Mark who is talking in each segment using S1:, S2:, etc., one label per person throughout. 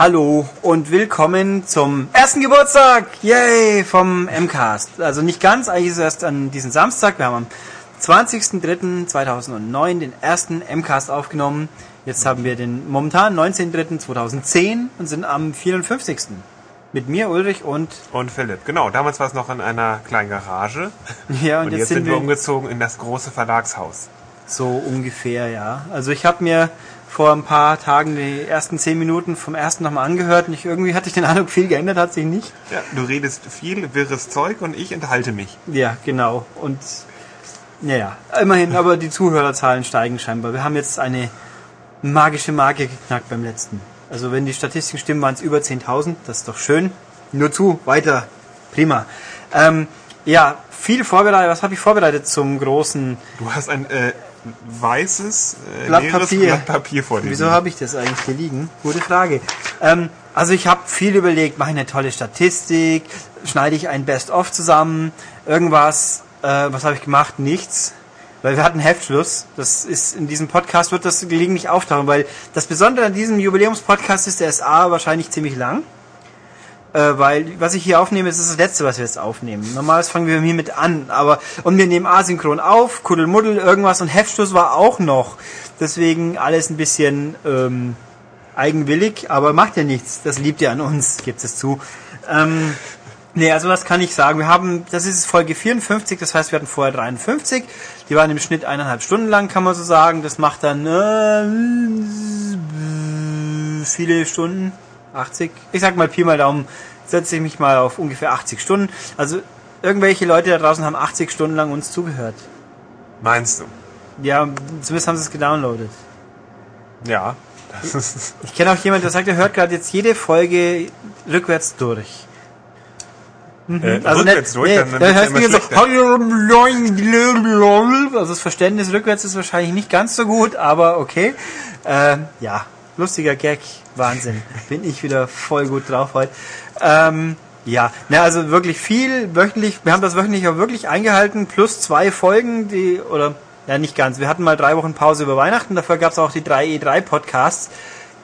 S1: Hallo und willkommen zum ersten Geburtstag, yay, vom MCAST. Also nicht ganz, eigentlich ist es erst an diesem Samstag. Wir haben am 20.03.2009 den ersten MCAST aufgenommen. Jetzt haben wir den momentan 19.03.2010 und sind am 54. Mit mir, Ulrich und...
S2: Und Philipp, genau. Damals war es noch in einer kleinen Garage.
S1: Ja, und,
S2: Und
S1: jetzt,
S2: jetzt
S1: sind
S2: wir umgezogen in das große Verlagshaus.
S1: so ungefähr, ja. Also ich habe mir vor ein paar Tagen die ersten zehn Minuten vom ersten nochmal angehört und ich, irgendwie hatte ich den Eindruck, viel geändert hat sich nicht.
S2: Ja, du redest viel wirres Zeug und ich enthalte mich.
S1: Ja, genau. Und naja, immerhin, aber die Zuhörerzahlen steigen scheinbar. Wir haben jetzt eine magische Marke geknackt beim letzten. Also wenn die Statistiken stimmen, waren es über 10.000. Das ist doch schön. Nur zu, weiter. Prima. Ähm, ja, viel vorbereitet. Was habe ich vorbereitet zum großen...
S2: Du hast ein äh, weißes, äh,
S1: Blatt Papier.
S2: Blatt Papier vor dir.
S1: Wieso habe ich das eigentlich hier liegen? Gute Frage. Ähm, also ich habe viel überlegt, mache ich eine tolle Statistik, schneide ich ein Best-of zusammen, irgendwas, äh, was habe ich gemacht? Nichts. Weil wir hatten Heftschluss. Das ist in diesem Podcast wird das gelegentlich auftauchen, weil das Besondere an diesem Jubiläumspodcast ist, der ist A wahrscheinlich ziemlich lang. Äh, weil was ich hier aufnehme, ist das letzte, was wir jetzt aufnehmen. Normalerweise fangen wir hiermit an, aber und wir nehmen asynchron auf, Kuddelmuddel, irgendwas und Heftschluss war auch noch. Deswegen alles ein bisschen ähm, eigenwillig, aber macht ja nichts. Das liebt ihr an uns, gibt es zu. Ähm, nee, also was kann ich sagen? Wir haben, das ist Folge 54, das heißt, wir hatten vorher 53. Die waren im Schnitt eineinhalb Stunden lang, kann man so sagen. Das macht dann äh, viele Stunden. 80. Ich sag mal Pi mal Daumen, setze ich mich mal auf ungefähr 80 Stunden. Also irgendwelche Leute da draußen haben 80 Stunden lang uns zugehört.
S2: Meinst du?
S1: Ja, zumindest haben sie es gedownloadet.
S2: Ja. Das ist,
S1: Ich kenne auch jemanden, der sagt, er hört gerade jetzt jede Folge rückwärts durch.
S2: äh,
S1: Also
S2: rückwärts durch, dann, dann
S1: da
S2: wird's ja
S1: hörst du
S2: immer
S1: so, also das Verständnis rückwärts ist wahrscheinlich nicht ganz so gut, aber okay. Äh, ja, lustiger Gag, Wahnsinn. Bin ich wieder voll gut drauf heute. Ähm, ja, na also wirklich viel wöchentlich. Wir haben das wöchentlich auch wirklich eingehalten, plus zwei Folgen, die oder ja nicht ganz. Wir hatten mal drei Wochen Pause über Weihnachten. Dafür gab es auch die drei E3 Podcasts,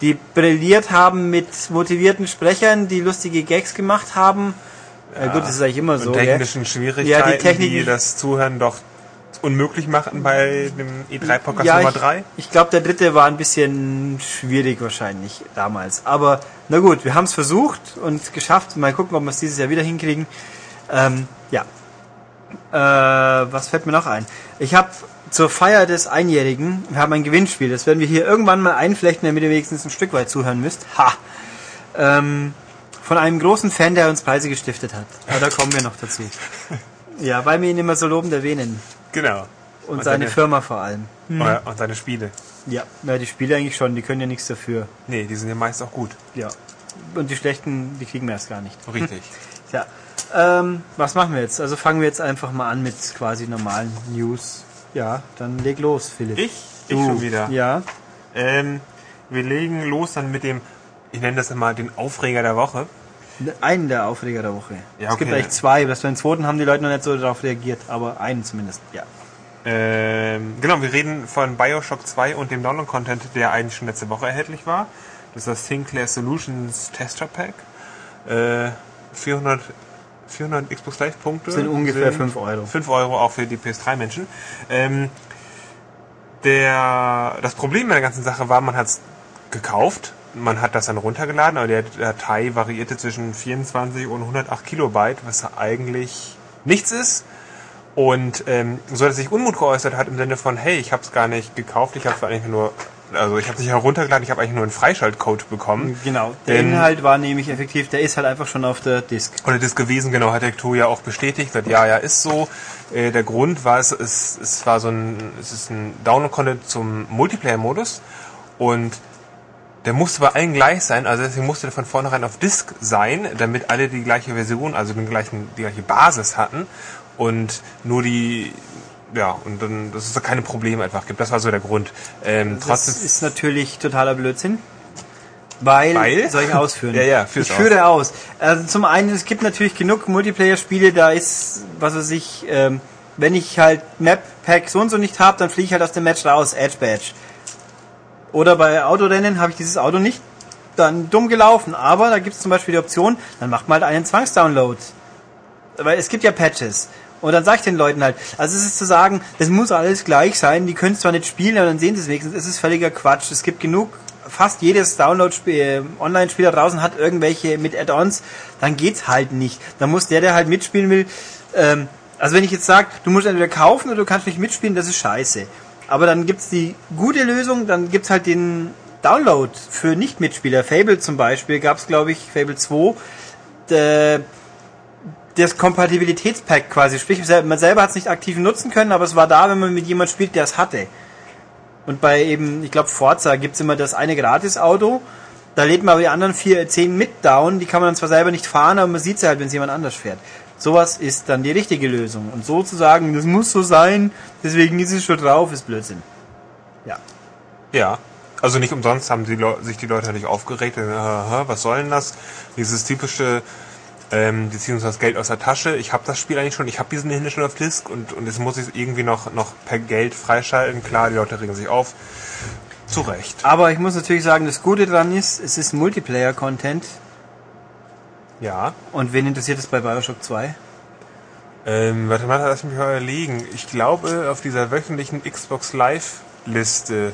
S1: die brilliert haben mit motivierten Sprechern, die lustige Gags gemacht haben. Ja, gut, das ist eigentlich immer so. gell?
S2: technischen Schwierigkeiten,
S1: Ja, die Technik-
S2: die das Zuhören doch unmöglich machen bei dem E3-Podcast
S1: Ja,
S2: Nummer
S1: ich,
S2: 3.
S1: Ich glaube, der dritte war ein bisschen schwierig wahrscheinlich damals. Aber na gut, wir haben es versucht und geschafft. Mal gucken, ob wir es dieses Jahr wieder hinkriegen. Ähm, ja. Äh, was fällt mir noch ein? Ich habe zur Feier des Einjährigen, wir haben ein Gewinnspiel. Das werden wir hier irgendwann mal einflechten, damit ihr wenigstens ein Stück weit zuhören müsst. Ha! Ähm, von einem großen Fan, der uns Preise gestiftet hat. Aber da kommen wir noch dazu. Ja, weil wir ihn immer so lobend erwähnen.
S2: Genau.
S1: Und, seine
S2: seine-
S1: Firma vor allem.
S2: Ja, Und seine Spiele.
S1: Ja, na, die Spiele eigentlich schon, die können ja nichts dafür.
S2: Nee, die sind ja meist auch gut.
S1: Ja. Und die schlechten, die kriegen wir erst gar nicht.
S2: Richtig.
S1: Ja. Ähm, was machen wir jetzt? Also fangen wir jetzt einfach mal an mit quasi normalen News. Ja, dann leg los, Philipp.
S2: Ich? Ich
S1: Du.
S2: schon wieder.
S1: Ja.
S2: Ähm, wir legen los dann mit dem, ich nenne das immer den Aufreger der Woche.
S1: Einen der Aufreger der Woche.
S2: Ja,
S1: es gibt
S2: okay.
S1: eigentlich zwei. Das den zweiten haben die Leute noch nicht so darauf reagiert, aber einen zumindest. Ja.
S2: Ähm, genau, wir reden von Bioshock 2 und dem Download-Content, der eigentlich schon letzte Woche erhältlich war. Das ist das Sinclair Solutions Tester Pack. Äh, 400, 400 Xbox Live-Punkte.
S1: Sind ungefähr 5 Euro.
S2: 5 Euro auch für die PS3-Menschen. Ähm, der, das Problem bei der ganzen Sache war, man hat es gekauft, man hat das dann runtergeladen, aber die Datei variierte zwischen 24 und 108 Kilobyte, was eigentlich nichts ist. Und ähm, so, dass sich Unmut geäußert hat im Sinne von, hey, ich habe es gar nicht gekauft, ich habe es eigentlich nur, also ich habe es nicht heruntergeladen, ich habe eigentlich nur einen Freischaltcode bekommen.
S1: Genau. Der
S2: Denn-
S1: Inhalt war nämlich effektiv, der ist halt einfach schon auf der Disk.
S2: Oder das gewesen, genau, hat der Tour ja auch bestätigt, sagt, ja, ja, ist so. Äh, der Grund war, es, es, es war so ein, es ist ein Download-Content zum Multiplayer-Modus und der musste bei allen gleich sein, also deswegen musste der von vornherein auf Disk sein, damit alle die gleiche Version, also den gleichen, die gleiche Basis hatten und nur die, ja, und dann, dass es da keine Probleme einfach gibt. Das war so der Grund. Ähm,
S1: Das ist natürlich totaler Blödsinn. Weil,
S2: Weil?
S1: soll ich ausführen?
S2: Ja, ja, führ's
S1: ich führe aus. Also zum einen, es gibt natürlich genug Multiplayer-Spiele, da ist, was weiß ich, ähm, wenn ich halt Map-Pack so und so nicht habe, dann fliege ich halt aus dem Match raus, Edge Badge. Oder bei Autorennen habe ich dieses Auto nicht. dann dumm gelaufen. Aber da gibt es zum Beispiel die Option, dann macht mal halt einen Zwangsdownload. Weil es gibt ja Patches. Und dann sage ich den Leuten halt, also es ist zu sagen, es muss alles gleich sein, die können zwar nicht spielen, aber dann sehen sie es wenigstens, es ist völliger Quatsch. Es gibt genug, fast jedes Download-Spiel, äh, da draußen hat irgendwelche mit Add-ons, dann geht's halt nicht. Dann muss der, der halt mitspielen will, ähm, also wenn ich jetzt sage, du musst entweder kaufen oder du kannst nicht mitspielen, das ist scheiße. Aber dann gibt's die gute Lösung, dann gibt's halt den Download für Nicht-Mitspieler. Fable zum Beispiel gab's, glaube ich, Fable 2. Der, das Kompatibilitätspack quasi. Sprich, man selber hat es nicht aktiv nutzen können, aber es war da, wenn man mit jemand spielt, der es hatte. Und bei eben, ich glaube, Forza gibt's immer das eine Gratis-Auto. Da lädt man aber die anderen vier, zehn mit down. Die kann man dann zwar selber nicht fahren, aber man sieht sie halt, wenn es jemand anders fährt. Sowas ist dann die richtige Lösung. Und so zu sagen, das muss so sein, deswegen ist es schon drauf, ist Blödsinn. Ja.
S2: Ja. Also nicht umsonst haben die sich die Leute nicht aufgeregt, äh, was soll denn das? Dieses typische, ähm, die ziehen uns das Geld aus der Tasche. Ich habe das Spiel eigentlich schon, ich habe diesen Hinter schon auf Disk und, und jetzt muss ich es irgendwie noch, noch per Geld freischalten. Klar, die Leute regen sich auf. Zu Recht.
S1: Aber ich muss natürlich sagen, das Gute dran ist, es ist Multiplayer-Content.
S2: Ja.
S1: Und wen interessiert es bei Bioshock 2?
S2: Ähm, warte mal, lass mich mal überlegen. Ich glaube, auf dieser wöchentlichen Xbox Live-Liste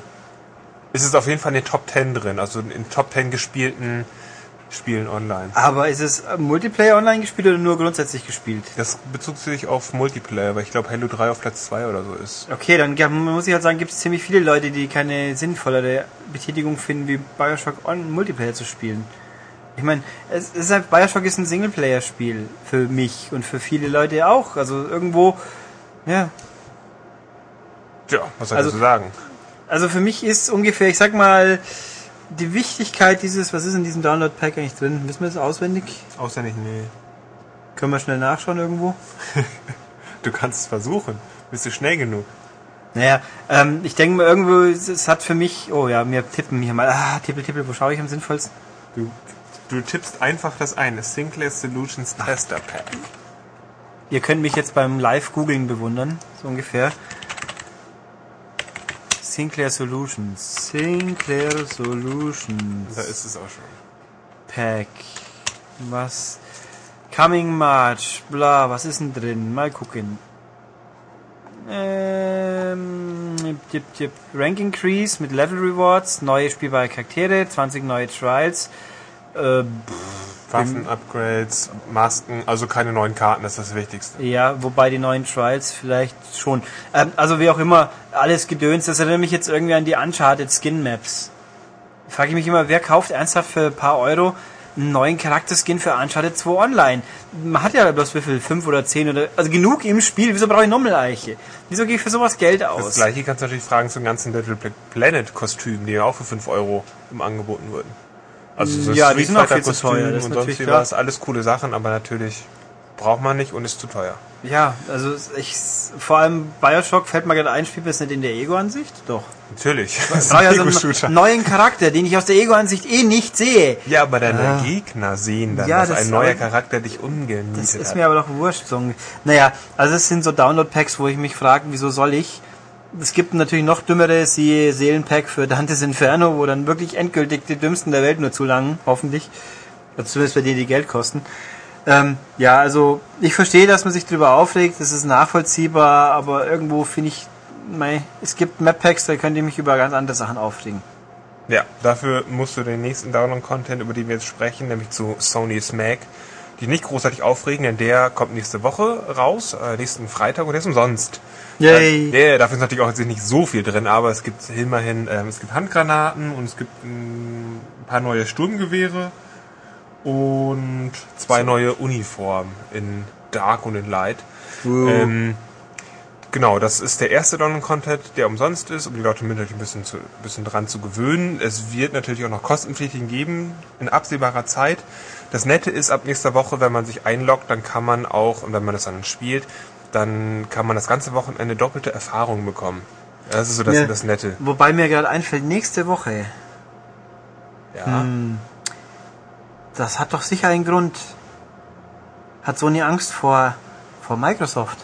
S2: ist es auf jeden Fall in den Top 10 drin, also in den Top 10 gespielten Spielen online.
S1: Aber ist es Multiplayer online gespielt oder nur grundsätzlich gespielt?
S2: Das bezog sich auf Multiplayer, weil ich glaube Halo 3 auf Platz 2 oder so ist.
S1: Okay, dann muss ich halt sagen, gibt es ziemlich viele Leute, die keine sinnvollere Betätigung finden, wie Bioshock on Multiplayer zu spielen. Ich meine, es ist halt, Bioshock ist ein Singleplayer-Spiel für mich und für viele Leute auch. Also irgendwo, ja.
S2: Ja, was soll ich also, sagen?
S1: Also für mich ist ungefähr, ich sag mal, die Wichtigkeit dieses, was ist in diesem Download-Pack eigentlich drin? Wissen wir das auswendig?
S2: Auswendig, nee.
S1: Können wir schnell nachschauen irgendwo?
S2: du kannst es versuchen. Bist du schnell genug?
S1: Naja, ähm, ich denke mal irgendwo, es hat für mich, oh ja, mir tippen hier mal, ah, tippel, tippel, wo schaue ich am sinnvollsten?
S2: Du, du tippst einfach das ein, Sinclair Solutions Tester Pack.
S1: Ihr könnt mich jetzt beim Live-Googling bewundern, so ungefähr. Sinclair Solutions. Sinclair Solutions.
S2: Da ist es auch schon.
S1: Pack. Was? Coming March. Bla, was ist denn drin? Mal gucken. Ähm, dip, dip. Rank Increase mit Level Rewards, neue spielbare Charaktere, 20 neue Trials. Äh,
S2: Waffen-Upgrades, Masken, also keine neuen Karten, das ist das Wichtigste.
S1: Ja, wobei die neuen Trials vielleicht schon. Ähm, also wie auch immer, alles gedöns, das erinnert mich jetzt irgendwie an die Uncharted Skin Maps. Frage ich mich immer, wer kauft ernsthaft für ein paar Euro einen neuen Charakterskin für Uncharted 2 online? Man hat ja bloß wie viel, 5 oder 10 oder, also genug im Spiel, wieso brauche ich nochmal Eiche? Wieso gehe ich für sowas Geld aus?
S2: Das gleiche kannst du natürlich fragen zum ganzen Little Planet Kostüm, die ja auch für 5 Euro im angeboten wurden. Also so
S1: ja, die sind auch viel zu teuer.
S2: Das und sonst wie was, alles coole Sachen, aber natürlich braucht man nicht und ist zu teuer.
S1: Ja, also ich vor allem Bioshock fällt mir gerade ein, spielt es nicht in der Ego-Ansicht? Doch.
S2: Natürlich.
S1: Das ist ja so einen neuen Charakter, den ich aus der Ego-Ansicht eh nicht sehe.
S2: Ja, aber deine ah. Gegner sehen dann, ja, dass das ein neuer Charakter dich ungemietet
S1: hat. Das ist mir aber doch wurscht. So. Naja, also es sind so Download-Packs, wo ich mich frage, wieso soll ich es gibt natürlich noch dümmere, siehe Seelenpack für Dantes Inferno, wo dann wirklich endgültig die dümmsten der Welt nur zulangen, hoffentlich. Also zumindest bei denen, die Geld kosten. Ähm, ja, also ich verstehe, dass man sich darüber aufregt, das ist nachvollziehbar, aber irgendwo finde ich, mei, es gibt Map-Packs, da könnt ihr mich über ganz andere Sachen aufregen.
S2: Ja, dafür musst du den nächsten Download-Content, über den wir jetzt sprechen, nämlich zu Sony's Mac, die nicht großartig aufregen, denn der kommt nächste Woche raus, äh, nächsten Freitag und der ist umsonst.
S1: Yay.
S2: Ja, yeah, dafür ist natürlich auch jetzt nicht so viel drin, aber es gibt immerhin, ähm, es gibt Handgranaten und es gibt ein paar neue Sturmgewehre und zwei neue Uniformen in Dark und in Light. Uh. Ähm, genau, das ist der erste Download-Content, der umsonst ist, um die Leute mit ein bisschen, zu, ein bisschen dran zu gewöhnen. Es wird natürlich auch noch kostenpflichtigen geben in absehbarer Zeit. Das Nette ist, ab nächster Woche, wenn man sich einloggt, dann kann man auch, und wenn man das dann spielt, dann kann man das ganze Wochenende doppelte Erfahrung bekommen. Das ist so das, ja, das Nette.
S1: Wobei mir gerade einfällt, nächste Woche.
S2: Ja. Hm,
S1: das hat doch sicher einen Grund. Hat Sony Angst vor, vor Microsoft?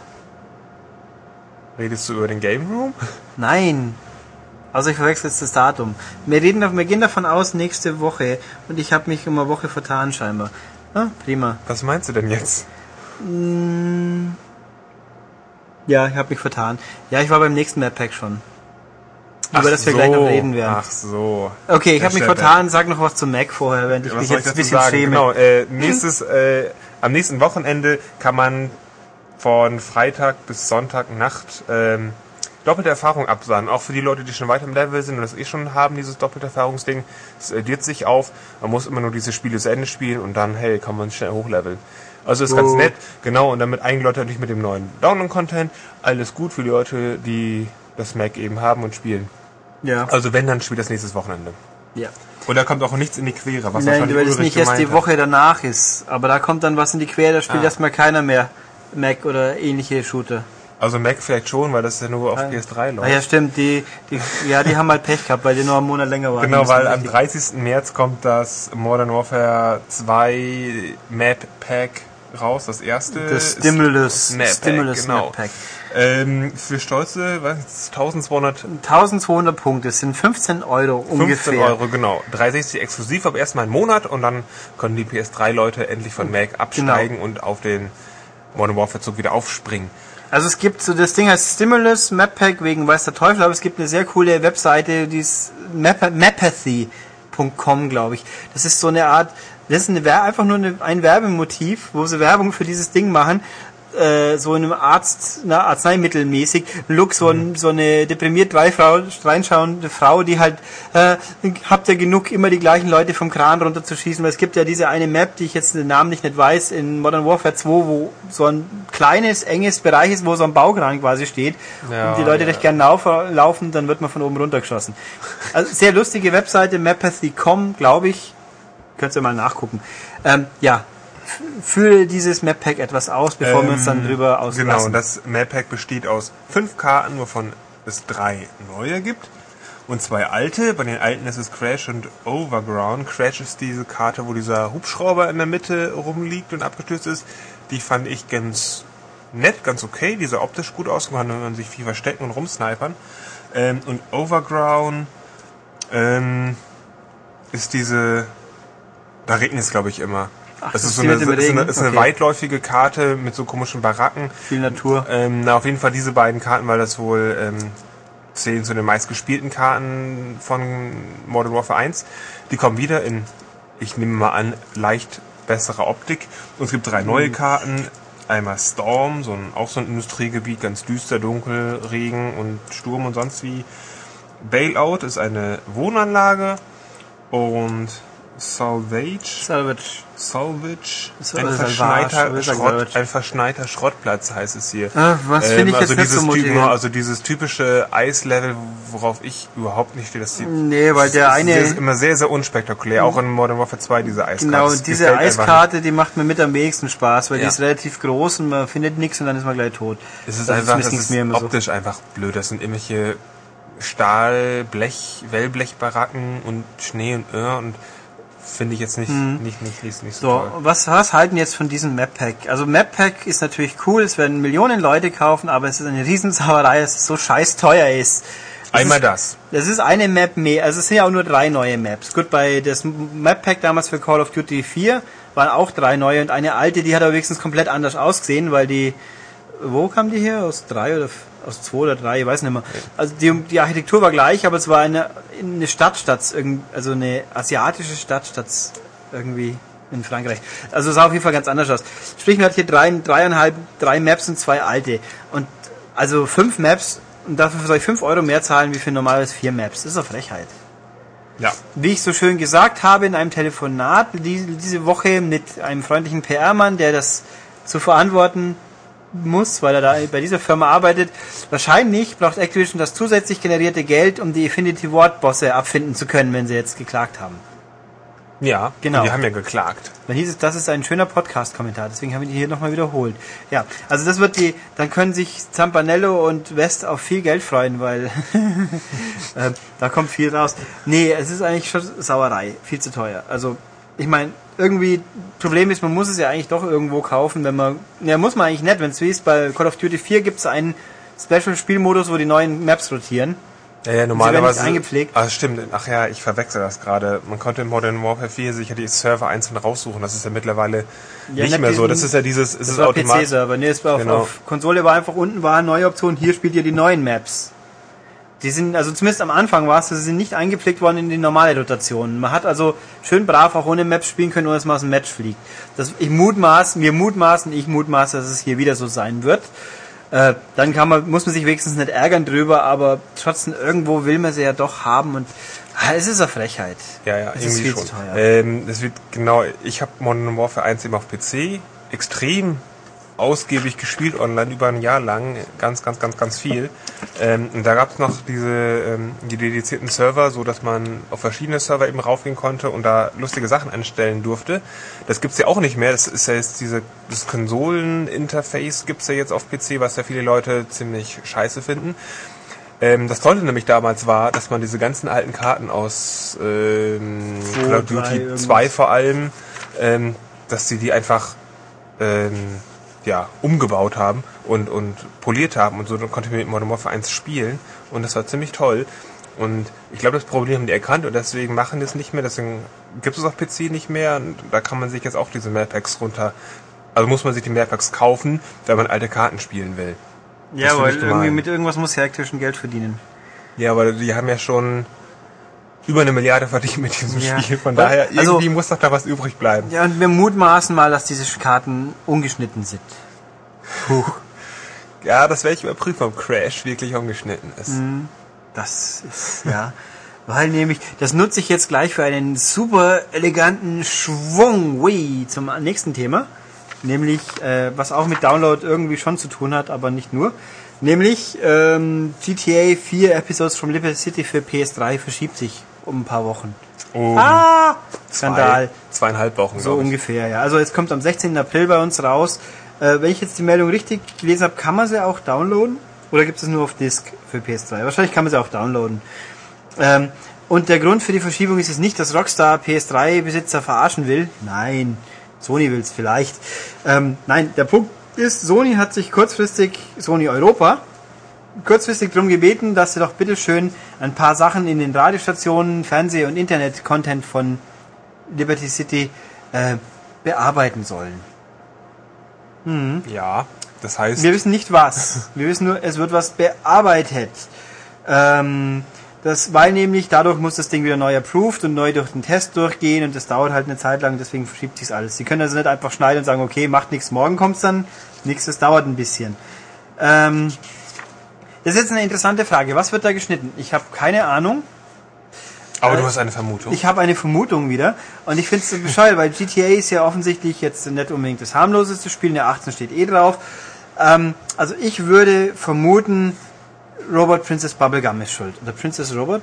S2: Redest du über den Game Room?
S1: Nein. Also ich verwechsel jetzt das Datum. Wir, reden, wir gehen davon aus, nächste Woche. Und ich habe mich um eine Woche vertan scheinbar. Ah, prima.
S2: Was meinst du denn jetzt?
S1: Mm, Ja, ich habe mich vertan. Ja, ich war beim nächsten Map Pack schon. Über das wir gleich noch reden werden.
S2: Ach so.
S1: Okay, ich habe mich vertan. Sag noch was zum Mac vorher, während ich
S2: Was
S1: mich jetzt ein bisschen
S2: sagen?
S1: schäme.
S2: Genau, äh, nächstes, äh, am nächsten Wochenende kann man von Freitag bis Sonntag Nacht ähm, doppelte Erfahrung absagen. Auch für die Leute, die schon weiter im Level sind und das eh schon haben, dieses doppelte Erfahrungsding. Es addiert sich auf. Man muss immer nur diese Spiele zu Ende spielen und dann, hey, kann man schnell hochleveln. Also ist ganz
S1: Oh.
S2: nett, genau, und damit einige Leute natürlich mit dem neuen Download-Content. Alles gut für die Leute, die das Mac eben haben und spielen.
S1: Ja.
S2: Also wenn, dann spielt das nächstes Wochenende.
S1: ja.
S2: Und da kommt auch nichts in die Quere, was
S1: Nein,
S2: wahrscheinlich
S1: weil es nicht erst die
S2: hat.
S1: Woche danach ist. Aber da kommt dann was in die Quere, da spielt
S2: Ah.
S1: erstmal keiner mehr Mac oder ähnliche Shooter.
S2: Also Mac vielleicht schon, weil das ja nur auf PS3
S1: Ah
S2: läuft.
S1: ja, stimmt, die, die, ja, die haben halt Pech gehabt, weil die nur einen Monat länger waren.
S2: Genau, weil am
S1: richtig.
S2: 30. März kommt das Modern Warfare 2 Map Pack raus, das erste.
S1: Das Stimulus,
S2: Map Pack,
S1: Stimulus
S2: genau.
S1: Map Pack.
S2: Ähm, für stolze, was, ist 1200
S1: 1200 Punkte, das sind 15 Euro
S2: 15
S1: ungefähr.
S2: Euro, genau. 360 exklusiv, aber erstmal einen Monat und dann können die PS3-Leute endlich von Mac absteigen
S1: Genau.
S2: und auf den Modern Warfare-Zug wieder aufspringen.
S1: Also es gibt so, das Ding heißt Stimulus Map Pack wegen weiß der Teufel, aber es gibt eine sehr coole Webseite, die ist Map mapathy.com, glaube ich. Das ist so eine Art, das ist eine, einfach nur eine, ein Werbemotiv, wo sie Werbung für dieses Ding machen. Äh, so in einem Arzt, na, Arzneimittelmäßig, Look, so, ein, so eine deprimiert Frau, reinschauende Frau, die halt, äh, habt ihr genug, immer die gleichen Leute vom Kran runterzuschießen, weil es gibt ja diese eine Map, die ich jetzt den Namen nicht, nicht weiß, in Modern Warfare 2, wo so ein kleines, enges Bereich ist, wo so ein Baukran quasi steht
S2: Ja,
S1: und die Leute
S2: ja.
S1: recht gern lauf, laufen, dann wird man von oben runtergeschossen. Also sehr lustige Webseite, mapathy.com, glaube ich. Könnt ihr mal nachgucken. Ähm, ja, fülle dieses Map Pack etwas aus, bevor wir uns dann drüber auslassen.
S2: Genau, das Map Pack besteht aus fünf Karten, wovon es drei neue gibt. Und zwei alte. Bei den alten ist es Crash und Overground. Crash ist diese Karte, wo dieser Hubschrauber in der Mitte rumliegt und abgestürzt ist. Die fand ich ganz nett, ganz okay. Die sah optisch gut aus, kann man sich viel verstecken und rumsnipern. Ähm, und Overground ähm, ist diese... Da regnet es, glaube ich, immer.
S1: Ach,
S2: das
S1: das
S2: ist so eine, ist eine, ist eine
S1: Okay.
S2: weitläufige Karte mit so komischen Baracken.
S1: Viel Natur.
S2: Ähm, na, auf jeden Fall diese beiden Karten, weil das wohl ähm, zählen zu den meistgespielten Karten von Modern Warfare 1. Die kommen wieder in, ich nehme mal an, leicht bessere Optik. Und es gibt drei neue Karten. Einmal Storm, so ein, auch so ein Industriegebiet, ganz düster, dunkel, Regen und Sturm und sonst wie. Bailout ist eine Wohnanlage und Salvage
S1: Salvage.
S2: Salvage, ein, verschneiter Schrott, ein verschneiter Schrottplatz heißt es hier.
S1: Ah, was finde ich
S2: also
S1: jetzt nicht
S2: dieses
S1: so
S2: Typ-. Also dieses typische Eislevel, worauf ich überhaupt nicht stehe. Das sieht
S1: Nee, weil der
S2: ist
S1: eine-
S2: sehr, immer sehr, sehr unspektakulär. Auch in Modern Warfare 2 diese Eiskarte.
S1: Genau, diese Eiskarte, die macht mir mit am wenigsten Spaß, weil die
S2: Ja.
S1: ist relativ groß und man findet nichts und dann ist man gleich tot.
S2: nicht. Es ist
S1: Das
S2: einfach,
S1: zumindest
S2: das ist
S1: immer so.
S2: optisch einfach blöd. Das sind irgendwelche Stahl, Blech, Wellblechbaracken und Schnee und Öhr und finde ich jetzt nicht, nicht, nicht, nicht, nicht so,
S1: Mhm. So,
S2: toll.
S1: was, was halten jetzt von diesem Map Pack? Also Map Pack ist natürlich cool, es werden Millionen Leute kaufen, aber es ist eine Riesensauerei, dass es so scheiß teuer ist. Es
S2: Einmal
S1: ist,
S2: das.
S1: Das ist eine Map mehr, also es sind ja auch nur drei neue Maps. Gut, bei das Map Pack damals für Call of Duty 4 waren auch drei neue und eine alte, die hat aber wenigstens komplett anders ausgesehen, weil die, wo kam die her? Aus drei oder f- aus zwei oder drei, ich weiß nicht mehr. Also die, die Architektur war gleich, aber es war eine, eine Stadtstadt, irgend- also eine asiatische Stadtstadt irgendwie in Frankreich. Also es sah auf jeden Fall ganz anders aus. Sprich, man hat hier drei, dreieinhalb, drei Maps und zwei alte. Und also fünf Maps und dafür soll ich fünf Euro mehr zahlen wie für normalerweise vier Maps. Das ist doch Frechheit.
S2: Ja.
S1: Wie ich so schön gesagt habe in einem Telefonat die, diese Woche mit einem freundlichen PR-Mann, der das zu verantworten muss, weil er da bei dieser Firma arbeitet. Wahrscheinlich braucht Activision das zusätzlich generierte Geld, um die Infinity Ward Bosse abfinden zu können, wenn sie jetzt geklagt haben.
S2: Ja,
S1: Genau.
S2: Die haben ja geklagt.
S1: Dann hieß es, das ist ein schöner Podcast-Kommentar, deswegen haben wir die hier nochmal wiederholt. Ja, also das wird die, dann können sich Zampanello und West auf viel Geld freuen, weil äh, da kommt viel raus. Nee, es ist eigentlich schon Sauerei, viel zu teuer. Also, ich meine, irgendwie, Problem ist, man muss es ja eigentlich doch irgendwo kaufen, wenn man, ja, muss man eigentlich nicht, wenn es wie ist, bei Call of Duty 4 gibt es einen Special-Spielmodus, wo die neuen Maps rotieren.
S2: Ja, ja, normalerweise.
S1: eingepflegt.
S2: Ah, stimmt. Ach ja, ich verwechsel das gerade. Man konnte in Modern Warfare 4 sicher die Server einzeln raussuchen. Das ist ja mittlerweile
S1: Ja,
S2: nicht mehr so.
S1: diesen-
S2: Das ist ja dieses, es
S1: Das
S2: ist automatisch.
S1: PC-Server. Nee, es war auf,
S2: Genau.
S1: auf Konsole war einfach unten war eine neue Option. Hier spielt ihr die neuen Maps. Die sind, also zumindest am Anfang war es, sie sind nicht eingepflegt worden in die normale Rotation. Man hat also schön brav auch ohne Maps spielen können, ohne dass man aus dem Match fliegt. Das, ich mutmaßen, wir mutmaßen, ich mutmaße, dass es hier wieder so sein wird. Äh, dann kann man, muss man sich wenigstens nicht ärgern drüber, aber trotzdem irgendwo will man sie ja doch haben und ah, es ist eine Frechheit.
S2: Ja, ja,
S1: Es ist
S2: irgendwie
S1: viel
S2: schon.
S1: zu teuer.
S2: Ähm, das wird genau, ich habe Modern Warfare 1 eben auf PC extrem ausgiebig gespielt online über ein Jahr lang, ganz, ganz, ganz, ganz viel. Ähm, und da gab es noch diese ähm, die dedizierten Server, so dass man auf verschiedene Server eben raufgehen konnte und da lustige Sachen einstellen durfte. Das gibt's ja auch nicht mehr. Das ist ja jetzt diese das Konsoleninterface gibt's ja jetzt auf PC, was ja viele Leute ziemlich scheiße finden. Ähm, das Tolle nämlich damals war, dass man diese ganzen alten Karten aus ähm,
S1: Zwei,
S2: Call of Duty
S1: irgendwas.
S2: 2 vor allem, ähm, dass sie die einfach ähm, ja, umgebaut haben und, und poliert haben und so, dann konnte ich mit Modern Warfare 1 spielen und das war ziemlich toll. Und ich glaube, das Problem haben die erkannt und deswegen machen die es nicht mehr, deswegen gibt es auf PC nicht mehr und da kann man sich jetzt auch diese Mailpacks runter, also muss man sich die Mailpacks kaufen, wenn man alte Karten spielen will.
S1: Ja, weil irgendwie mit irgendwas muss ja Activision Geld verdienen.
S2: Ja, aber die haben ja schon über eine Milliarde verdient mit diesem
S1: Ja.
S2: Spiel. Von daher,
S1: also-
S2: irgendwie muss doch da was übrig bleiben.
S1: Ja, und wir mutmaßen mal, dass diese Karten ungeschnitten sind. Puh.
S2: Ja, das werde ich überprüfen, ob Crash wirklich umgeschnitten ist.
S1: Mhm. Das ist, ja. Weil nämlich, das nutze ich jetzt gleich für einen super eleganten Schwung Wii zum nächsten Thema. Nämlich, äh, was auch mit Download irgendwie schon zu tun hat, aber nicht nur. Nämlich, ähm, GTA 4 Episodes from Liberty City für PS3 verschiebt sich um ein paar Wochen.
S2: Um
S1: Ah! Skandal.
S2: Zwei, zweieinhalb Wochen,
S1: So ungefähr, ja. Also es kommt am 16. April bei uns raus. Äh, wenn ich jetzt die Meldung richtig gelesen habe, kann man sie auch downloaden? Oder gibt es nur auf Disk für PS3? Wahrscheinlich kann man sie auch downloaden. Ähm, und der Grund für die Verschiebung ist es nicht, dass Rockstar PS3-Besitzer verarschen will. Nein, Sony will es vielleicht. Ähm, nein, der Punkt ist, Sony hat sich kurzfristig, Sony Europa, kurzfristig darum gebeten, dass sie doch bitteschön ein paar Sachen in den Radiostationen, Fernseh- und Internet-Content von Liberty City äh, bearbeiten sollen.
S2: Ja, das heißt,
S1: Wir wissen nicht was. Wir wissen nur, es wird was bearbeitet. Ähm, das, weil nämlich dadurch muss das Ding wieder neu approved und neu durch den Test durchgehen und das dauert halt eine Zeit lang, deswegen verschiebt sich alles. Sie können also nicht einfach schneiden und sagen, okay, macht nichts, morgen kommt's dann. Nichts, das dauert ein bisschen. Ähm, das ist jetzt eine interessante Frage. Was wird da geschnitten? Ich habe keine Ahnung.
S2: aber du hast eine Vermutung.
S1: Ich habe eine Vermutung wieder und ich finde es so bescheuert, weil GTA ist ja offensichtlich jetzt nicht unbedingt das harmloseste Spiel, der 18 steht eh drauf. Ähm, also ich würde vermuten, Robot Princess Bubblegum ist schuld. Oder Princess Robot?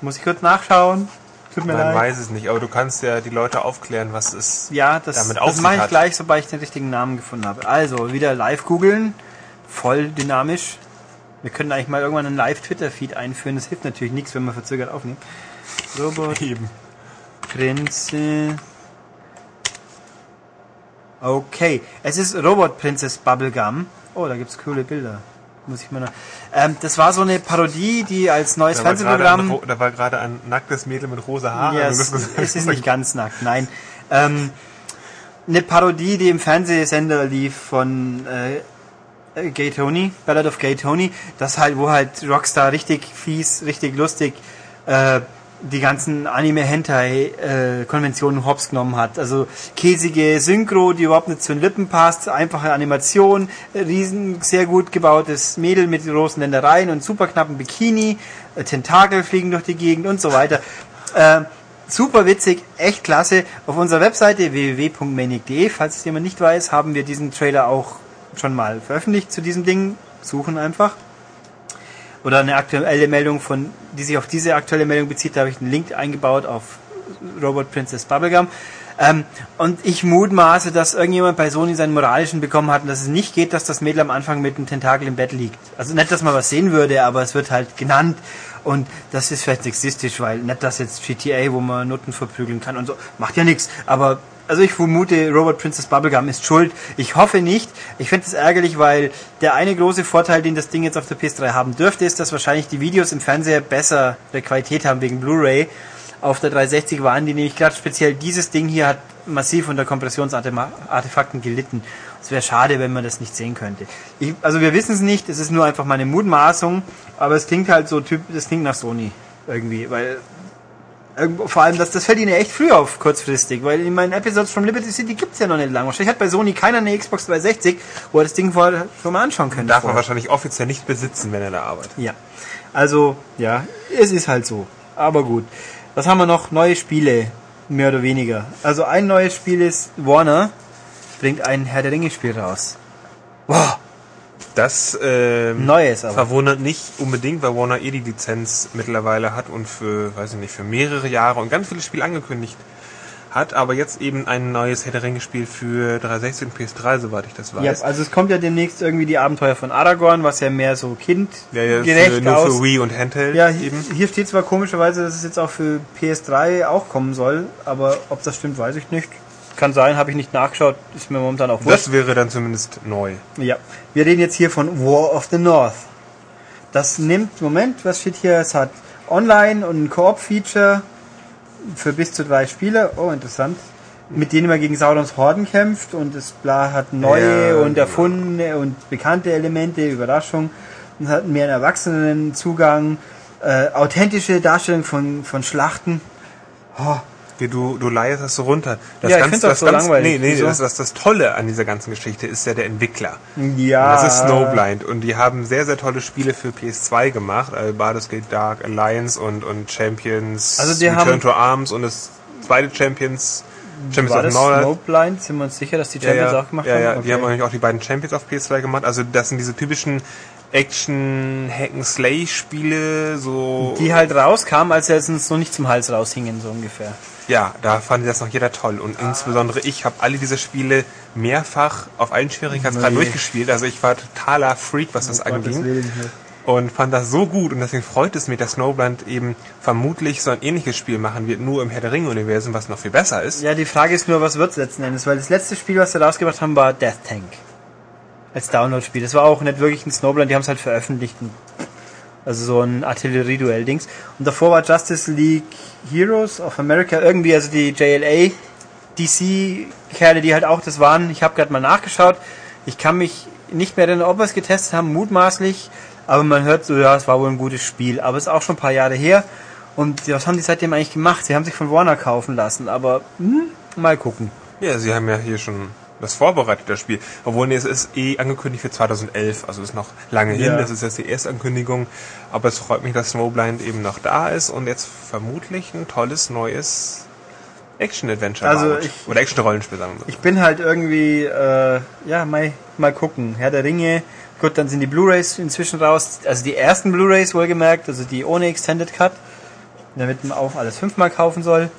S1: Muss ich kurz nachschauen? Tut mir
S2: Man
S1: leid.
S2: weiß es nicht, aber du kannst ja die Leute aufklären, was es
S1: Ja, das,
S2: damit auf
S1: das
S2: sich
S1: mache ich gleich, sobald ich den richtigen Namen gefunden habe. Also, wieder live googeln. Voll dynamisch. Wir können eigentlich mal irgendwann einen Live-Twitter-Feed einführen. Das hilft natürlich nichts, wenn man verzögert aufnimmt. Robot
S2: eben.
S1: Prinze. Okay, es ist Robot Princess Bubblegum. Oh, da gibt's coole Bilder. Muss ich mal noch. Ähm, das war so eine Parodie, die als neues
S2: Da ein,
S1: Fernsehprogramm.
S2: ro- da war gerade ein nacktes Mädel mit rosa Haaren.
S1: Ja, es,
S2: gesagt-
S1: es ist nicht ganz nackt, nein. Ähm, eine Parodie, die im Fernsehsender lief von äh, Gay Tony, Ballad of Gay Tony, das halt, wo halt Rockstar richtig fies, richtig lustig äh, die ganzen Anime-Hentai-Konventionen hops genommen hat. Also käsige Synchro, die überhaupt nicht zu den Lippen passt, einfache Animation, äh, riesen, sehr gut gebautes Mädel mit großen Ländereien und super knappen Bikini, äh, Tentakel fliegen durch die Gegend und so weiter. Äh, super witzig, echt klasse. Auf unserer Webseite www.manic.de, falls es jemand nicht weiß, haben wir diesen Trailer auch schon mal veröffentlicht zu diesem Ding. Suchen einfach. Oder eine aktuelle Meldung von, die sich auf diese aktuelle Meldung bezieht, da habe ich einen Link eingebaut auf Robot Princess Bubblegum. Ähm, und ich mutmaße, dass irgendjemand bei Sony seinen moralischen bekommen hat und dass es nicht geht, dass das Mädel am Anfang mit einem Tentakel im Bett liegt. Also nicht, dass man was sehen würde, aber es wird halt genannt. Und das ist vielleicht sexistisch, weil nicht das jetzt GTA, wo man Nutten verprügeln kann und so, macht ja nichts. Aber also ich vermute, Robot Princess Bubblegum ist schuld. Ich hoffe nicht. Ich finde es ärgerlich, weil der eine große Vorteil, den das Ding jetzt auf der PS3 haben dürfte, ist, dass wahrscheinlich die Videos im Fernseher bessere Qualität haben wegen Blu-ray. Auf der 360 waren die nämlich gerade speziell dieses Ding hier hat massiv unter Kompressionsartefakten gelitten. Es wäre schade, wenn man das nicht sehen könnte. Ich, also wir wissen es nicht, es ist nur einfach meine Mutmaßung, aber es klingt halt so typ, das klingt nach Sony irgendwie, weil vor allem, das, das fällt ihnen echt früh auf, kurzfristig, weil in meinen Episodes from Liberty City gibt's ja noch nicht lange. Wahrscheinlich hat bei Sony keiner eine Xbox 360, wo er das Ding vorher schon mal anschauen könnte.
S2: Darf
S1: vorher.
S2: man wahrscheinlich offiziell nicht besitzen, wenn er da arbeitet.
S1: Ja. Also, ja, es ist halt so. Aber gut. Was haben wir noch? Neue Spiele, mehr oder weniger. Also ein neues Spiel ist Warner bringt ein Herr der Ringe Spiel raus.
S2: Wow. Das ähm,
S1: Neues aber.
S2: verwundert nicht unbedingt, weil Warner eh die Lizenz mittlerweile hat und für, weiß ich nicht, für mehrere Jahre und ganz viele Spiele angekündigt hat, aber jetzt eben ein neues Herr der Ringe Spiel für 360 und PS3, soweit ich das weiß.
S1: Ja, also es kommt ja demnächst irgendwie die Abenteuer von Aragorn, was ja mehr so
S2: Ja, ja,
S1: kindgerecht
S2: für, nur
S1: aus.
S2: für Wii und Handheld
S1: Ja, hier,
S2: eben.
S1: hier steht zwar komischerweise, dass es jetzt auch für PS3 auch kommen soll, aber ob das stimmt, weiß ich nicht. Kann sein, habe ich nicht nachgeschaut, ist mir momentan auch wurscht.
S2: Das wäre dann zumindest neu.
S1: Ja, wir reden jetzt hier von War of the North. Das nimmt, Moment, was steht hier? Es hat Online und ein Koop-Feature für bis zu drei Spieler. Oh, interessant. Mit denen man gegen Saurons Horden kämpft und es bla hat neue
S2: Ja,
S1: und
S2: genau.
S1: erfundene und bekannte Elemente, Überraschung. Und hat mehr einen Erwachsenenzugang, äh, authentische Darstellung von, von Schlachten. Oh,
S2: Du, du leierst das so runter. Das
S1: Ja, ich
S2: ganz,
S1: auch
S2: das
S1: so
S2: ganz,
S1: langweilig.
S2: Nee, nee, das, das, das Tolle an dieser ganzen Geschichte ist ja der Entwickler.
S1: ja.
S2: Das ist Snowblind und die haben sehr, sehr tolle Spiele für PS2 gemacht. Also Baldur's Gate Dark Alliance und, und Champions
S1: Also die
S2: Return
S1: haben-
S2: to Arms und das zweite Champions Champions
S1: War
S2: of
S1: das. Snowblind? Sind wir uns sicher, dass die
S2: Ja,
S1: Champions
S2: ja,
S1: auch gemacht
S2: ja,
S1: haben?
S2: ja,
S1: Okay.
S2: die haben eigentlich auch die beiden Champions auf PS2 gemacht. Also das sind diese typischen Action Hack and Slay Spiele, so
S1: Die halt rauskamen, als sie uns noch nicht zum Hals raushingen, so ungefähr.
S2: Ja, da fand das noch jeder toll. Und insbesondere ich habe alle diese Spiele mehrfach auf allen Schwierigkeitsgraden
S1: Nee.
S2: durchgespielt. Also ich war totaler Freak, was das
S1: Gottes
S2: anging. Und fand das so gut. Und deswegen freut es mich, dass Snowblind eben vermutlich so ein ähnliches Spiel machen wird, nur im Herr der Ringe-Universum, was noch viel besser ist.
S1: Ja, die Frage ist nur, was wird's letzten Endes? Weil das letzte Spiel, was sie rausgebracht haben, war Death Tank. Als Download-Spiel. Das war auch nicht wirklich ein Snowblind, die haben es halt veröffentlicht. Also so ein Artillerieduell-Dings. Und davor war Justice League Heroes of America irgendwie, also die JLA, DC-Kerle, die halt auch das waren. Ich habe gerade mal nachgeschaut. Ich kann mich nicht mehr erinnern, ob wir es getestet haben, mutmaßlich. Aber man hört so, ja, es war wohl ein gutes Spiel. Aber es ist auch schon ein paar Jahre her. Und was haben die seitdem eigentlich gemacht? Sie haben sich von Warner kaufen lassen. Aber hm, mal gucken.
S2: Ja, sie haben ja hier schon das vorbereitet, das Spiel. Obwohl, nee, es ist eh angekündigt für 2011, also ist noch lange hin,
S1: Ja.
S2: das ist jetzt die erste Ankündigung. Aber es freut mich, dass Snowblind eben noch da ist und jetzt vermutlich ein tolles neues Action-Adventure
S1: Also ich-
S2: Oder Action-Rollenspiel, sagen wir.
S1: Ich bin halt irgendwie, äh, ja, mal, mal gucken. Herr der Ringe. Gut, dann sind die Blu-Rays inzwischen raus. Also die ersten Blu-Rays wohlgemerkt, also die ohne Extended Cut. Damit man auch alles fünfmal kaufen soll.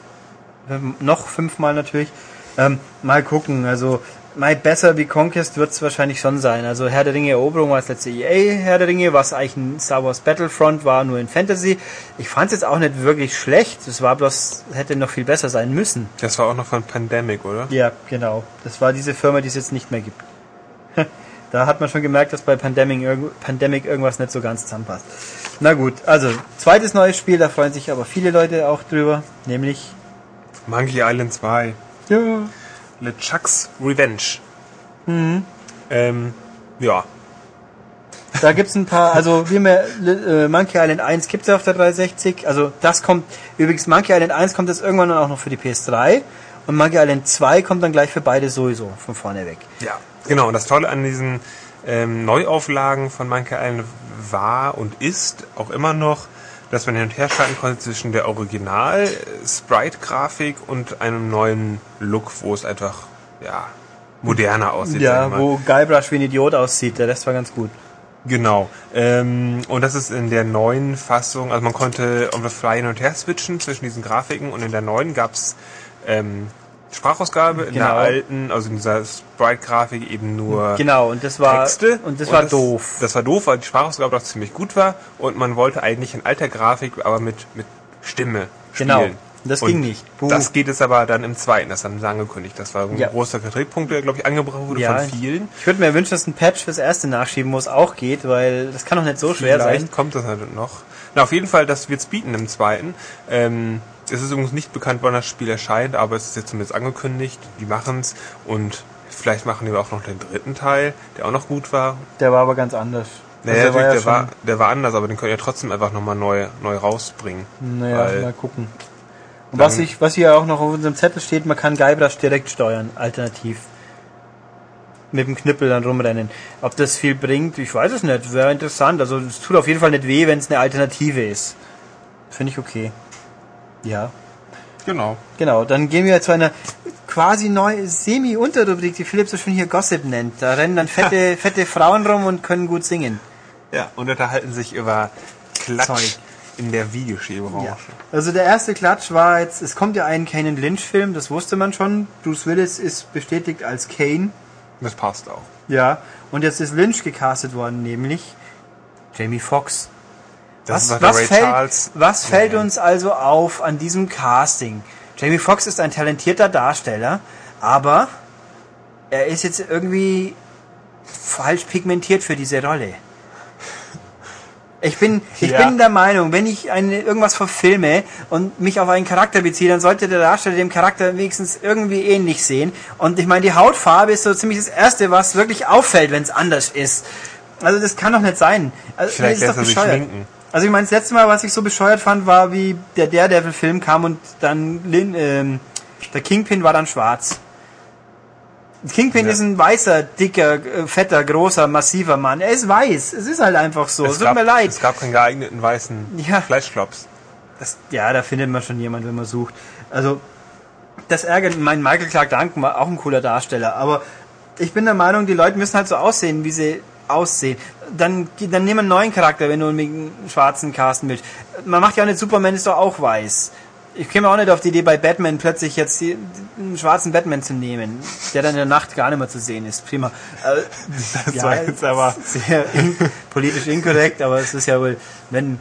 S1: Noch fünfmal natürlich. Ähm, mal gucken. Also, mal besser wie Conquest wird es wahrscheinlich schon sein. Also Herr der Ringe Eroberung war das letzte EA Herr der Ringe, was eigentlich ein Star Wars Battlefront war, nur in Fantasy. Ich fand es jetzt auch nicht wirklich schlecht. Es war bloß, hätte noch viel besser sein müssen.
S2: Das war auch noch von Pandemic, oder?
S1: Ja, genau. Das war diese Firma, die es jetzt nicht mehr gibt. da hat man schon gemerkt, dass bei Pandemic, irg Pandemic irgendwas nicht so ganz zusammenpasst. Na gut, also zweites neues Spiel, da freuen sich aber viele Leute auch drüber, nämlich
S2: Monkey Island 2.
S1: ja,
S2: LeChuck's Revenge.
S1: Mhm.
S2: Ähm, ja.
S1: da gibt's ein paar, also wie mir äh, Monkey Island 1 gibt's ja auf der 360, also das kommt, übrigens Monkey Island 1 kommt jetzt irgendwann dann auch noch für die PS3 und Monkey Island 2 kommt dann gleich für beide sowieso von vorne weg.
S2: Ja, genau. Und das Tolle an diesen ähm, Neuauflagen von Monkey Island war und ist auch immer noch, dass man hin und her schalten konnte zwischen der Original-Sprite-Grafik und einem neuen Look, wo es einfach, ja, moderner aussieht.
S1: Ja, wo Guybrush wie ein Idiot aussieht, der Rest war ganz gut.
S2: Genau. Ähm, und das ist in der neuen Fassung, also man konnte on the fly hin und her switchen zwischen diesen Grafiken und in der neuen gab's ähm, Sprachausgabe, in der
S1: Genau.
S2: alten, also in dieser Sprite-Grafik eben nur
S1: Genau, und das war
S2: Texte.
S1: und das war doof.
S2: Das war doof, weil die Sprachausgabe doch ziemlich gut war und man wollte eigentlich in alter Grafik, aber mit, mit Stimme spielen.
S1: Genau. Das
S2: Und
S1: ging nicht. Buh.
S2: Das geht es aber dann im zweiten, das haben sie angekündigt. Das war ein
S1: Ja.
S2: großer Kritikpunkt, der, glaube ich, angebracht wurde
S1: Ja.
S2: von vielen.
S1: Ich würde mir wünschen, dass ein Patch fürs erste nachschieben, wo es auch geht, weil das kann doch nicht so schwer
S2: Vielleicht
S1: sein.
S2: kommt das halt noch. Na, auf jeden Fall, das wird's bieten im zweiten. Ähm, es ist übrigens nicht bekannt, wann das Spiel erscheint, aber es ist jetzt zumindest angekündigt. Die machen's und vielleicht machen die auch noch den dritten Teil, der auch noch gut war.
S1: Der war aber ganz anders.
S2: Naja,
S1: Also
S2: der,
S1: schon-
S2: war, der war anders, aber den könnt ihr trotzdem einfach nochmal neu, neu rausbringen.
S1: Naja, mal gucken. Und was, ich, was hier auch noch auf unserem Zettel steht, man kann Guybrush direkt steuern, alternativ. Mit dem Knüppel dann rumrennen. Ob das viel bringt, ich weiß es nicht. Wäre interessant. Also es tut auf jeden Fall nicht weh, wenn es eine Alternative ist. Finde ich okay. Ja.
S2: Genau.
S1: Genau, dann gehen wir zu einer quasi neue Semi-Unterrubrik, die Philipp so schön hier Gossip nennt. Da rennen dann fette, fette Frauen rum und können gut singen.
S2: Ja, und unterhalten sich über Klatsch
S1: Zeug.
S2: in der Videospielbranche.
S1: Ja. Also der erste Klatsch war jetzt, es kommt ja ein Kane Lynch-Film, das wusste man schon. Bruce Willis ist bestätigt als Kane.
S2: Das passt auch.
S1: Ja. Und jetzt ist Lynch gecastet worden, nämlich Jamie Foxx.
S2: Das
S1: Was, was, fällt,
S2: Charles.
S1: was fällt
S2: Ja.
S1: uns also auf an diesem Casting? Jamie Foxx ist ein talentierter Darsteller, aber er ist jetzt irgendwie falsch pigmentiert für diese Rolle. Ich bin, ich
S2: Ja.
S1: bin der Meinung, wenn ich eine, irgendwas verfilme und mich auf einen Charakter beziehe, dann sollte der Darsteller dem Charakter wenigstens irgendwie ähnlich sehen. Und ich meine, die Hautfarbe ist so ziemlich das Erste, was wirklich auffällt, wenn es anders ist. Also das kann doch nicht sein. Also,
S2: Vielleicht
S1: das ist
S2: lässt er sich schminken.
S1: Also ich meine, das letzte Mal, was ich so bescheuert fand, war, wie der Daredevil-Film kam und dann Lin, ähm, der Kingpin war dann schwarz. Kingpin
S2: Ja.
S1: ist ein weißer, dicker, äh, fetter, großer, massiver Mann. Er ist weiß. Es ist halt einfach so. Es, tut
S2: gab,
S1: mir leid.
S2: Es gab keinen geeigneten weißen
S1: Ja.
S2: Fleischklops.
S1: Das, ja, da findet man schon jemand, wenn man sucht. Also, das ärgert mein Michael Clark Duncan war auch ein cooler Darsteller, aber ich bin der Meinung, die Leute müssen halt so aussehen, wie sie aussehen. Dann, dann nimm einen neuen Charakter, wenn du einen schwarzen casten willst. Man macht ja auch nicht Superman, ist doch auch weiß. Ich käme auch nicht auf die Idee, bei Batman plötzlich jetzt die, einen schwarzen Batman zu nehmen, der dann in der Nacht gar nicht mehr zu sehen ist. Prima. Äh,
S2: Das war jetzt aber-
S1: sehr in, politisch inkorrekt, aber es ist ja wohl, wenn,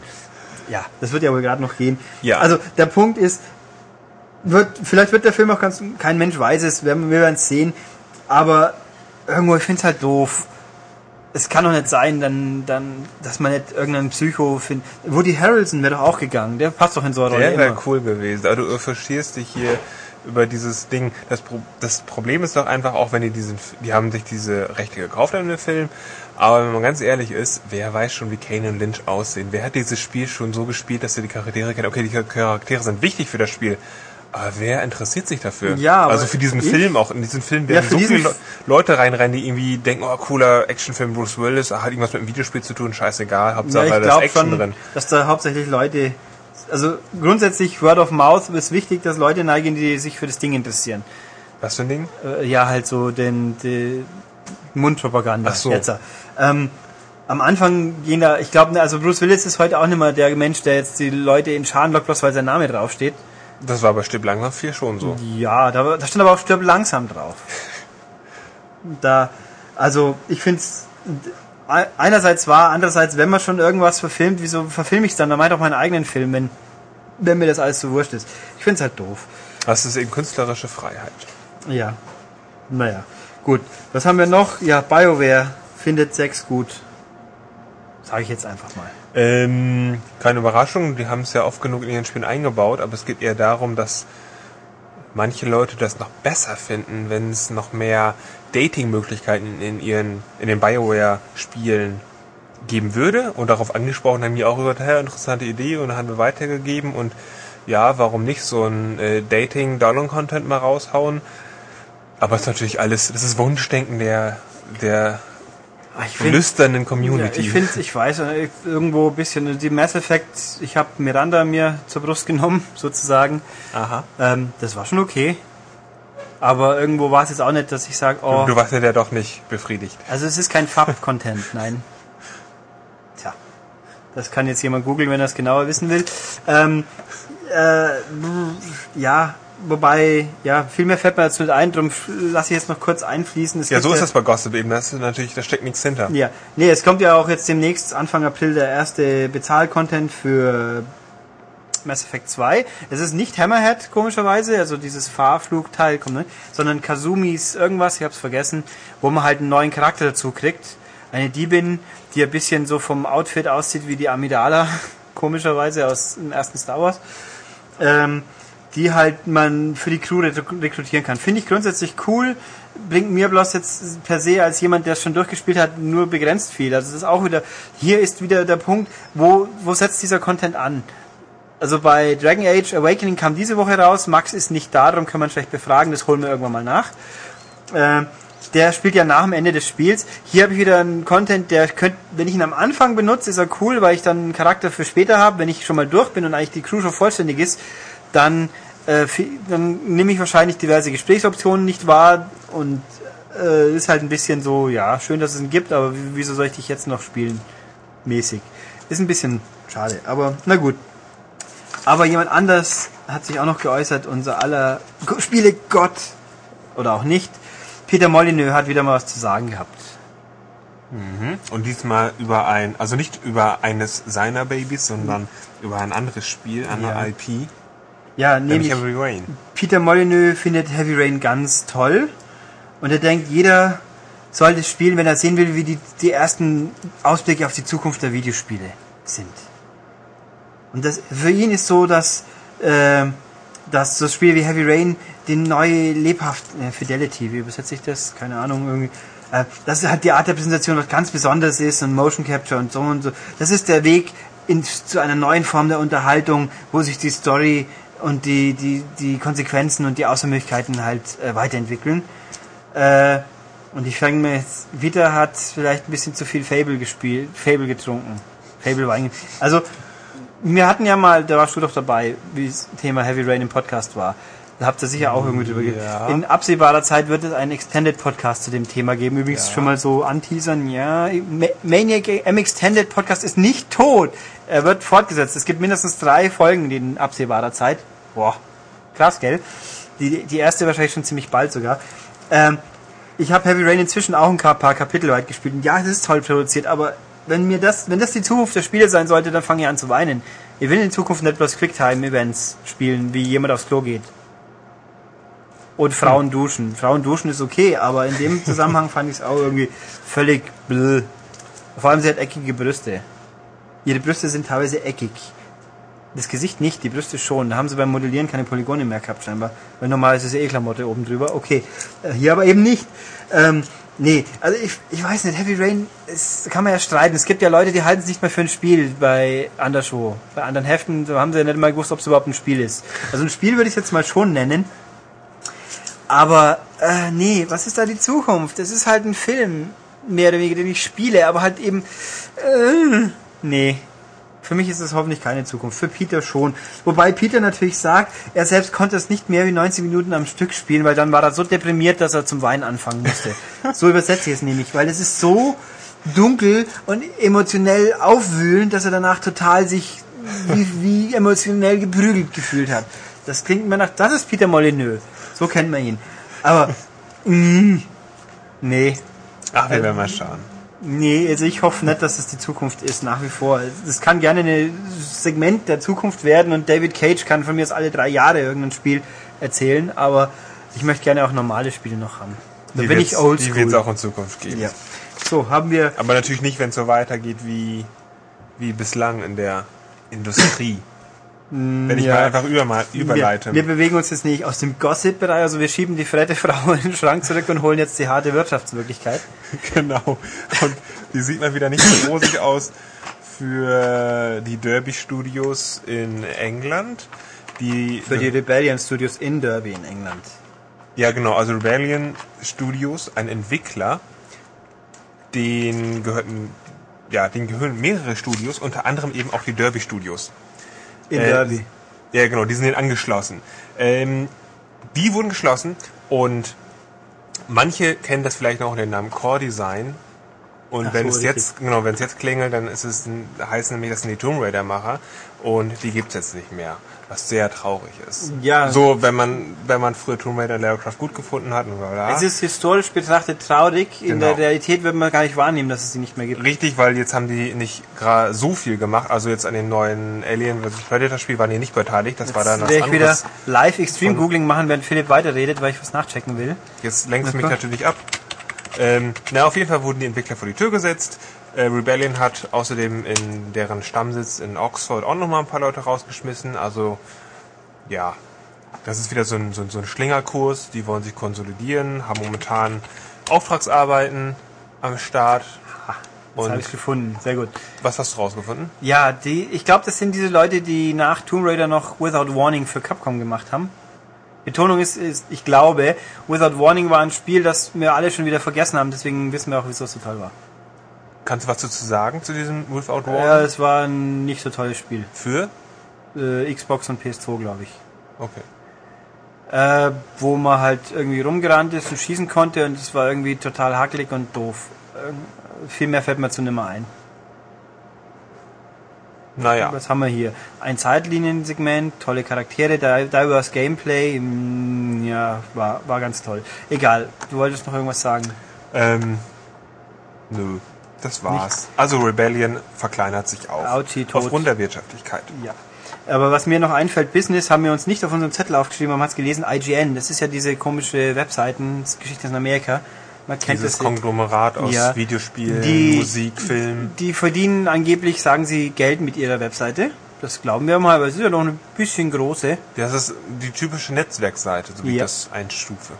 S1: ja, das wird ja wohl gerade noch gehen.
S2: Ja.
S1: Also der Punkt ist, wird, vielleicht wird der Film auch ganz, kein Mensch weiß es, wir, wir werden es sehen, aber irgendwo, ich finde es halt doof. Es kann doch nicht sein, dann, dann, dass man nicht irgendeinen Psycho findet. Woody Harrelson wäre doch auch gegangen, der passt doch in so eine Rolle
S2: Der wäre cool gewesen. Aber du verstehst dich hier über dieses Ding. Das, Pro das Problem ist doch einfach auch, wenn die diesen, die haben sich diese Rechte gekauft an den Film. Aber wenn man ganz ehrlich ist, wer weiß schon, wie Kane und Lynch aussehen? Wer hat dieses Spiel schon so gespielt, dass sie die Charaktere kennen? Okay, die Charaktere sind wichtig für das Spiel. Aber wer interessiert sich dafür?
S1: Ja,
S2: also für diesen
S1: ich-
S2: Film auch. In diesen Film
S1: Ja,
S2: werden
S1: für
S2: so viele Le Leute reinrennen, die irgendwie denken, oh, cooler Actionfilm Bruce Willis, hat irgendwas mit dem Videospiel zu tun, scheißegal,
S1: Ja,
S2: Hauptsache
S1: ich
S2: da ist Action
S1: schon,
S2: drin.
S1: dass da hauptsächlich Leute, also grundsätzlich Word of Mouth ist wichtig, dass Leute neigen, die sich für das Ding interessieren.
S2: Was für ein Ding?
S1: Äh, ja, halt so den, die Mundpropaganda.
S2: Ach so.
S1: Ähm, am Anfang gehen da, ich glaube, also Bruce Willis ist heute auch nicht mehr der Mensch, der jetzt die Leute in Schaden lockt, bloß weil sein Name draufsteht.
S2: Das war bei Stipp langsam 4 schon so.
S1: Ja, da, da stand aber auch Stirb langsam drauf. Da, also ich finde es einerseits wahr, andererseits, wenn man schon irgendwas verfilmt, wieso verfilme ich es dann? Mach ich doch meinen eigenen Film, wenn, wenn mir das alles so wurscht ist. Ich finde es halt doof.
S2: Das ist eben künstlerische Freiheit.
S1: Ja. Naja. Gut. Was haben wir noch? Ja, BioWare findet Sex gut. Sage ich jetzt einfach mal.
S2: Ähm, keine Überraschung, die haben es ja oft genug in ihren Spielen eingebaut, aber es geht eher darum, dass manche Leute das noch besser finden, wenn es noch mehr Dating-Möglichkeiten in ihren, in den BioWare-Spielen geben würde. Und darauf angesprochen haben die auch gesagt, hey, interessante Idee und dann haben wir weitergegeben und ja, warum nicht so ein äh, Dating-Download-Content mal raushauen? Aber es ist natürlich alles, das ist Wunschdenken der, der
S1: Ah, Ich find-
S2: lüsternen
S1: Ja,
S2: Community.
S1: ich finde, ich weiß, äh, irgendwo ein bisschen, die Mass Effect, ich habe Miranda mir zur Brust genommen, sozusagen.
S2: Aha.
S1: Ähm, das war schon okay. Aber irgendwo war es jetzt auch nicht, dass ich sage, oh,
S2: Du warst ja doch nicht befriedigt.
S1: also es ist kein Fab-Content, nein. Tja, das kann jetzt jemand googeln, wenn er es genauer wissen will. Ähm, äh, ja, wobei, ja, viel mehr fällt mir dazu nicht ein, darum lasse ich jetzt noch kurz einfließen. Es
S2: Ja, so ist das bei Gossip eben. Das ist natürlich, da steckt nichts hinter.
S1: Ja, nee, es kommt ja auch jetzt demnächst Anfang April der erste Bezahl-Content für Mass Effect 2. Es ist nicht Hammerhead, komischerweise, also dieses Fahrflugteil, ne, sondern Kazumis irgendwas, ich hab's vergessen, wo man halt einen neuen Charakter dazu kriegt. Eine Diebin, die ein bisschen so vom Outfit aussieht wie die Amidala, komischerweise aus dem ersten Star Wars. Ähm, die halt man für die Crew rekrutieren kann. Finde ich grundsätzlich cool. Bringt mir bloß jetzt per se als jemand, der es schon durchgespielt hat, nur begrenzt viel. Also es ist auch wieder, hier ist wieder der Punkt, wo, wo setzt dieser Content an? Also bei Dragon Age Awakening kam diese Woche raus, Max ist nicht da, darum kann man schlecht befragen, das holen wir irgendwann mal nach. Äh, der spielt ja nach dem Ende des Spiels. Hier habe ich wieder einen Content, der könnte, wenn ich ihn am Anfang benutze, ist er cool, weil ich dann einen Charakter für später habe. Wenn ich schon mal durch bin und eigentlich die Crew schon vollständig ist, dann äh, dann nehme ich wahrscheinlich diverse Gesprächsoptionen nicht wahr und äh, ist halt ein bisschen so, ja, schön, dass es ihn gibt, aber wieso soll ich dich jetzt noch spielen? Mäßig. Ist ein bisschen schade, aber na gut. Aber jemand anders hat sich auch noch geäußert, unser aller Spiele Gott oder auch nicht. Peter Molyneux hat wieder mal was zu sagen gehabt.
S2: Mhm. Und diesmal über ein, also nicht über eines seiner Babys, sondern mhm. über ein anderes Spiel, eine ja. IP.
S1: Ja, nämlich Heavy Rain. Peter Molyneux findet Heavy Rain ganz toll und er denkt, jeder sollte spielen, wenn er sehen will, wie die, die ersten Ausblicke auf die Zukunft der Videospiele sind. Und das, für ihn ist so, dass, äh, dass so Spiele wie Heavy Rain die neue lebhaft äh, Fidelity, wie übersetze ich das? Keine Ahnung, irgendwie. Äh, dass halt die Art der Präsentation was ganz Besonderes ist und Motion Capture und so und so. Das ist der Weg in, zu einer neuen Form der Unterhaltung, wo sich die Story und die, die, die Konsequenzen und die Außermöglichkeiten halt äh, weiterentwickeln. Äh, und ich fange mir jetzt, Vita hat vielleicht ein bisschen zu viel Fable gespielt, Fable getrunken. Fable Wein. Also, wir hatten ja mal, da warst du doch dabei, wie das Thema Heavy Rain im Podcast war. Da habt ihr sicher auch irgendwie drüber ja. In absehbarer Zeit wird es einen Extended Podcast zu dem Thema geben. Übrigens ja. schon mal so anteasern, ja. Maniac M Extended Podcast ist nicht tot. Er wird fortgesetzt. Es gibt mindestens drei Folgen in absehbarer Zeit. Boah, krass, gell? Die, die erste wahrscheinlich schon ziemlich bald sogar. Ähm, ich habe Heavy Rain inzwischen auch ein paar Kapitel weit gespielt. Und ja, das ist toll produziert, aber wenn mir das, wenn das die Zukunft der Spiele sein sollte, dann fange ich an zu weinen. Ich will in Zukunft nicht bloß Quicktime-Events spielen, wie jemand aufs Klo geht. Und Frauen duschen. Frauen duschen ist okay, aber in dem Zusammenhang fand ich es auch irgendwie völlig bläh. Vor allem sie hat eckige Brüste. Ihre Brüste sind teilweise eckig. Das Gesicht nicht, die Brüste schon. Da haben sie beim Modellieren keine Polygone mehr gehabt scheinbar. Weil normal ist es eh Klamotte oben drüber. Okay, äh, hier aber eben nicht. Ähm, nee, also ich, ich weiß nicht, Heavy Rain, das kann man ja streiten. Es gibt ja Leute, die halten es nicht mehr für ein Spiel bei Andershow. Bei anderen Heften haben sie ja nicht mal gewusst, ob es überhaupt ein Spiel ist. Also ein Spiel würde ich jetzt mal schon nennen. Aber, äh, nee, was ist da die Zukunft? Das ist halt ein Film, mehr oder weniger, den ich spiele, aber halt eben, äh, nee. Für mich ist es hoffentlich keine Zukunft. Für Peter schon. Wobei Peter natürlich sagt, er selbst konnte es nicht mehr wie 90 Minuten am Stück spielen, weil dann war er so deprimiert, dass er zum Weinen anfangen musste. so übersetze ich es nämlich, weil es ist so dunkel und emotionell aufwühlend, dass er danach total sich wie, wie emotionell geprügelt gefühlt hat. Das klingt mir nach, das ist Peter Molyneux. So kennt man ihn. Aber, mh, nee.
S2: Ach, wir werden mal schauen.
S1: Nee, also ich hoffe nicht, dass es die Zukunft ist, nach wie vor. Das kann gerne ein Segment der Zukunft werden und David Cage kann von mir jetzt alle drei Jahre irgendein Spiel erzählen, aber ich möchte gerne auch normale Spiele noch haben.
S2: Da die bin ich oldschool. Die wird es auch in Zukunft geben. Ja.
S1: So, haben wir...
S2: Aber natürlich nicht, wenn es so weitergeht wie, wie bislang in der Industrie. Mm, Wenn ich ja. mal einfach über, mal überleite.
S1: Wir, wir, bewegen uns jetzt nicht aus dem Gossip-Bereich, also wir schieben die fette Frau in den Schrank zurück und holen jetzt die harte Wirtschaftswirklichkeit.
S2: genau. Und die sieht mal wieder nicht so rosig aus für die Derby Studios in England. Die
S1: für die Rebellion Studios in Derby in England.
S2: Ja, genau. Also Rebellion Studios, ein Entwickler, den gehörten, ja, den gehören mehrere Studios, unter anderem eben auch die Derby Studios.
S1: In äh, Derby.
S2: Ja, genau, die sind denen angeschlossen. Ähm, die wurden geschlossen und manche kennen das vielleicht noch unter dem Namen Core Design Und
S1: Ach
S2: wenn
S1: so,
S2: es jetzt, genau, wenn es jetzt klingelt, dann ist es heißt nämlich, das sind die Tomb Raider Macher und die gibt's jetzt nicht mehr. Was sehr traurig ist.
S1: Ja.
S2: So, wenn man, wenn man früher Tomb Raider und Lara Croft gut gefunden hat und bla bla.
S1: Es ist historisch betrachtet traurig. In
S2: Genau.
S1: der Realität wird man gar nicht wahrnehmen, dass es sie nicht mehr gibt.
S2: Richtig, weil jetzt haben die nicht gerade so viel gemacht. Also jetzt an dem neuen Alien vs. Predator Spiel waren die nicht beteiligt. Das war dann
S1: Jetzt werde ich wieder live Extreme Googling machen, während Philipp weiterredet, weil ich was nachchecken will.
S2: Jetzt lenkst du mich natürlich ab. Ähm, na, auf jeden Fall wurden die Entwickler vor die Tür gesetzt. Äh, Rebellion hat außerdem in deren Stammsitz in Oxford auch nochmal ein paar Leute rausgeschmissen. Also, ja, das ist wieder so ein, so ein, so ein Schlingerkurs. Die wollen sich konsolidieren, haben momentan Auftragsarbeiten am Start.
S1: Das habe ich gefunden. Sehr gut.
S2: was hast du rausgefunden?
S1: Ja, die, ich glaube, das sind diese Leute, die nach Tomb Raider noch Without Warning für Capcom gemacht haben. Betonung ist, ist, ich glaube, Without Warning war ein Spiel, das wir alle schon wieder vergessen haben, deswegen wissen wir auch, wieso es so toll war.
S2: Kannst du was dazu sagen zu diesem Without War?
S1: Ja, es war ein nicht so tolles Spiel.
S2: Für?
S1: Äh, Xbox und PS2, glaube ich.
S2: Okay.
S1: Äh, wo man halt irgendwie rumgerannt ist und schießen konnte und es war irgendwie total hakelig und doof. Äh, viel mehr fällt mir zu nimmer ein.
S2: Naja.
S1: Was haben wir hier? Ein Zeitliniensegment, tolle Charaktere, di- diverse Gameplay, mm, ja, war, war ganz toll. Egal, du wolltest noch irgendwas sagen.
S2: Ähm, nö, das war's. Also Rebellion verkleinert sich auch.
S1: Autschi, tot.
S2: Aufgrund der Wirtschaftlichkeit.
S1: Ja. Aber was mir noch einfällt, Business haben wir uns nicht auf unserem Zettel aufgeschrieben, man hat es gelesen, IGN, das ist ja diese komische Webseiten, das ist Geschichte aus Amerika. Man kennt
S2: Dieses
S1: das.
S2: Konglomerat aus
S1: Ja.
S2: Videospielen,
S1: Die-
S2: Musik, Film.
S1: Die verdienen angeblich, sagen sie, Geld mit ihrer Webseite. Das glauben wir mal, aber es ist ja noch ein bisschen große.
S2: Das ist die typische Netzwerkseite, so wie ich
S1: Ja.
S2: das einstufe.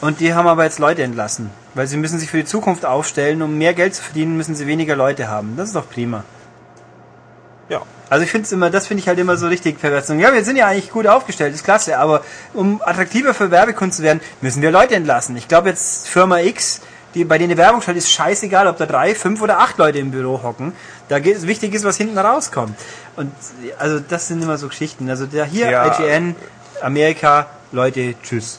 S1: Und die haben aber jetzt Leute entlassen. Weil sie müssen sich für die Zukunft aufstellen. Um mehr Geld zu verdienen, müssen sie weniger Leute haben. Das ist doch prima.
S2: Ja.
S1: Also ich finde es immer, das finde ich halt immer so richtig pervers. Ja, wir sind ja eigentlich gut aufgestellt, ist klasse, aber um attraktiver für Werbekunden zu werden, müssen wir Leute entlassen. Ich glaube jetzt Firma X, die bei denen die Werbung schaltet, ist scheißegal, ob da drei, fünf oder acht Leute im Büro hocken. Da geht, wichtig ist, was hinten rauskommt. Und also das sind immer so Geschichten. Also der hier
S2: Ja.
S1: IGN, Amerika, Leute, tschüss.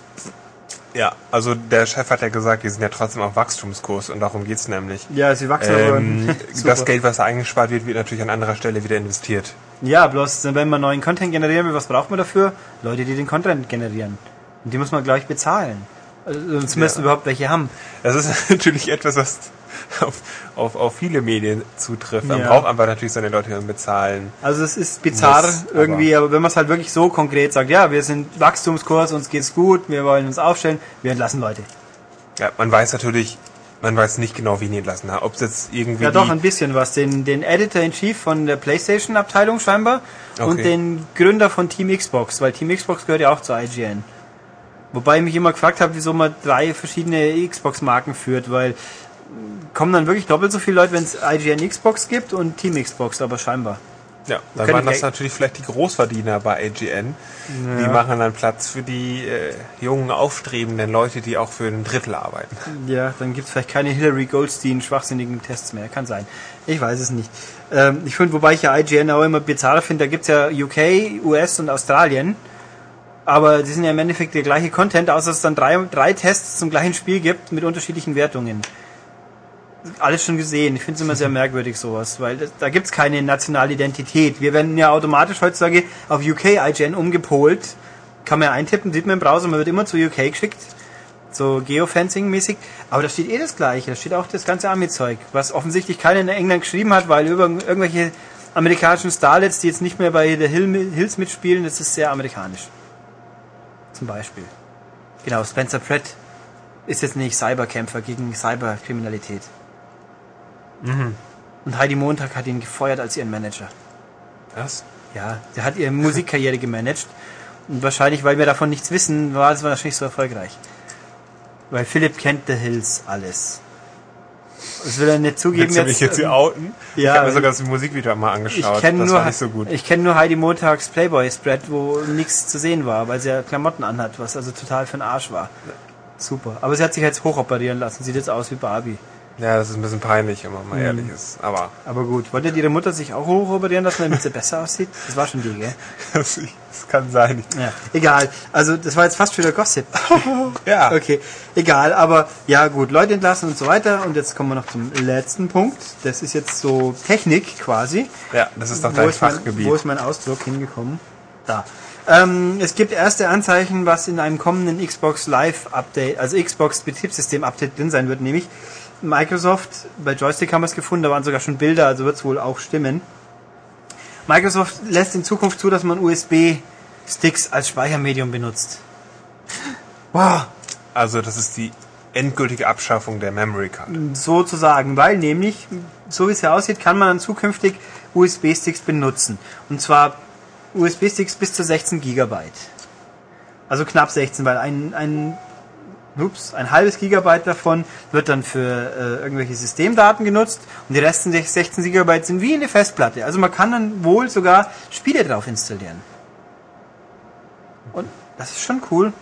S2: Ja, also der Chef hat ja gesagt, die sind ja trotzdem auf Wachstumskurs und darum geht's nämlich.
S1: Ja, sie wachsen
S2: Ähm,
S1: aber.
S2: das. Geld, was da eingespart wird, wird natürlich an anderer Stelle wieder investiert.
S1: Ja, bloß wenn man neuen Content generieren will, was braucht man dafür? Leute, die den Content generieren. Und die muss man gleich bezahlen. Also, zumindest
S2: Ja.
S1: überhaupt welche haben.
S2: Das ist natürlich etwas, was auf, auf, auf viele Medien zutrifft. Man
S1: Ja.
S2: braucht einfach natürlich seine Leute bezahlen.
S1: Also es ist bizarr
S2: Muss,
S1: irgendwie, aber, wenn man es halt wirklich so konkret sagt, ja, wir sind Wachstumskurs, uns geht's gut, wir wollen uns aufstellen, wir entlassen Leute.
S2: Ja, man weiß natürlich, man weiß nicht genau, wen die entlassen haben. Ob es jetzt irgendwie.
S1: Ja doch, ein bisschen was. Den, den Editor-in-Chief von der Playstation-Abteilung scheinbar und
S2: Okay.
S1: den Gründer von Team Xbox, weil Team Xbox gehört ja auch zur IGN. Wobei ich mich immer gefragt habe, wieso man drei verschiedene Xbox-Marken führt, weil mh, kommen dann wirklich doppelt so viele Leute, wenn es IGN Xbox gibt und Team Xbox, aber scheinbar.
S2: ja, dann waren das natürlich vielleicht die Großverdiener bei AGN. Die machen dann Platz für die äh, jungen, aufstrebenden Leute, die auch für ein Drittel arbeiten.
S1: Ja, dann gibt es vielleicht keine Hillary Goldstein schwachsinnigen Tests mehr. Kann sein. Ich weiß es nicht. Ähm, ich finde, wobei ich ja IGN auch immer bizarrer finde, da gibt's ja UK, US und Australien. Aber die sind ja im Endeffekt der gleiche Content, außer dass es dann drei, drei Tests zum gleichen Spiel gibt mit unterschiedlichen Wertungen. Alles schon gesehen. Ich finde es immer sehr merkwürdig sowas, weil das, da gibt's keine nationale Identität. Wir werden ja automatisch heutzutage auf UK IGN umgepolt. Kann man ja eintippen, sieht man im Browser, man wird immer zu UK geschickt so Geofencing-mäßig. Aber da steht eh das Gleiche. Da steht auch das ganze Army-Zeug, was offensichtlich keiner in England geschrieben hat, weil über irgendwelche amerikanischen Starlets, die jetzt nicht mehr bei Hill, Hills mitspielen, das ist sehr amerikanisch. Zum Beispiel. Genau, Spencer Pratt ist jetzt nicht Cyberkämpfer gegen Cyberkriminalität. Und Heidi Montag hat ihn gefeuert als ihren Manager.
S2: Was?
S1: Ja, der hat ihre Musikkarriere gemanagt. Und wahrscheinlich, weil wir davon nichts wissen, war es wahrscheinlich so erfolgreich. Weil Philipp kennt The Hills alles. Das will er nicht zugeben
S2: Willst du mich jetzt
S1: ähm,
S2: hier outen?
S1: ja,
S2: ich habe mir
S1: ich-
S2: sogar das Musikvideo mal
S1: Ich
S2: angeschaut.
S1: kenne
S2: das
S1: nur,
S2: so
S1: ich kenne nur Heidi Montags Playboy-Spread, wo nichts zu sehen war, weil sie ja Klamotten anhat, was also total für den Arsch war. Super. Aber sie hat sich jetzt hochoperieren lassen. Sieht jetzt aus wie Barbie.
S2: Ja, das ist ein bisschen peinlich, wenn man mal
S1: Mhm.
S2: ehrlich ist. Aber
S1: Aber gut, wollte ihre Mutter sich auch hochoperieren lassen, damit sie besser aussieht? Das war schon die, gell?
S2: das, das kann sein.
S1: Ja, egal. Also das war jetzt fast wieder Gossip.
S2: Ja.
S1: Okay, egal. Aber ja gut, Leute entlassen und so weiter. Und jetzt kommen wir noch zum letzten Punkt. Das ist jetzt so Technik quasi.
S2: Ja, das ist doch
S1: Wo
S2: dein
S1: mein,
S2: Fachgebiet.
S1: wo ist mein Ausdruck hingekommen? Da. Ähm, es gibt erste Anzeichen, was in einem kommenden Xbox Live Update, also Xbox Betriebssystem Update drin sein wird, nämlich Microsoft, bei Joystick haben wir es gefunden, da waren sogar schon Bilder, also wird es wohl auch stimmen. Microsoft lässt in Zukunft zu, dass man USB-Sticks als Speichermedium benutzt. Wow,
S2: Also das ist die endgültige Abschaffung der Memory Card.
S1: sozusagen, weil nämlich, so wie es hier aussieht, kann man dann zukünftig USB-Sticks benutzen. Und zwar USB-Sticks bis zu 16 Gigabyte. Also knapp 16, weil ein, ein, ups, ein halbes Gigabyte davon wird dann für äh, irgendwelche Systemdaten genutzt und die Resten der 16 Gigabyte sind wie eine Festplatte. Also man kann dann wohl sogar Spiele drauf installieren. Und das ist schon cool.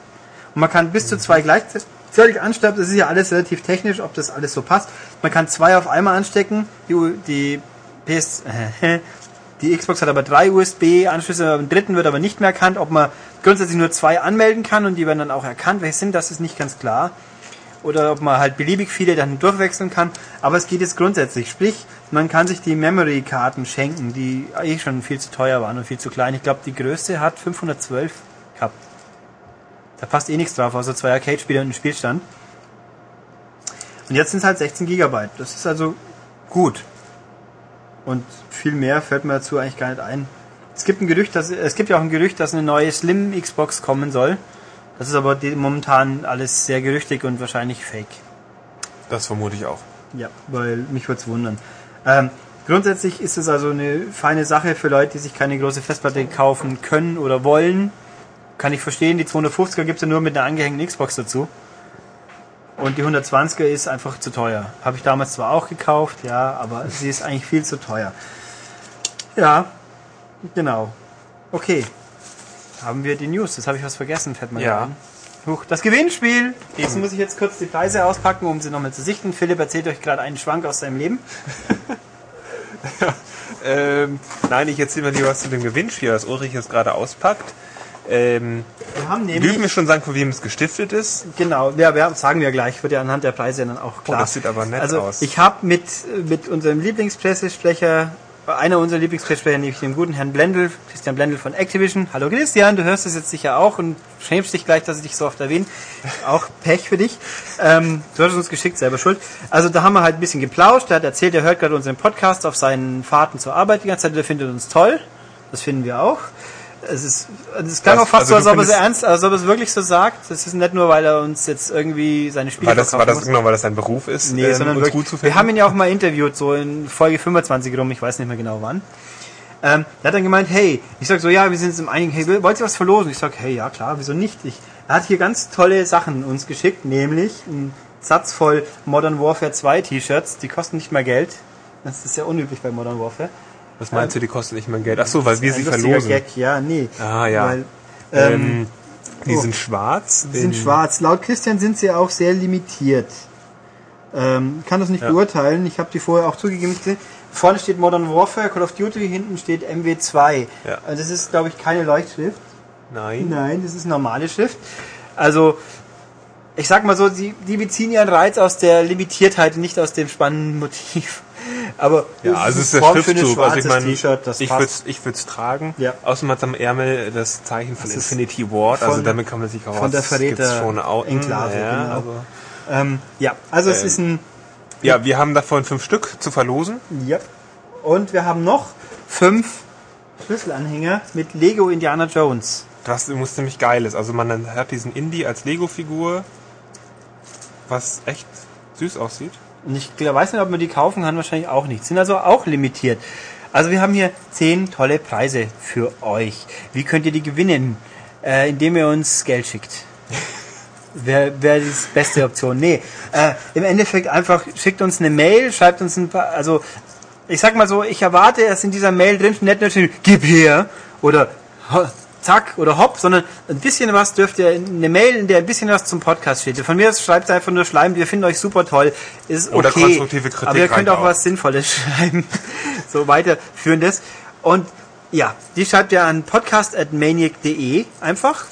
S1: Und man kann bis zu zwei gleichzeitig anstecken. Das ist ja alles relativ technisch, ob das alles so passt. Man kann zwei auf einmal anstecken. Die, die PS, die Xbox hat aber drei USB-Anschlüsse. Beim dritten wird aber nicht mehr erkannt. Ob man grundsätzlich nur zwei anmelden kann und die werden dann auch erkannt. Welche sind, das ist nicht ganz klar. Oder ob man halt beliebig viele dann durchwechseln kann. Aber es geht jetzt grundsätzlich. Sprich, man kann sich die Memory-Karten schenken, die eh schon viel zu teuer waren und viel zu klein. Ich glaube, die größte hat 512 gehabt. Da passt eh nichts drauf, außer zwei Arcade-Spiele und ein Spielstand. Und jetzt sind es halt 16 Gigabyte. Das ist also gut. Und viel mehr fällt mir dazu eigentlich gar nicht ein. Es gibt ein Gerücht, dass, es gibt ja auch ein Gerücht, dass eine neue Slim Xbox kommen soll. Das ist aber momentan alles sehr gerüchtig und wahrscheinlich fake.
S2: Das vermute ich auch.
S1: Ja, weil mich würde es wundern. Ähm, grundsätzlich ist es also eine feine Sache für Leute, die sich keine große Festplatte kaufen können oder wollen. Kann ich verstehen, die 250er gibt es ja nur mit einer angehängten Xbox dazu. Und die 120er ist einfach zu teuer. Habe ich damals zwar auch gekauft, ja, aber sie ist eigentlich viel zu teuer. Ja, genau. Okay. Haben wir die News? Das habe ich was vergessen, fällt mir
S2: Ja.
S1: ein. Huch, das Gewinnspiel! Jetzt muss ich jetzt kurz die Preise auspacken, um sie nochmal zu sichten. Philipp erzählt euch gerade einen Schwank aus seinem Leben.
S2: Ähm, nein, ich erzähle mal lieber was zu dem Gewinnspiel, das Ulrich jetzt gerade auspackt. Ähm,
S1: Wir haben
S2: dürfen
S1: nämlich...
S2: wir schon sagen, von wem es gestiftet ist?
S1: Genau, ja, wir sagen wir gleich, wird ja anhand der Preise dann auch klar.
S2: Oh, das sieht aber nett
S1: also,
S2: aus.
S1: Ich habe mit, mit unserem Lieblingspressesprecher, einer unserer Lieblingspressesprecher, nämlich dem guten Herrn Blendl, Christian Blendl von Activision. Hallo Christian, du hörst es jetzt sicher auch und schämst dich gleich, dass ich dich so oft erwähne. Auch Pech für dich. Ähm, du hast uns geschickt, selber schuld. Also da haben wir halt ein bisschen geplauscht. Er hat erzählt, er hört gerade unseren Podcast auf seinen Fahrten zur Arbeit die ganze Zeit. Er findet uns toll. Das finden wir auch. Es ist, es klang
S2: Was?
S1: auch fast
S2: Also
S1: so, als ob er es ernst, als ob er es wirklich so sagt. Das ist nicht nur, weil er uns jetzt irgendwie seine Spiele
S2: Weil das, war das
S1: muss.
S2: genau, weil das sein Beruf ist,
S1: Nee,
S2: ähm,
S1: sondern
S2: uns
S1: wirklich,
S2: gut zu
S1: wir haben ihn ja auch mal interviewt, so in Folge 25 rum, ich weiß nicht mehr genau wann. Ähm, er hat dann gemeint, hey, ich sag so, ja, wir sind jetzt im Einigen, hey, wollt ihr was verlosen? Ich sag, hey, ja klar, wieso nicht? Ich, er hat hier ganz tolle Sachen uns geschickt, nämlich einen Satz voll Modern Warfare 2 T-Shirts, die kosten nicht mehr Geld. Das ist ja unüblich bei Modern Warfare.
S2: Was meinst du, die kosten nicht mehr Geld? Ach so, weil wir sie verlosen.
S1: Gag, ja, nee.
S2: Ah, ja.
S1: Weil, ähm,
S2: Ähm, die
S1: oh.
S2: sind schwarz.
S1: Die sind
S2: in-
S1: schwarz. Laut Christian sind sie auch sehr limitiert. Ähm, kann das nicht
S2: Ja.
S1: beurteilen. Ich habe die vorher auch zugegeben. Vorne steht Modern Warfare, Call of Duty, hinten steht MW2.
S2: Ja.
S1: Also das ist, glaube ich, keine Leuchtschrift.
S2: Nein.
S1: Nein, das ist normale Schrift. Also, ich sag mal so, die, die beziehen ihren Reiz aus der Limitiertheit, nicht aus dem spannenden Motiv. Aber
S2: Ja, also es ist der
S1: Form für ein
S2: Schriftzug. Also ich meine,
S1: T-Shirt, das
S2: ich würde ich würd's tragen.
S1: Ja.
S2: Außerdem hat am Ärmel das Zeichen von
S1: Das
S2: Infinity Ward. Also damit kann man sich auch
S1: von der
S2: das gibt's
S1: Verräter-
S2: schon outen.
S1: Enklave,
S2: ja,
S1: genau.
S2: aber-
S1: ähm, ja, also es
S2: Ähm,
S1: ist ein
S2: ja, wir haben davon fünf Stück zu verlosen.
S1: Ja. Und wir haben noch fünf Schlüsselanhänger mit Lego Indiana Jones.
S2: Das muss nämlich geil ist. Also man hat diesen Indie als Lego-Figur, was echt süß aussieht.
S1: Und ich weiß nicht, ob man die kaufen kann, wahrscheinlich auch nicht. Sind also auch limitiert. Also wir haben hier zehn tolle Preise für euch. Wie könnt ihr die gewinnen? Äh, indem ihr uns Geld schickt. Wäre wär die beste Option. Nee, äh, im Endeffekt einfach schickt uns eine Mail, schreibt uns ein paar, also ich sag mal so, ich erwarte, dass in dieser Mail drin nicht steht, gib her oder "Ha, zack oder hopp, sondern ein bisschen was dürft ihr, eine Mail, in der ein bisschen was zum Podcast steht. Von mir aus schreibt einfach nur Schleim, wir finden euch super toll, ist okay.
S2: Oder konstruktive Kritik
S1: Aber ihr könnt auch,
S2: auch.
S1: was Sinnvolles schreiben, so weiterführendes. Und ja, die schreibt ihr an podcast.maniac.de einfach.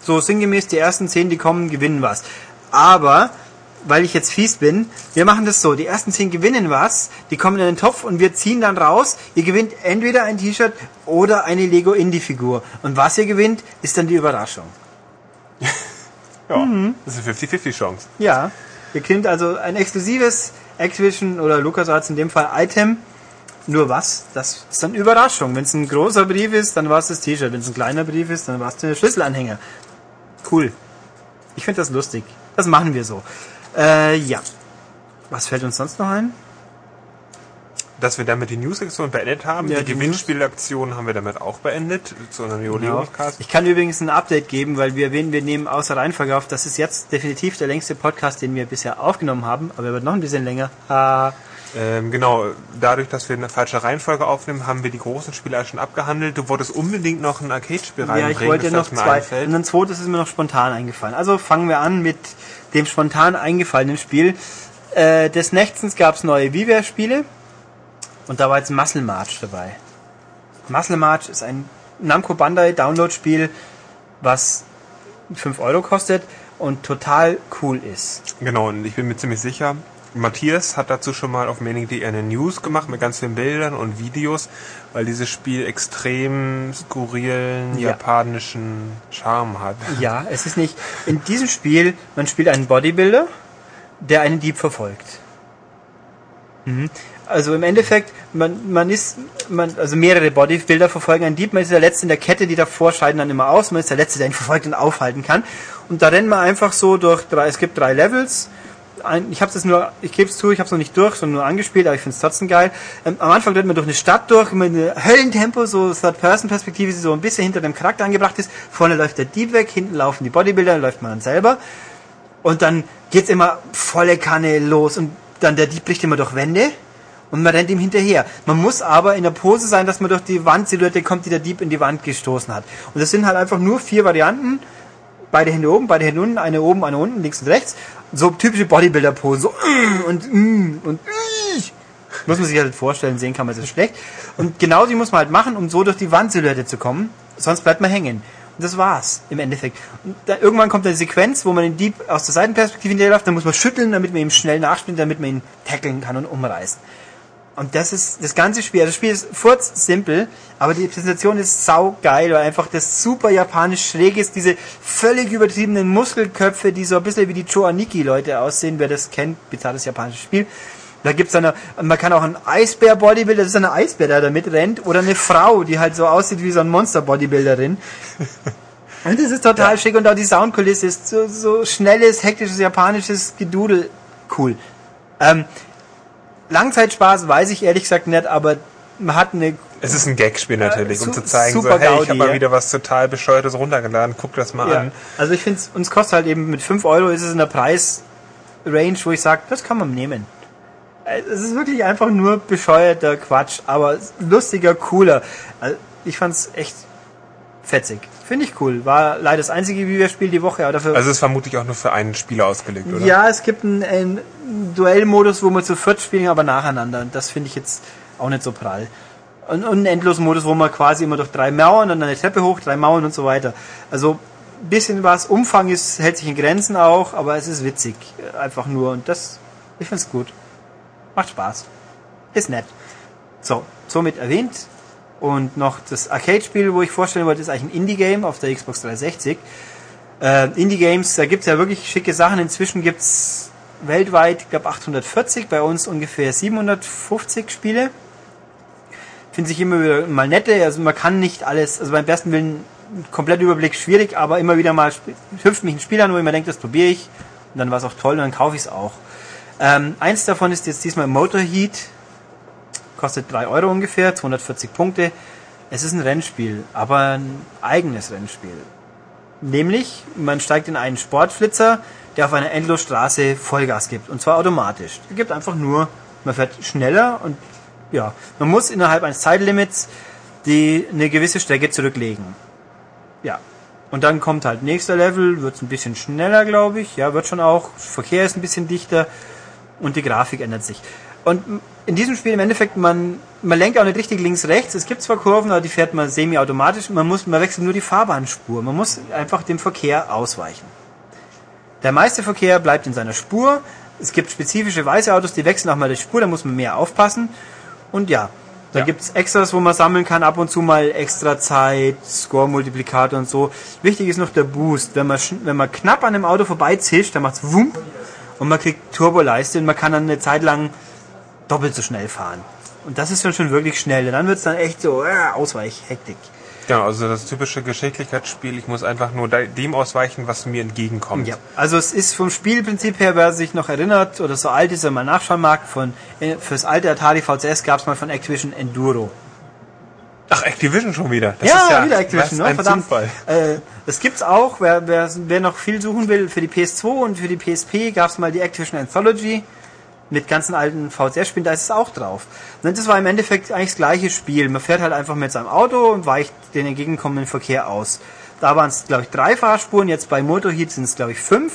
S1: So sinngemäß, die ersten zehn, die kommen, gewinnen was. Aber, weil ich jetzt fies bin, wir machen das so, die ersten zehn gewinnen was, die kommen in den Topf und wir ziehen dann raus, ihr gewinnt entweder ein T-Shirt oder eine Lego Indie-Figur. Und was ihr gewinnt, ist dann die Überraschung.
S2: Ja,
S1: Mhm.
S2: das ist eine 50-50 Chance.
S1: Ja, ihr kriegt also ein exklusives Activision oder LucasArts in dem Fall Item. Nur was? Das ist dann Überraschung. Wenn es ein großer Brief ist, dann war es das T-Shirt. Wenn es ein kleiner Brief ist, dann war es der Schlüsselanhänger. Cool. Ich finde das lustig. Das machen wir so. Äh, ja. Was fällt uns sonst noch ein?
S2: Dass wir damit die News-Sektion beendet haben.
S1: Ja,
S2: die
S1: die
S2: Gewinnspielaktion haben wir damit auch beendet. Zu einem
S1: Genau.
S2: Neoleo-Cast.
S1: Ich kann übrigens ein Update geben, weil wir erwähnen, wir nehmen außer Reihenfolge auf. Das ist jetzt definitiv der längste Podcast, den wir bisher aufgenommen haben, aber er wird noch ein bisschen länger. Ah,
S2: Ähm, genau, dadurch, dass wir eine falsche Reihenfolge aufnehmen, haben wir die großen Spiele schon abgehandelt. Du wolltest unbedingt noch ein Arcade-Spiel
S1: Ja,
S2: reinbringen.
S1: ich wollte
S2: das
S1: noch zwei.
S2: einfällt.
S1: Und ein zweites ist mir noch spontan eingefallen. Also fangen wir an mit dem spontan eingefallenen Spiel. Äh, des Nächtens gab es neue WiiWare-Spiele und da war jetzt Muscle March dabei. Muscle March ist ein Namco Bandai Download-Spiel, was 5 Euro kostet und total cool ist.
S2: Genau, und ich bin mir ziemlich sicher, Matthias hat dazu schon mal auf Mailing.de eine News gemacht mit ganz vielen Bildern und Videos, weil dieses Spiel extrem skurrilen
S1: Ja.
S2: japanischen Charme hat.
S1: Ja, es ist nicht. In diesem Spiel, man spielt einen Bodybuilder, der einen Dieb verfolgt. Mhm. Also im Endeffekt, man, man ist, man, also mehrere Bodybuilder verfolgen einen Dieb, man ist der Letzte in der Kette, die davor scheiden dann immer aus, man ist der Letzte, der ihn verfolgt und aufhalten kann. Und da rennt man einfach so durch drei, es gibt drei Levels. Ein, ich habe es nur, ich gebe es zu, ich habe es noch nicht durch, sondern nur angespielt, aber ich finde es trotzdem geil. Ähm, am Anfang rennt man durch eine Stadt durch, mit einem Höllentempo, so Third-Person-Perspektive, die so ein bisschen hinter dem Charakter angebracht ist. Vorne läuft der Dieb weg, hinten laufen die Bodybuilder, dann läuft man dann selber. Und dann geht's immer volle Kanne los und dann der Dieb bricht immer durch Wände und man rennt ihm hinterher. Man muss aber in der Pose sein, dass man durch die Wandsilhouette kommt, die der Dieb in die Wand gestoßen hat. Und das sind halt einfach nur vier Varianten. Beide Hände oben, beide Hände unten, eine oben, eine unten, links und rechts. So typische Bodybuilder-Pose. So mm, und mm, und mm. Muss man sich halt vorstellen, sehen kann man es schlecht. Und genau die muss man halt machen, um so durch die Wandsilhouette zu kommen. Sonst bleibt man hängen. Und das war's im Endeffekt. Und da, irgendwann kommt eine Sequenz, wo man den Dieb aus der Seitenperspektive hinterherläuft, dann muss man schütteln, damit man ihm schnell nachspringt, damit man ihn tackeln kann und umreißen. Und das ist das ganze Spiel. Also Das Spiel ist furz simpel, aber die Präsentation ist sau geil, weil einfach das super japanisch schräg ist. Diese völlig übertriebenen Muskelköpfe, die so ein bisschen wie die Choaniki-Leute aussehen, wer das kennt, bizarres japanisches Spiel. Da gibt's eine, man kann auch einen Eisbär-Bodybuilder, das ist eine Eisbär, der da mitrennt, oder eine Frau, die halt so aussieht wie so ein Monster-Bodybuilderin. Und das ist total schick und auch die Soundkulisse ist so, so schnelles, hektisches, japanisches Gedudel. Cool. Ähm, Langzeitspaß weiß ich ehrlich gesagt nicht, aber man hat eine
S2: Es ist ein Gagspiel natürlich, um
S1: su-
S2: zu zeigen, so, hey, ich
S1: Gaudi,
S2: habe mal wieder was total Bescheuertes runtergeladen, guck das mal
S1: Ja,
S2: an.
S1: also ich finde uns kostet halt eben mit 5 Euro ist es in der Preisrange, wo ich sage, das kann man nehmen. Äh, Es ist wirklich einfach nur bescheuerter Quatsch, aber lustiger, cooler. Also ich fand's echt fetzig. Finde ich cool. War leider das einzige Videospiel die Woche, aber dafür.
S2: Also es ist vermutlich auch nur für einen Spieler ausgelegt, oder?
S1: ja, es gibt einen, einen Duellmodus, wo man zu viert spielen, aber nacheinander. Und das finde ich jetzt auch nicht so prall. Und, und einen Endlosmodus, wo man quasi immer durch drei Mauern und eine Treppe hoch, drei Mauern und so weiter. Also ein bisschen was. Umfang ist, hält sich in Grenzen auch, aber es ist witzig. Einfach nur. Und das, ich finde es gut. Macht Spaß. Ist nett. So, somit erwähnt. Und noch das Arcade-Spiel, wo ich vorstellen wollte, ist eigentlich ein Indie-Game auf der Xbox 360. Äh, Indie-Games, da gibt's ja wirklich schicke Sachen. Inzwischen gibt's weltweit, ich glaube 840, bei uns ungefähr 750 Spiele. Finde sich immer wieder mal nette, also man kann nicht alles, also beim besten Willen komplett Überblick schwierig, aber immer wieder mal hüpft mich ein Spiel an, wo ich mir denke, das probiere ich und dann war es auch toll und dann kaufe ich es auch. Ähm, eins davon ist jetzt diesmal Motorheat, kostet 3 Euro ungefähr, 240 Punkte. Es ist ein Rennspiel, aber ein eigenes Rennspiel. Nämlich, man steigt in einen Sportflitzer, der auf einer Endlosstraße Vollgas gibt. Und zwar automatisch. Er gibt einfach nur, man fährt schneller und ja, man muss innerhalb eines Zeitlimits die eine gewisse Strecke zurücklegen. Ja. Und dann kommt halt nächster Level, wird ein bisschen schneller, glaube ich. Ja, wird schon auch. Verkehr ist ein bisschen dichter und die Grafik ändert sich. Und in diesem Spiel im Endeffekt, man, man lenkt auch nicht richtig links, rechts. Es gibt zwar Kurven, aber die fährt man semi-automatisch. Man muss, man wechselt nur die Fahrbahnspur. Man muss einfach dem Verkehr ausweichen. Der meiste Verkehr bleibt in seiner Spur. Es gibt spezifische weiße Autos, die wechseln auch mal die Spur, da muss man mehr aufpassen. Und ja, da
S2: Ja.
S1: gibt's Extras, wo man sammeln kann, ab und zu mal extra Zeit, Score-Multiplikator und so. Wichtig ist noch der Boost. Wenn man, wenn man knapp an einem Auto vorbeizischt, dann macht's wump und man kriegt Turboleiste und man kann dann eine Zeit lang doppelt so schnell fahren. Und das ist dann schon wirklich schnell. Und dann wird's dann echt so äh, Ausweich-Hektik.
S2: Genau, also das typische Geschicklichkeitsspiel, ich muss einfach nur de- dem ausweichen, was mir entgegenkommt.
S1: Ja, also es ist vom Spielprinzip her, wer sich noch erinnert oder so alt ist, wenn man nachschauen mag, von, äh, fürs alte Atari VCS gab es mal von Activision Enduro.
S2: Ach, Activision schon wieder. Das
S1: ja,
S2: ja
S1: wieder Activision,
S2: was
S1: ne? verdammt.
S2: Zufall.
S1: Äh, das gibt's auch, wer, wer, wer noch viel suchen will, für die PS2 und für die PSP gab's mal die Activision Anthology mit ganzen alten VCS-Spielen, da ist es auch drauf. Und das war im Endeffekt eigentlich das gleiche Spiel. Man fährt halt einfach mit seinem Auto und weicht den entgegenkommenden Verkehr aus. Da waren es, glaube ich, drei Fahrspuren, jetzt bei Motorheat sind es, glaube ich, fünf.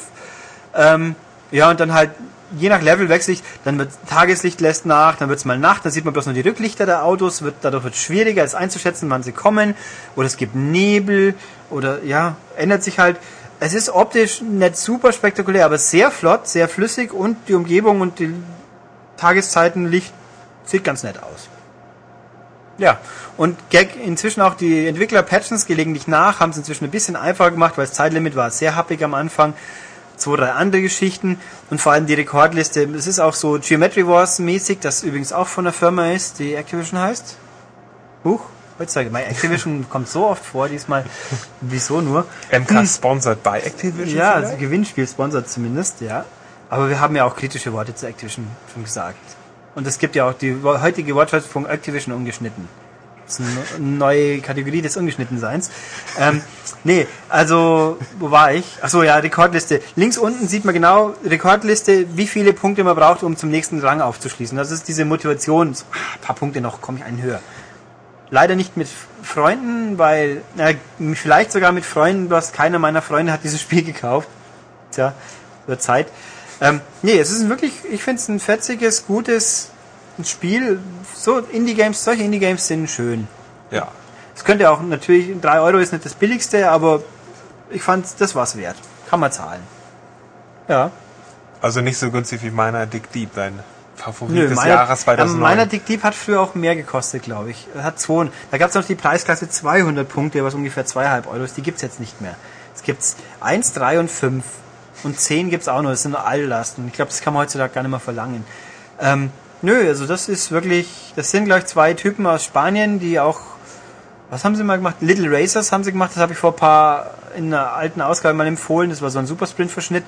S1: Ähm, ja, und dann halt, je nach Level wechsle ich, dann wird Tageslicht lässt nach, dann wird es mal Nacht, dann sieht man bloß nur die Rücklichter der Autos, wird, dadurch wird es schwieriger, es einzuschätzen, wann sie kommen, oder es gibt Nebel, oder ja, ändert sich halt. Es ist optisch nicht super spektakulär, aber sehr flott, sehr flüssig und die Umgebung und die Tageszeiten, Licht, sieht ganz nett aus. Ja, und Gag inzwischen auch die Entwickler patchen es gelegentlich nach, haben es inzwischen ein bisschen einfacher gemacht, weil das Zeitlimit war sehr happig am Anfang. Zwei, drei andere Geschichten und vor allem die Rekordliste. Es ist auch so Geometry Wars mäßig, das übrigens auch von der Firma ist, die Activision heißt. Huch, heutzutage. Mein Activision kommt so oft vor, diesmal. Wieso nur?
S2: MK sponsored by Activision.
S1: Ja, also Gewinnspiel sponsert zumindest, ja. Aber wir haben ja auch kritische Worte zu Activision schon gesagt. Und es gibt ja auch die heutige Wortschöpfung Activision ungeschnitten. Das ist eine no- neue Kategorie des Ungeschnittenseins. Ähm, nee, also, wo war ich? Achso, ja, Rekordliste. Links unten sieht man genau, Rekordliste, wie viele Punkte man braucht, um zum nächsten Rang aufzuschließen. Das ist diese Motivation, so, ein paar Punkte noch, komme ich einen höher. Leider nicht mit Freunden, weil, na, vielleicht sogar mit Freunden, bloß keiner meiner Freunde hat dieses Spiel gekauft. Tja, wird Zeit. Ähm, nee, es ist ein wirklich, ich finde es ein fetziges, gutes Spiel. So Indie-Games, solche Indie-Games sind schön.
S2: ja.
S1: Es könnte auch natürlich, 3 Euro ist nicht das billigste, aber ich fand, das war's wert. Kann man zahlen. Ja.
S2: Also nicht so günstig wie meiner Dick Deep, dein Favorit
S1: Nö,
S2: des
S1: meiner,
S2: Jahres
S1: ähm,
S2: 2009.
S1: meiner Dick Deep hat früher auch mehr gekostet, glaube ich. Hat zwei, da gab es noch die Preisklasse 200 Punkte, was ungefähr 2,5 Euro ist. Die gibt's jetzt nicht mehr. Es gibt's 1, 3 und 5. Und 10 gibt's auch noch. Das sind nur Alllasten. Ich glaube, das kann man heutzutage gar nicht mehr verlangen. Ähm, nö, also das ist wirklich, das sind gleich zwei Typen aus Spanien, die auch, was haben sie mal gemacht? Little Racers haben sie gemacht. Das habe ich vor ein paar, in einer alten Ausgabe mal empfohlen. Das war so ein Supersprint-Verschnitt.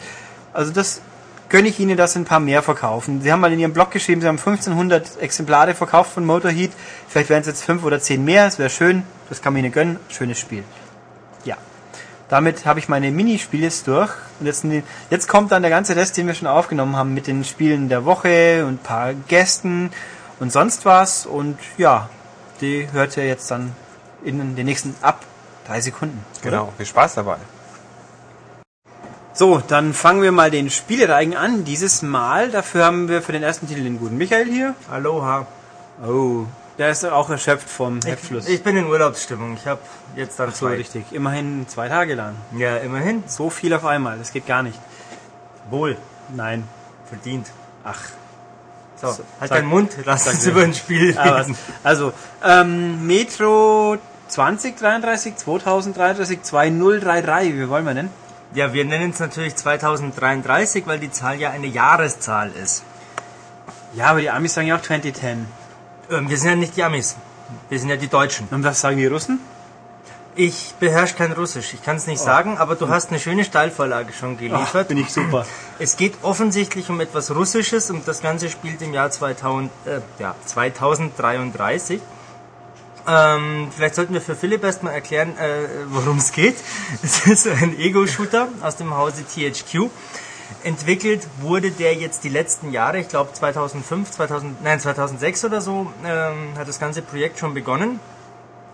S1: Also das gönne ich ihnen, sie ein paar mehr verkaufen. Sie haben mal in ihrem Blog geschrieben, sie haben 1500 Exemplare verkauft von Motorheat. Vielleicht wären es jetzt fünf oder zehn mehr. Es wäre schön. Das kann man ihnen gönnen. Schönes Spiel. Ja. Damit habe ich meine Minispiele jetzt durch. Und jetzt, jetzt kommt dann der ganze Rest, den wir schon aufgenommen haben, mit den Spielen der Woche und paar Gästen und sonst was. Und ja, die hört ihr jetzt dann in den nächsten ab drei Sekunden. oder?
S2: Genau, viel Spaß dabei.
S1: So, dann fangen wir mal den Spielereigen an. Dieses Mal, dafür haben wir für den ersten Titel den guten Michael hier.
S3: Aloha.
S1: Oh, der ist auch erschöpft vom Heftfluss.
S3: Ich bin in Urlaubsstimmung. Ich habe jetzt dann
S1: so
S3: zwei.
S1: richtig. Immerhin zwei Tage lang.
S3: Ja, immerhin.
S1: So viel auf einmal, das geht gar nicht.
S3: Wohl.
S1: Nein.
S3: Verdient.
S1: Ach.
S3: So,
S1: So,
S3: halt
S1: sag-
S3: deinen Mund. Lass uns über ein Spiel
S1: Ah,
S3: reden.
S1: Also, ähm, Metro 2033, 2033, 2033, wie wollen wir denn?
S3: Ja, wir nennen es natürlich 2033, weil die Zahl ja eine Jahreszahl ist.
S1: Ja, aber die Amis sagen ja auch 2010.
S3: Ähm, wir sind ja nicht die Amis. Wir sind ja die Deutschen.
S1: Und was sagen die Russen?
S3: Ich beherrsche kein Russisch. Ich kann es nicht sagen, aber du hast eine schöne Steilvorlage schon
S1: Ach,
S3: geliefert.
S1: bin ich super.
S3: Es geht offensichtlich um etwas Russisches und das Ganze spielt im Jahr 2000, äh, ja, 2033. Ähm, vielleicht sollten wir für Philipp erstmal erklären, äh, worum es geht. Es ist ein Ego-Shooter aus dem Hause THQ. Entwickelt wurde der jetzt die letzten Jahre, ich glaube 2005, 2000, nein 2006 oder so, ähm, hat das ganze Projekt schon begonnen.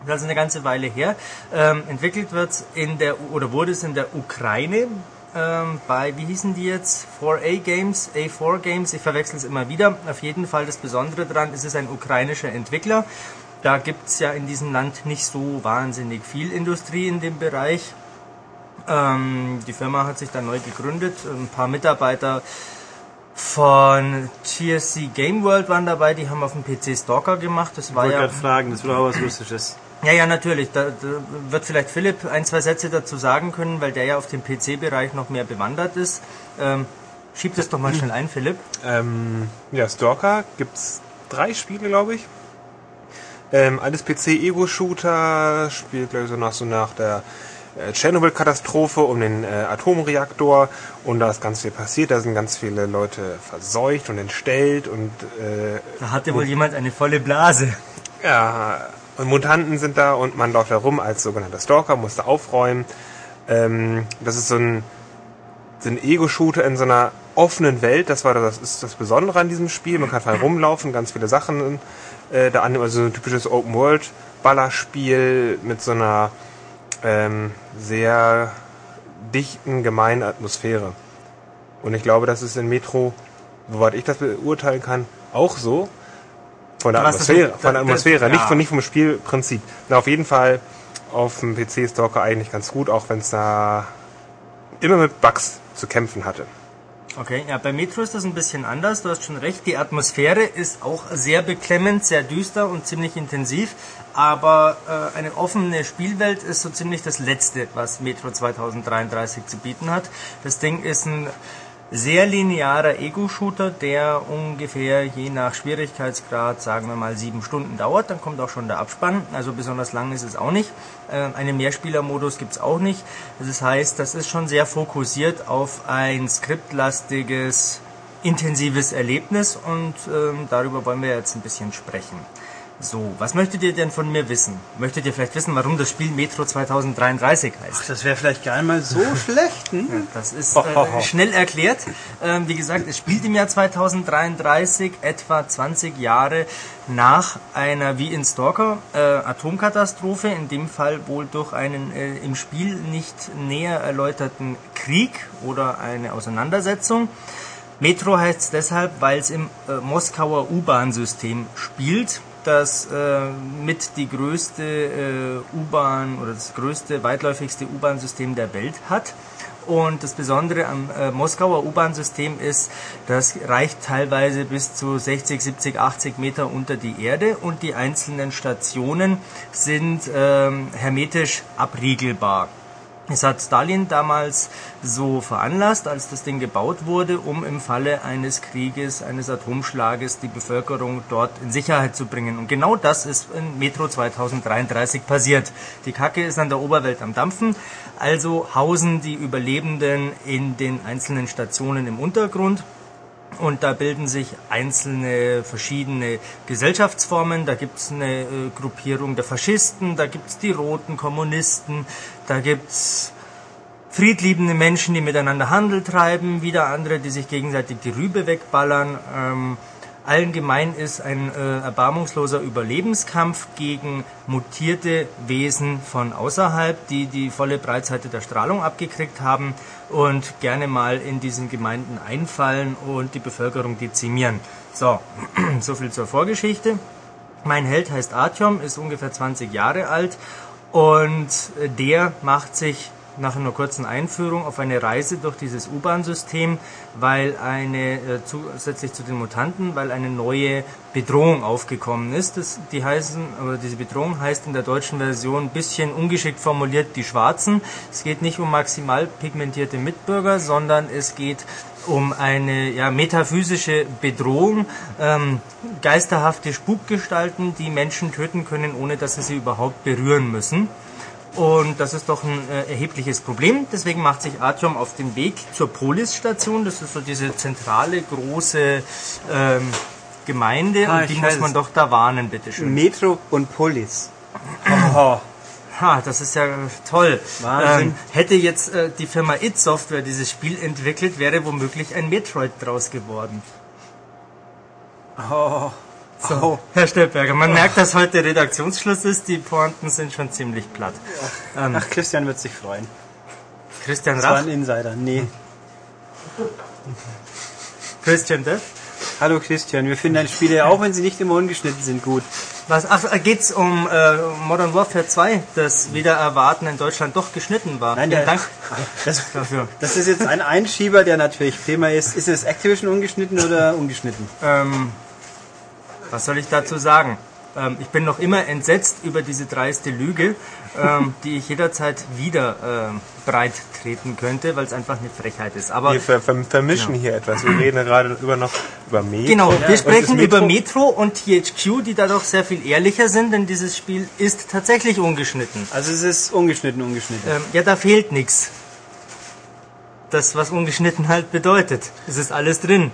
S3: Das ist also eine ganze Weile her. Ähm, entwickelt wird in der oder wurde es in der Ukraine ähm, bei, wie hießen die jetzt? 4A Games, A4 Games, ich verwechsel es immer wieder. Auf jeden Fall das Besondere daran, ist es ein ukrainischer Entwickler. Da gibt es ja in diesem Land nicht so wahnsinnig viel Industrie in dem Bereich. Ähm, die Firma hat sich dann neu gegründet, ein paar Mitarbeiter von TSC Game World waren dabei, die haben auf dem PC Stalker gemacht. Das war
S1: Ich wollte
S3: ja
S1: gerade fragen, das war auch was Russisches.
S3: ja, ja, natürlich. Da, da wird vielleicht Philipp ein, zwei Sätze dazu sagen können, weil der ja auf dem PC-Bereich noch mehr bewandert ist. Ähm, schieb das doch mal schnell ein, Philipp.
S2: Ähm, ja, Stalker gibt's drei Spiele, glaube ich. Ähm, alles PC-Ego-Shooter, spielt, glaube ich, so nach, so nach der äh, Tschernobyl-Katastrophe um den äh, Atomreaktor und da ist ganz viel passiert, da sind ganz viele Leute verseucht und entstellt und äh,
S3: Da hatte wohl jemand eine volle Blase.
S2: ja, und Mutanten sind da und man läuft da rum als sogenannter Stalker, muss da aufräumen. Ähm, das ist so ein, so ein Ego-Shooter in so einer offenen Welt. Das war das, ist das Besondere an diesem Spiel. Man kann frei rumlaufen, ganz viele Sachen äh, da annehmen. Also so ein typisches Open-World-Ballerspiel mit so einer ähm, sehr dichten, gemeinen Atmosphäre. Und ich glaube, das ist in Metro, soweit ich das beurteilen kann, auch so. Von der
S3: das
S2: Atmosphäre,
S3: mit-
S2: von der
S3: das-
S2: Atmosphäre,
S3: ja.
S2: nicht, von, nicht vom Spielprinzip. Na, auf jeden Fall auf dem PC-Stalker eigentlich ganz gut, auch wenn es da immer mit Bugs zu kämpfen hatte.
S3: Okay, ja, bei Metro ist das ein bisschen anders. Du hast schon recht. Die Atmosphäre ist auch sehr beklemmend, sehr düster und ziemlich intensiv. Aber äh, eine offene Spielwelt ist so ziemlich das Letzte, was Metro 2033 zu bieten hat. Das Ding ist ein sehr linearer Ego-Shooter, der ungefähr je nach Schwierigkeitsgrad, sagen wir mal, sieben Stunden dauert. Dann kommt auch schon der Abspann. Also besonders lang ist es auch nicht. Äh, einen Mehrspieler-Modus gibt's auch nicht. Das heißt, das ist schon sehr fokussiert auf ein skriptlastiges, intensives Erlebnis und ähm, darüber wollen wir jetzt ein bisschen sprechen. So, was möchtet ihr denn von mir wissen? Möchtet ihr vielleicht wissen, warum das Spiel Metro 2033 heißt?
S1: Das wäre vielleicht gar nicht mal so schlecht. Hm?
S3: Das ist äh, schnell erklärt. Ähm, wie gesagt, es spielt im Jahr 2033, etwa 20 Jahre nach einer wie in Stalker äh, Atomkatastrophe, in dem Fall wohl durch einen äh, im Spiel nicht näher erläuterten Krieg oder eine Auseinandersetzung. Metro heißt es deshalb, weil es im äh, Moskauer U-Bahn-System spielt, das äh, mit die größte äh, U-Bahn oder das größte, weitläufigste U-Bahn-System der Welt hat. Und das Besondere am äh, Moskauer U-Bahn-System ist, das reicht teilweise bis zu 60, 70, 80 Meter unter die Erde und die einzelnen Stationen sind ähm, hermetisch abriegelbar. Es hat Stalin damals so veranlasst, als das Ding gebaut wurde, um im Falle eines Krieges, eines Atomschlages die Bevölkerung dort in Sicherheit zu bringen. Und genau das ist in Metro 2033 passiert. Die Kacke ist an der Oberwelt am Dampfen, also hausen die Überlebenden in den einzelnen Stationen im Untergrund. Und da bilden sich einzelne verschiedene Gesellschaftsformen. Da gibt es eine äh, Gruppierung der Faschisten, da gibt es die roten Kommunisten, da gibt es friedliebende Menschen, die miteinander Handel treiben, wieder andere, die sich gegenseitig die Rübe wegballern. Ähm, allen gemein ist ein äh, erbarmungsloser Überlebenskampf gegen mutierte Wesen von außerhalb, die die volle Breitseite der Strahlung abgekriegt haben und gerne mal in diesen Gemeinden einfallen und die Bevölkerung dezimieren. So, so viel zur Vorgeschichte. Mein Held heißt Artyom, ist ungefähr 20 Jahre alt und äh, der macht sich nach einer kurzen Einführung auf eine Reise durch dieses U-Bahn-System, weil eine, äh, zusätzlich zu den Mutanten, weil eine neue Bedrohung aufgekommen ist. Das, die heißen, oder diese Bedrohung heißt in der deutschen Version ein bisschen ungeschickt formuliert die Schwarzen. Es geht nicht um maximal pigmentierte Mitbürger, sondern es geht um eine ja, metaphysische Bedrohung, ähm, geisterhafte Spukgestalten, die Menschen töten können, ohne dass sie sie überhaupt berühren müssen. Und das ist doch ein äh, erhebliches Problem. Deswegen macht sich Artyom auf den Weg zur Polis-Station. Das ist so diese zentrale, große ähm, Gemeinde.
S1: Ah,
S3: und die muss man doch da warnen, bitteschön.
S1: Metro und Polis. Oh,
S3: Ha, das ist ja toll. Ähm, hätte jetzt äh, die Firma It Software dieses Spiel entwickelt, wäre womöglich ein Metroid draus geworden.
S1: oh. Wow.
S3: Herr Steppberger, man merkt, dass heute Redaktionsschluss ist. Die Pointen sind schon ziemlich platt. Ähm,
S1: Ach, Christian wird sich freuen.
S3: Christian
S1: Das war ein Insider. Nee.
S3: Christian Depp.
S1: Hallo Christian, wir finden deine Spiele, auch wenn sie nicht immer ungeschnitten sind, gut.
S3: Was, ach, geht's um äh, Modern Warfare 2, das wieder erwarten in Deutschland doch geschnitten war?
S1: Nein, der-
S3: Dank
S1: Das,
S3: dafür.
S1: das ist jetzt ein Einschieber, der natürlich Thema ist. Ist es Activision ungeschnitten oder ungeschnitten?
S3: Ähm, was soll ich dazu sagen? Ähm, ich bin noch immer entsetzt über diese dreiste Lüge, ähm, die ich jederzeit wieder ähm, breit treten könnte, weil es einfach eine Frechheit ist. Aber
S2: Wir ver ver vermischen hier etwas. Wir reden gerade über noch über Metro.
S3: Genau, wir
S2: Und
S3: sprechen
S2: Metro-
S3: über Metro und THQ, die da doch sehr viel ehrlicher sind, denn dieses Spiel ist tatsächlich ungeschnitten.
S1: Also es ist ungeschnitten, ungeschnitten.
S3: Ähm, ja, da fehlt nichts. Das, was ungeschnitten halt bedeutet. Es ist alles drin.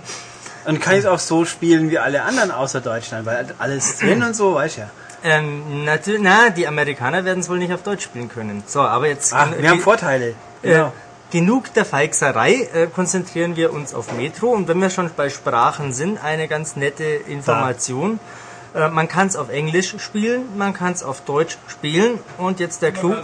S1: Und kann ich es auch so spielen wie alle anderen außer Deutschland, weil alles drin und so, weißt du ja.
S3: Ähm, natürlich, na, die Amerikaner werden es wohl nicht auf Deutsch spielen können. So, aber jetzt
S1: Ach, wir haben Vorteile.
S3: äh,
S1: Genau.
S3: genug der Feixerei, äh, konzentrieren wir uns auf Metro. Und wenn wir schon bei Sprachen sind, eine ganz nette Information. Äh, man kann es auf Englisch spielen, man kann es auf Deutsch spielen. Und jetzt der Clou.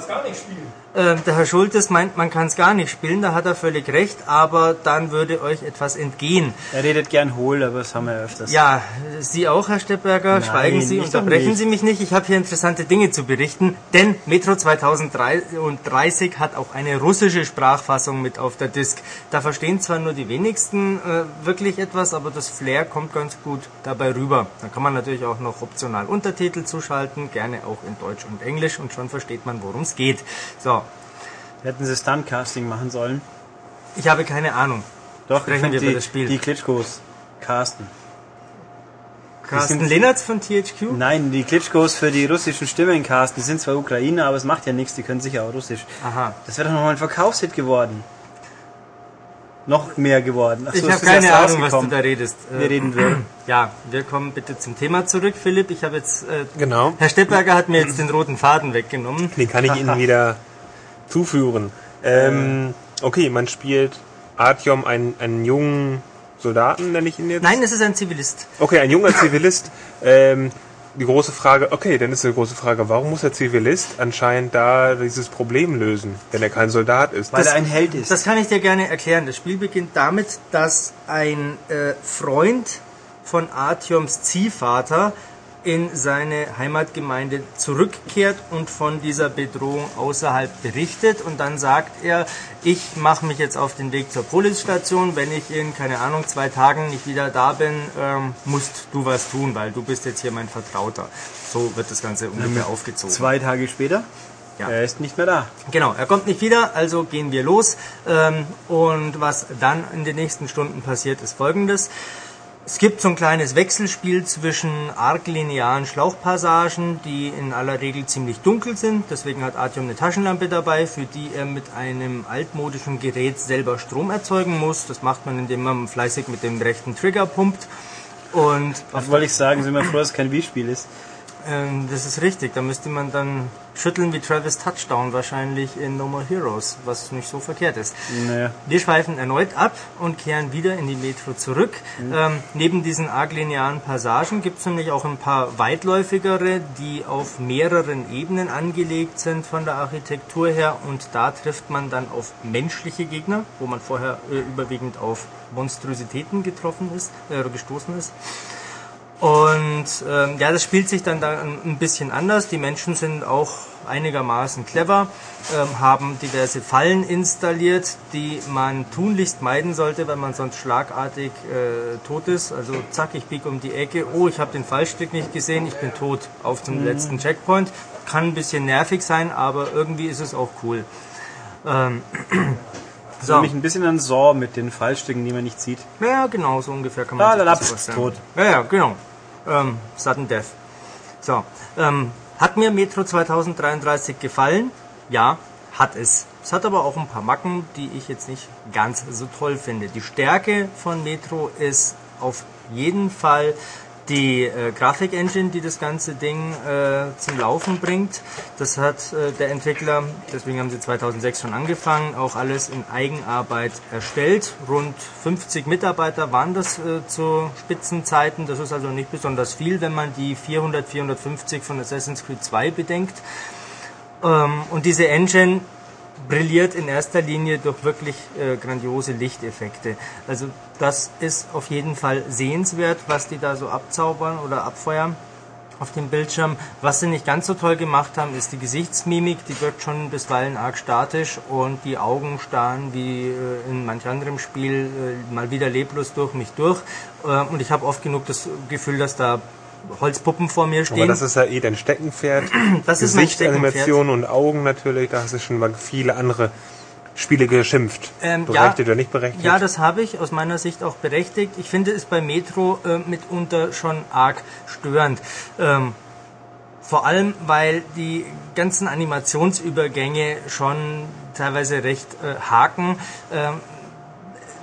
S3: Äh, der Herr Schultes meint, man kann es gar nicht spielen, da hat er völlig recht, aber dann würde euch etwas entgehen.
S1: Er redet gern hohl, aber das haben wir ja öfters.
S3: Ja, Sie auch, Herr Steppberger,
S1: Nein,
S3: schweigen Sie, unterbrechen. Sie mich nicht. Ich habe hier interessante Dinge zu berichten, denn Metro 2030 hat auch eine russische Sprachfassung mit auf der Disk. Da verstehen zwar nur die wenigsten äh, wirklich etwas, aber das Flair kommt ganz gut dabei rüber. Da kann man natürlich auch noch optional Untertitel zuschalten, gerne auch in Deutsch und Englisch und schon versteht man, worum es geht. So,
S1: Hätten sie Stuntcasting machen sollen.
S3: ich habe keine Ahnung.
S1: Doch,
S3: Sprechen wir
S1: die,
S3: über das Spiel.
S1: die Klitschkos casten.
S3: Carsten
S1: sind-
S3: Lehnertz von THQ?
S1: Nein, die Klitschkos für die russischen Stimmen casten. Die sind zwar Ukrainer, aber es macht ja nichts, die können sicher auch Russisch.
S3: Aha.
S1: Das wäre doch nochmal ein Verkaufshit geworden. Noch mehr geworden. Ach so,
S3: Ich
S1: es
S3: habe
S1: ist
S3: keine Ahnung, was du da redest.
S1: Wir
S3: Äh,
S1: reden wir.
S3: Ja, wir kommen bitte zum Thema zurück, Philipp. Ich habe jetzt, äh,
S2: Genau.
S3: Herr Steppberger hat mir jetzt den roten Faden weggenommen.
S2: Den kann ich Ihnen wieder zuführen. Ähm, okay, man spielt Artyom, einen, einen jungen Soldaten, nenne ich ihn jetzt.
S3: Nein, es ist ein Zivilist.
S2: Okay, ein junger Zivilist. Ähm, die große Frage, okay, dann ist die große Frage, warum muss der Zivilist anscheinend da dieses Problem lösen, wenn er kein Soldat ist?
S1: Weil
S3: Das-
S1: er ein Held ist.
S3: Das kann ich dir gerne erklären. Das Spiel beginnt damit, dass ein äh, Freund von Artyoms Ziehvater in seine Heimatgemeinde zurückkehrt und von dieser Bedrohung außerhalb berichtet und dann sagt er, ich mache mich jetzt auf den Weg zur Polisstation, wenn ich in, keine Ahnung, zwei Tagen nicht wieder da bin, ähm, musst du was tun, weil du bist jetzt hier mein Vertrauter. So wird das Ganze ungefähr aufgezogen.
S1: Zwei Tage später,
S3: Ja.
S1: er ist nicht mehr da.
S3: Genau, er kommt nicht wieder, also gehen wir los. Ähm, und was dann in den nächsten Stunden passiert, ist folgendes. Es gibt so ein kleines Wechselspiel zwischen arg linearen Schlauchpassagen, die in aller Regel ziemlich dunkel sind. Deswegen hat Artyom eine Taschenlampe dabei, für die er mit einem altmodischen Gerät selber Strom erzeugen muss. Das macht man, indem man fleißig mit dem rechten Trigger pumpt. Und
S1: Was wollte ich sagen? Sind wir froh, dass es kein Wii-Spiel ist.
S3: ähm, das ist richtig. Da müsste man dann schütteln wie Travis Touchdown wahrscheinlich in No More Heroes, was nicht so verkehrt ist.
S1: Naja.
S3: Wir schweifen erneut ab und kehren wieder in die Metro zurück. Ähm, neben diesen arg linearen Passagen gibt es nämlich auch ein paar weitläufigere, die auf mehreren Ebenen angelegt sind von der Architektur her und da trifft man dann auf menschliche Gegner, wo man vorher äh, überwiegend auf Monstrositäten getroffen ist, äh, gestoßen ist. Und ähm, ja, das spielt sich dann da ein bisschen anders. Die Menschen sind auch einigermaßen clever, ähm, haben diverse Fallen installiert, die man tunlichst meiden sollte, weil man sonst schlagartig äh, tot ist. Also zack, ich biege um die Ecke, oh, ich habe den Fallstrick nicht gesehen, ich bin tot. Auf zum letzten Checkpoint. Kann ein bisschen nervig sein, aber irgendwie ist es auch cool. Ähm,
S1: So.
S3: so.
S1: Mich ein bisschen an Saw mit den Fallstücken, die man nicht sieht.
S3: Ja, genau, so ungefähr kann man
S1: da
S3: das
S1: laps,
S3: vorstellen.
S1: tot.
S3: Ja, ja, genau. Ähm, Sudden Death. So, ähm, hat mir Metro 2033 gefallen? Ja, hat es. Es hat aber auch ein paar Macken, die ich jetzt nicht ganz so toll finde. Die Stärke von Metro ist auf jeden Fall die äh, Grafik-Engine, die das ganze Ding äh, zum Laufen bringt. Das hat äh, der Entwickler, deswegen haben sie 2006 schon angefangen, auch alles in Eigenarbeit erstellt. Rund 50 Mitarbeiter waren das äh, zu Spitzenzeiten. Das ist also nicht besonders viel, wenn man die 400, 450 von Assassin's Creed 2 bedenkt. Ähm, und diese Engine brilliert in erster Linie durch wirklich äh, grandiose Lichteffekte. Also das ist auf jeden Fall sehenswert, was die da so abzaubern oder abfeuern auf dem Bildschirm. Was sie nicht ganz so toll gemacht haben, ist die Gesichtsmimik. Die wirkt schon bisweilen arg statisch und die Augen starren wie äh, in manch anderem Spiel äh, mal wieder leblos durch mich durch. Äh, und ich habe oft genug das Gefühl, dass da Holzpuppen vor mir stehen.
S2: Aber das ist ja eh dein Steckenpferd.
S3: Das ist mein
S2: Gesichtsanimation und Augen natürlich. Da hast du schon mal viele andere Spiele geschimpft.
S3: Ähm,
S2: berechtigt
S3: ja,
S2: oder nicht berechtigt?
S3: Ja, das habe ich aus meiner Sicht auch berechtigt. Ich finde es bei Metro äh, mitunter schon arg störend. Ähm, vor allem, weil die ganzen Animationsübergänge schon teilweise recht äh, haken. Ähm,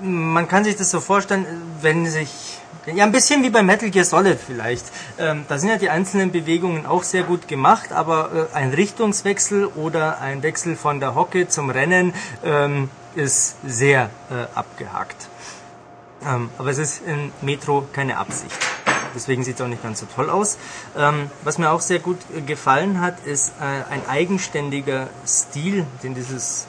S3: man kann sich das so vorstellen, wenn sich ja, ein bisschen wie bei Metal Gear Solid vielleicht. Ähm, da sind ja die einzelnen Bewegungen auch sehr gut gemacht, aber äh, ein Richtungswechsel oder ein Wechsel von der Hocke zum Rennen ähm, ist sehr äh, abgehakt. Ähm, aber es ist in Metro keine Absicht. Deswegen sieht es auch nicht ganz so toll aus. Ähm, was mir auch sehr gut äh, gefallen hat, ist äh, ein eigenständiger Stil, den dieses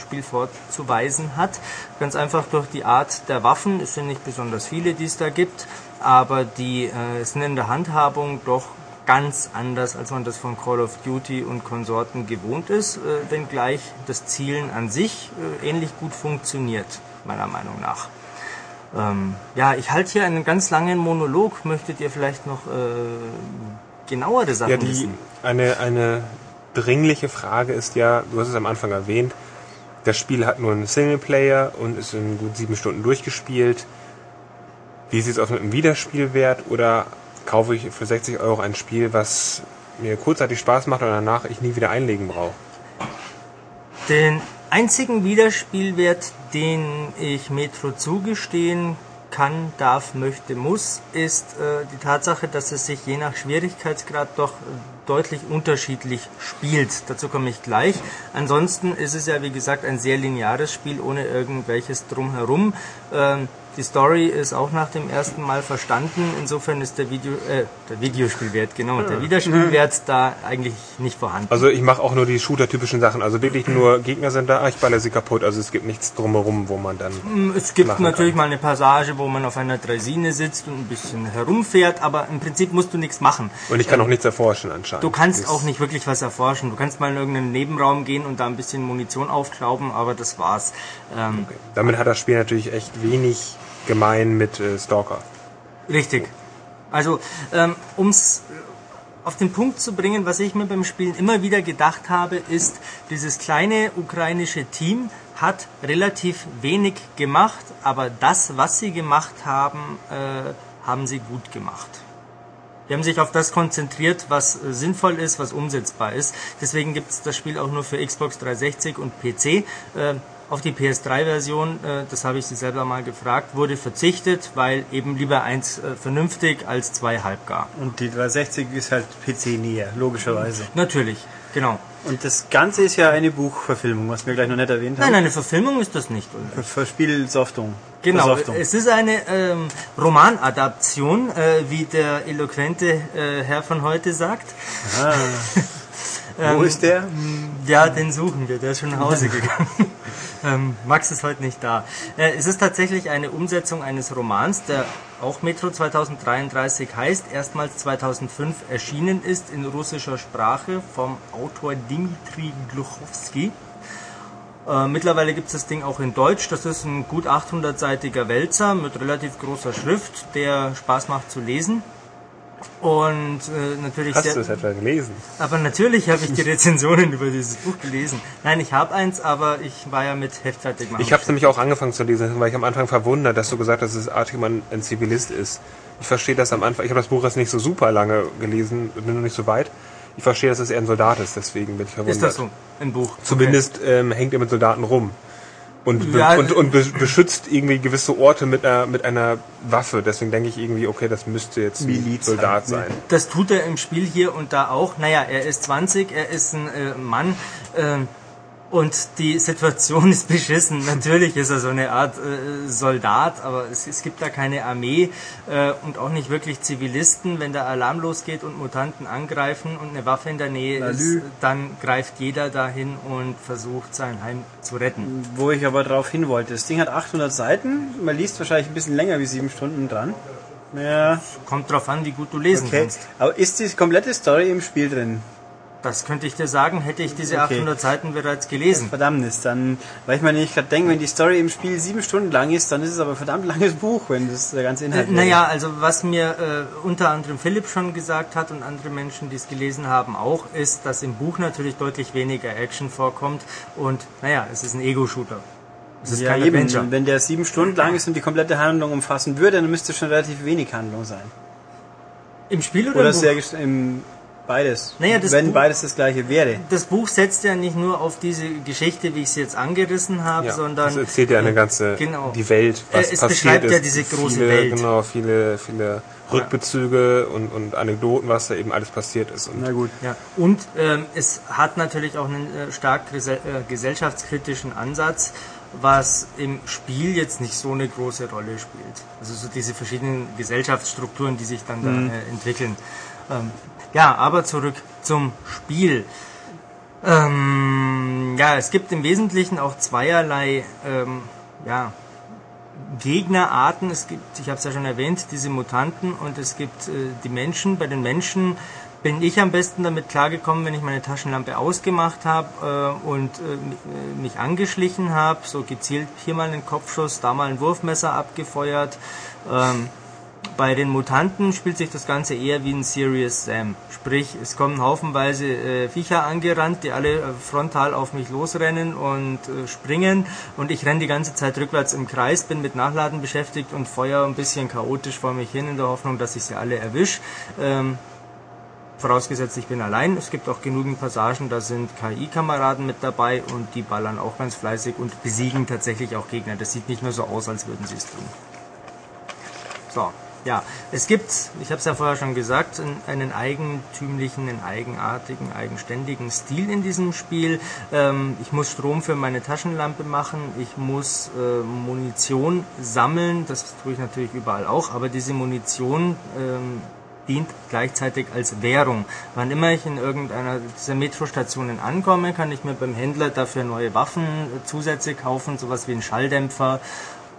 S3: Spiel vorzuweisen hat. Ganz einfach durch die Art der Waffen. Es sind nicht besonders viele, die es da gibt, aber die äh, sind in der Handhabung doch ganz anders, als man das von Call of Duty und Konsorten gewohnt ist, äh, wenngleich das Zielen an sich äh, ähnlich gut funktioniert, meiner Meinung nach. Ähm, ja, ich halte hier einen ganz langen Monolog. Möchtet ihr vielleicht noch äh, genauere Sachen
S2: ja, die,
S3: wissen?
S2: Eine, eine dringliche Frage ist ja, du hast es am Anfang erwähnt, das Spiel hat nur einen Singleplayer und ist in gut sieben Stunden durchgespielt. Wie sieht es aus mit einem Wiederspielwert? Oder kaufe ich für 60 Euro ein Spiel, was mir kurzzeitig Spaß macht und danach ich nie wieder einlegen brauche?
S3: Den einzigen Wiederspielwert, den ich Metro zugestehen kann, darf, möchte, muss, ist äh, die Tatsache, dass es sich je nach Schwierigkeitsgrad doch deutlich unterschiedlich spielt. Dazu komme ich gleich. Ansonsten ist es ja, wie gesagt, ein sehr lineares Spiel ohne irgendwelches Drumherum. Ähm, die Story ist auch nach dem ersten Mal verstanden. Insofern ist der Video, äh, der Videospielwert, genau, der Wiederspielwert da eigentlich nicht vorhanden.
S2: Also ich mache auch nur die Shooter-typischen Sachen. Also wirklich nur Gegner sind da, ich baller sie kaputt. Also es gibt nichts drumherum, wo man dann.
S3: Mm, Es gibt natürlich
S2: kann.
S3: mal eine Passage, wo man auf einer Draisine sitzt und ein bisschen herumfährt, aber im Prinzip musst du nichts machen.
S2: Und ich kann auch nichts erforschen anscheinend.
S3: Du kannst
S2: Das-
S3: auch nicht wirklich was erforschen. Du kannst mal in irgendeinen Nebenraum gehen und da ein bisschen Munition aufklauben, aber das war's. Ähm,
S2: Okay. Damit hat das Spiel natürlich echt wenig gemein mit äh, Stalker.
S3: Richtig. Also, ähm, um es auf den Punkt zu bringen, was ich mir beim Spielen immer wieder gedacht habe, ist, dieses kleine ukrainische Team hat relativ wenig gemacht, aber das, was sie gemacht haben, äh, haben sie gut gemacht. Die haben sich auf das konzentriert, was äh, sinnvoll ist, was umsetzbar ist. Deswegen gibt es das Spiel auch nur für Xbox 360 und PC. Äh, auf die PS3-Version, äh, das habe ich Sie selber mal gefragt, wurde verzichtet, weil eben lieber eins äh, vernünftig als zwei halbgar.
S1: Und die 360 ist halt PC näher, logischerweise.
S3: Natürlich, genau.
S1: Und das Ganze ist ja eine Buchverfilmung, was wir gleich noch nicht erwähnt haben.
S3: Nein, eine Verfilmung ist das nicht.
S1: Verspielsoftung.
S3: Genau,
S1: Versoftung.
S3: es ist eine ähm, Romanadaption, äh, wie der eloquente äh, Herr von heute sagt.
S1: Ah. Wo ist der?
S3: Ja, den suchen wir, der ist schon nach Hause gegangen. ähm, Max ist heute nicht da. Äh, es ist tatsächlich eine Umsetzung eines Romans, der auch Metro 2033 heißt, erstmals 2005 erschienen ist in russischer Sprache vom Autor Dmitri Gluchowski. Äh, mittlerweile gibt es das Ding auch in Deutsch. Das ist ein gut 800-seitiger Wälzer mit relativ großer Schrift, der Spaß macht zu lesen. Und äh, natürlich
S2: Hast du es etwa gelesen?
S3: aber natürlich habe ich die Rezensionen über dieses Buch gelesen. Nein, ich habe eins, aber ich war ja mit Heftfertig machen.
S2: Ich habe es nämlich auch angefangen zu lesen, weil ich am Anfang verwundert, dass du gesagt hast, dass Artiman ein Zivilist ist. Ich verstehe das am Anfang. Ich habe das Buch jetzt nicht so super lange gelesen, bin noch nicht so weit. Ich verstehe, dass es eher ein Soldat ist, deswegen bin ich verwundert.
S3: Ist das so im Buch?
S2: Zumindest ähm, hängt er mit Soldaten rum. Und, be
S3: Ja,
S2: und, und be beschützt irgendwie gewisse Orte mit einer, mit einer Waffe. Deswegen denke ich irgendwie, okay, das müsste jetzt ein
S1: Miliz
S2: Soldat sein.
S3: Das tut er im Spiel hier und da auch. Naja, er ist 20, er ist ein äh, Mann. ähm, und die Situation ist beschissen. Natürlich ist er so eine Art äh, Soldat, aber es, es gibt da keine Armee äh, und auch nicht wirklich Zivilisten. Wenn der Alarm losgeht und Mutanten angreifen und eine Waffe in der Nähe ist,
S1: Lalü.
S3: dann greift jeder dahin und versucht sein Heim zu retten.
S1: Wo ich aber drauf hin wollte. Das Ding hat 800 Seiten. Man liest wahrscheinlich ein bisschen länger wie sieben Stunden dran. Ja,
S3: Kommt drauf an, wie gut du lesen
S1: okay.
S3: kannst.
S1: Aber ist die komplette Story im Spiel drin?
S3: Das könnte ich dir sagen, hätte ich diese
S1: Okay.
S3: 800 Seiten bereits gelesen.
S1: Verdammnis, dann, weil ich mir nicht gerade denke, wenn die Story im Spiel sieben Stunden lang ist, dann ist es aber ein verdammt langes Buch, wenn das der ganze Inhalt
S3: Äh, Naja, also was mir äh, unter anderem Philipp schon gesagt hat und andere Menschen, die es gelesen haben, auch, ist, dass im Buch natürlich deutlich weniger Action vorkommt und naja, es ist ein Ego-Shooter. Es ist
S1: ja,
S3: kein
S1: eben.
S3: Adventure.
S1: Wenn der sieben Stunden lang ist und die komplette Handlung umfassen würde, dann müsste schon relativ wenig Handlung sein.
S3: Im Spiel oder,
S1: Oder
S3: im Buch?
S1: sehr im beides.
S3: Naja, das
S1: wenn
S3: Buch-
S1: beides das gleiche wäre.
S3: Das Buch setzt ja nicht nur auf diese Geschichte, wie ich sie jetzt angerissen habe,
S2: Ja,
S3: sondern
S2: es erzählt ja eine ganze,
S3: genau.
S2: die Welt, was
S3: Äh, es
S2: passiert
S3: beschreibt
S2: ist.
S3: ja diese große
S2: viele,
S3: Welt.
S2: Genau, viele, viele Rückbezüge und, und Anekdoten, was da eben alles passiert ist. Und
S1: Na gut.
S3: Ja, und ähm, es hat natürlich auch einen äh, stark gesell äh, gesellschaftskritischen Ansatz, was im Spiel jetzt nicht so eine große Rolle spielt. Also so diese verschiedenen Gesellschaftsstrukturen, die sich dann da äh, entwickeln. Ähm, ja, aber zurück zum Spiel. Ähm, ja, es gibt im Wesentlichen auch zweierlei ähm, ja, Gegnerarten. Es gibt, ich habe es ja schon erwähnt, diese Mutanten und es gibt äh, die Menschen. Bei den Menschen bin ich am besten damit klargekommen, wenn ich meine Taschenlampe ausgemacht habe äh, und äh, äh, mich angeschlichen habe, so gezielt hier mal einen Kopfschuss, da mal ein Wurfmesser abgefeuert. Ähm, bei den Mutanten spielt sich das Ganze eher wie ein Serious Sam. Sprich, es kommen haufenweise äh, Viecher angerannt, die alle äh, frontal auf mich losrennen und äh, springen und ich renne die ganze Zeit rückwärts im Kreis, bin mit Nachladen beschäftigt und feuer ein bisschen chaotisch vor mich hin in der Hoffnung, dass ich sie alle erwisch. Ähm, vorausgesetzt, ich bin allein. Es gibt auch genügend Passagen, da sind KI-Kameraden mit dabei und die ballern auch ganz fleißig und besiegen tatsächlich auch Gegner. Das sieht nicht nur so aus, als würden sie es tun. So, ja, es gibt, ich habe es ja vorher schon gesagt, einen- eigentümlichen, einen eigenartigen, eigenständigen Stil in diesem Spiel. Ähm, ich muss Strom für meine Taschenlampe machen, ich muss äh, Munition sammeln, das tue ich natürlich überall auch, aber diese Munition ähm, dient gleichzeitig als Währung. Wann immer ich in irgendeiner dieser Metrostationen ankomme, kann ich mir beim Händler dafür neue Waffen, äh, kaufen, sowas wie einen Schalldämpfer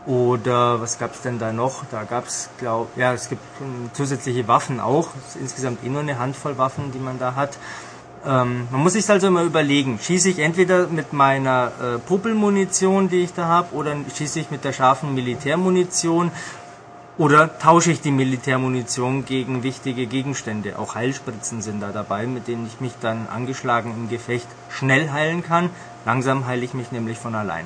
S3: oder was gab's denn da noch? Da gab's, glaub, ja, es gibt ähm, zusätzliche Waffen auch. Es insgesamt eh nur eine Handvoll Waffen, die man da hat. Ähm, man muss sich also immer überlegen, schieße ich entweder mit meiner äh, Popelmunition, die ich da habe, oder schieße ich mit der scharfen Militärmunition oder tausche ich die Militärmunition gegen wichtige Gegenstände. Auch Heilspritzen sind da dabei, mit denen ich mich dann angeschlagen im Gefecht schnell heilen kann. Langsam heile ich mich nämlich von allein.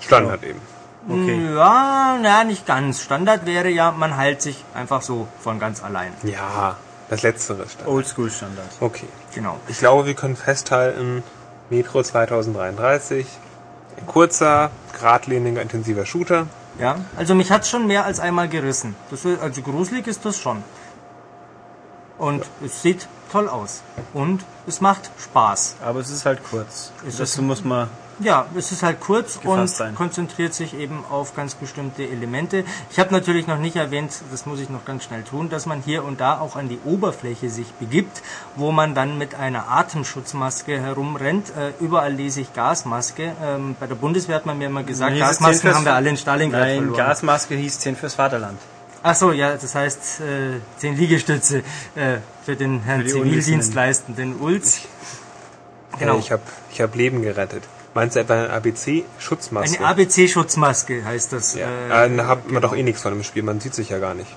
S2: Standard eben.
S1: Okay.
S3: Ja, na, nicht ganz. Standard wäre ja, man heilt sich einfach so von ganz allein.
S2: Ja, das Letztere ist Standard.
S1: Oldschool Standard.
S2: Okay.
S3: Genau.
S2: Ich glaube, wir können festhalten, Metro 2033, ein kurzer, geradliniger, intensiver Shooter.
S3: Ja, also mich hat's schon mehr als einmal gerissen. Das ist, also gruselig ist das schon. Und es sieht toll aus. Und es macht Spaß.
S1: Aber es ist halt kurz.
S3: Ist
S1: das
S3: es-
S1: muss man.
S3: Ja, es ist halt kurz und
S1: sein.
S3: konzentriert sich eben auf ganz bestimmte Elemente. Ich habe natürlich noch nicht erwähnt, das muss ich noch ganz schnell tun, dass man hier und da auch an die Oberfläche sich begibt, wo man dann mit einer Atemschutzmaske herumrennt. Äh, überall lese ich Gasmaske. Ähm, bei der Bundeswehr hat man mir immer gesagt,
S1: Nee,
S3: Gasmasken haben wir alle in Stalingrad
S1: Nein,
S3: verloren.
S1: Gasmaske hieß 10 fürs Vaterland.
S3: Ach so, ja, das heißt äh, zehn Liegestütze äh, für den Herrn
S1: Für
S3: Zivildienstleistenden Ulz. Genau.
S2: Äh, ich habe ich hab Leben gerettet. Meinst du etwa eine ABC-Schutzmaske?
S3: Eine ABC-Schutzmaske heißt das.
S2: ja. Äh, da hat man doch eh nichts von im Spiel, man sieht sich ja gar nicht.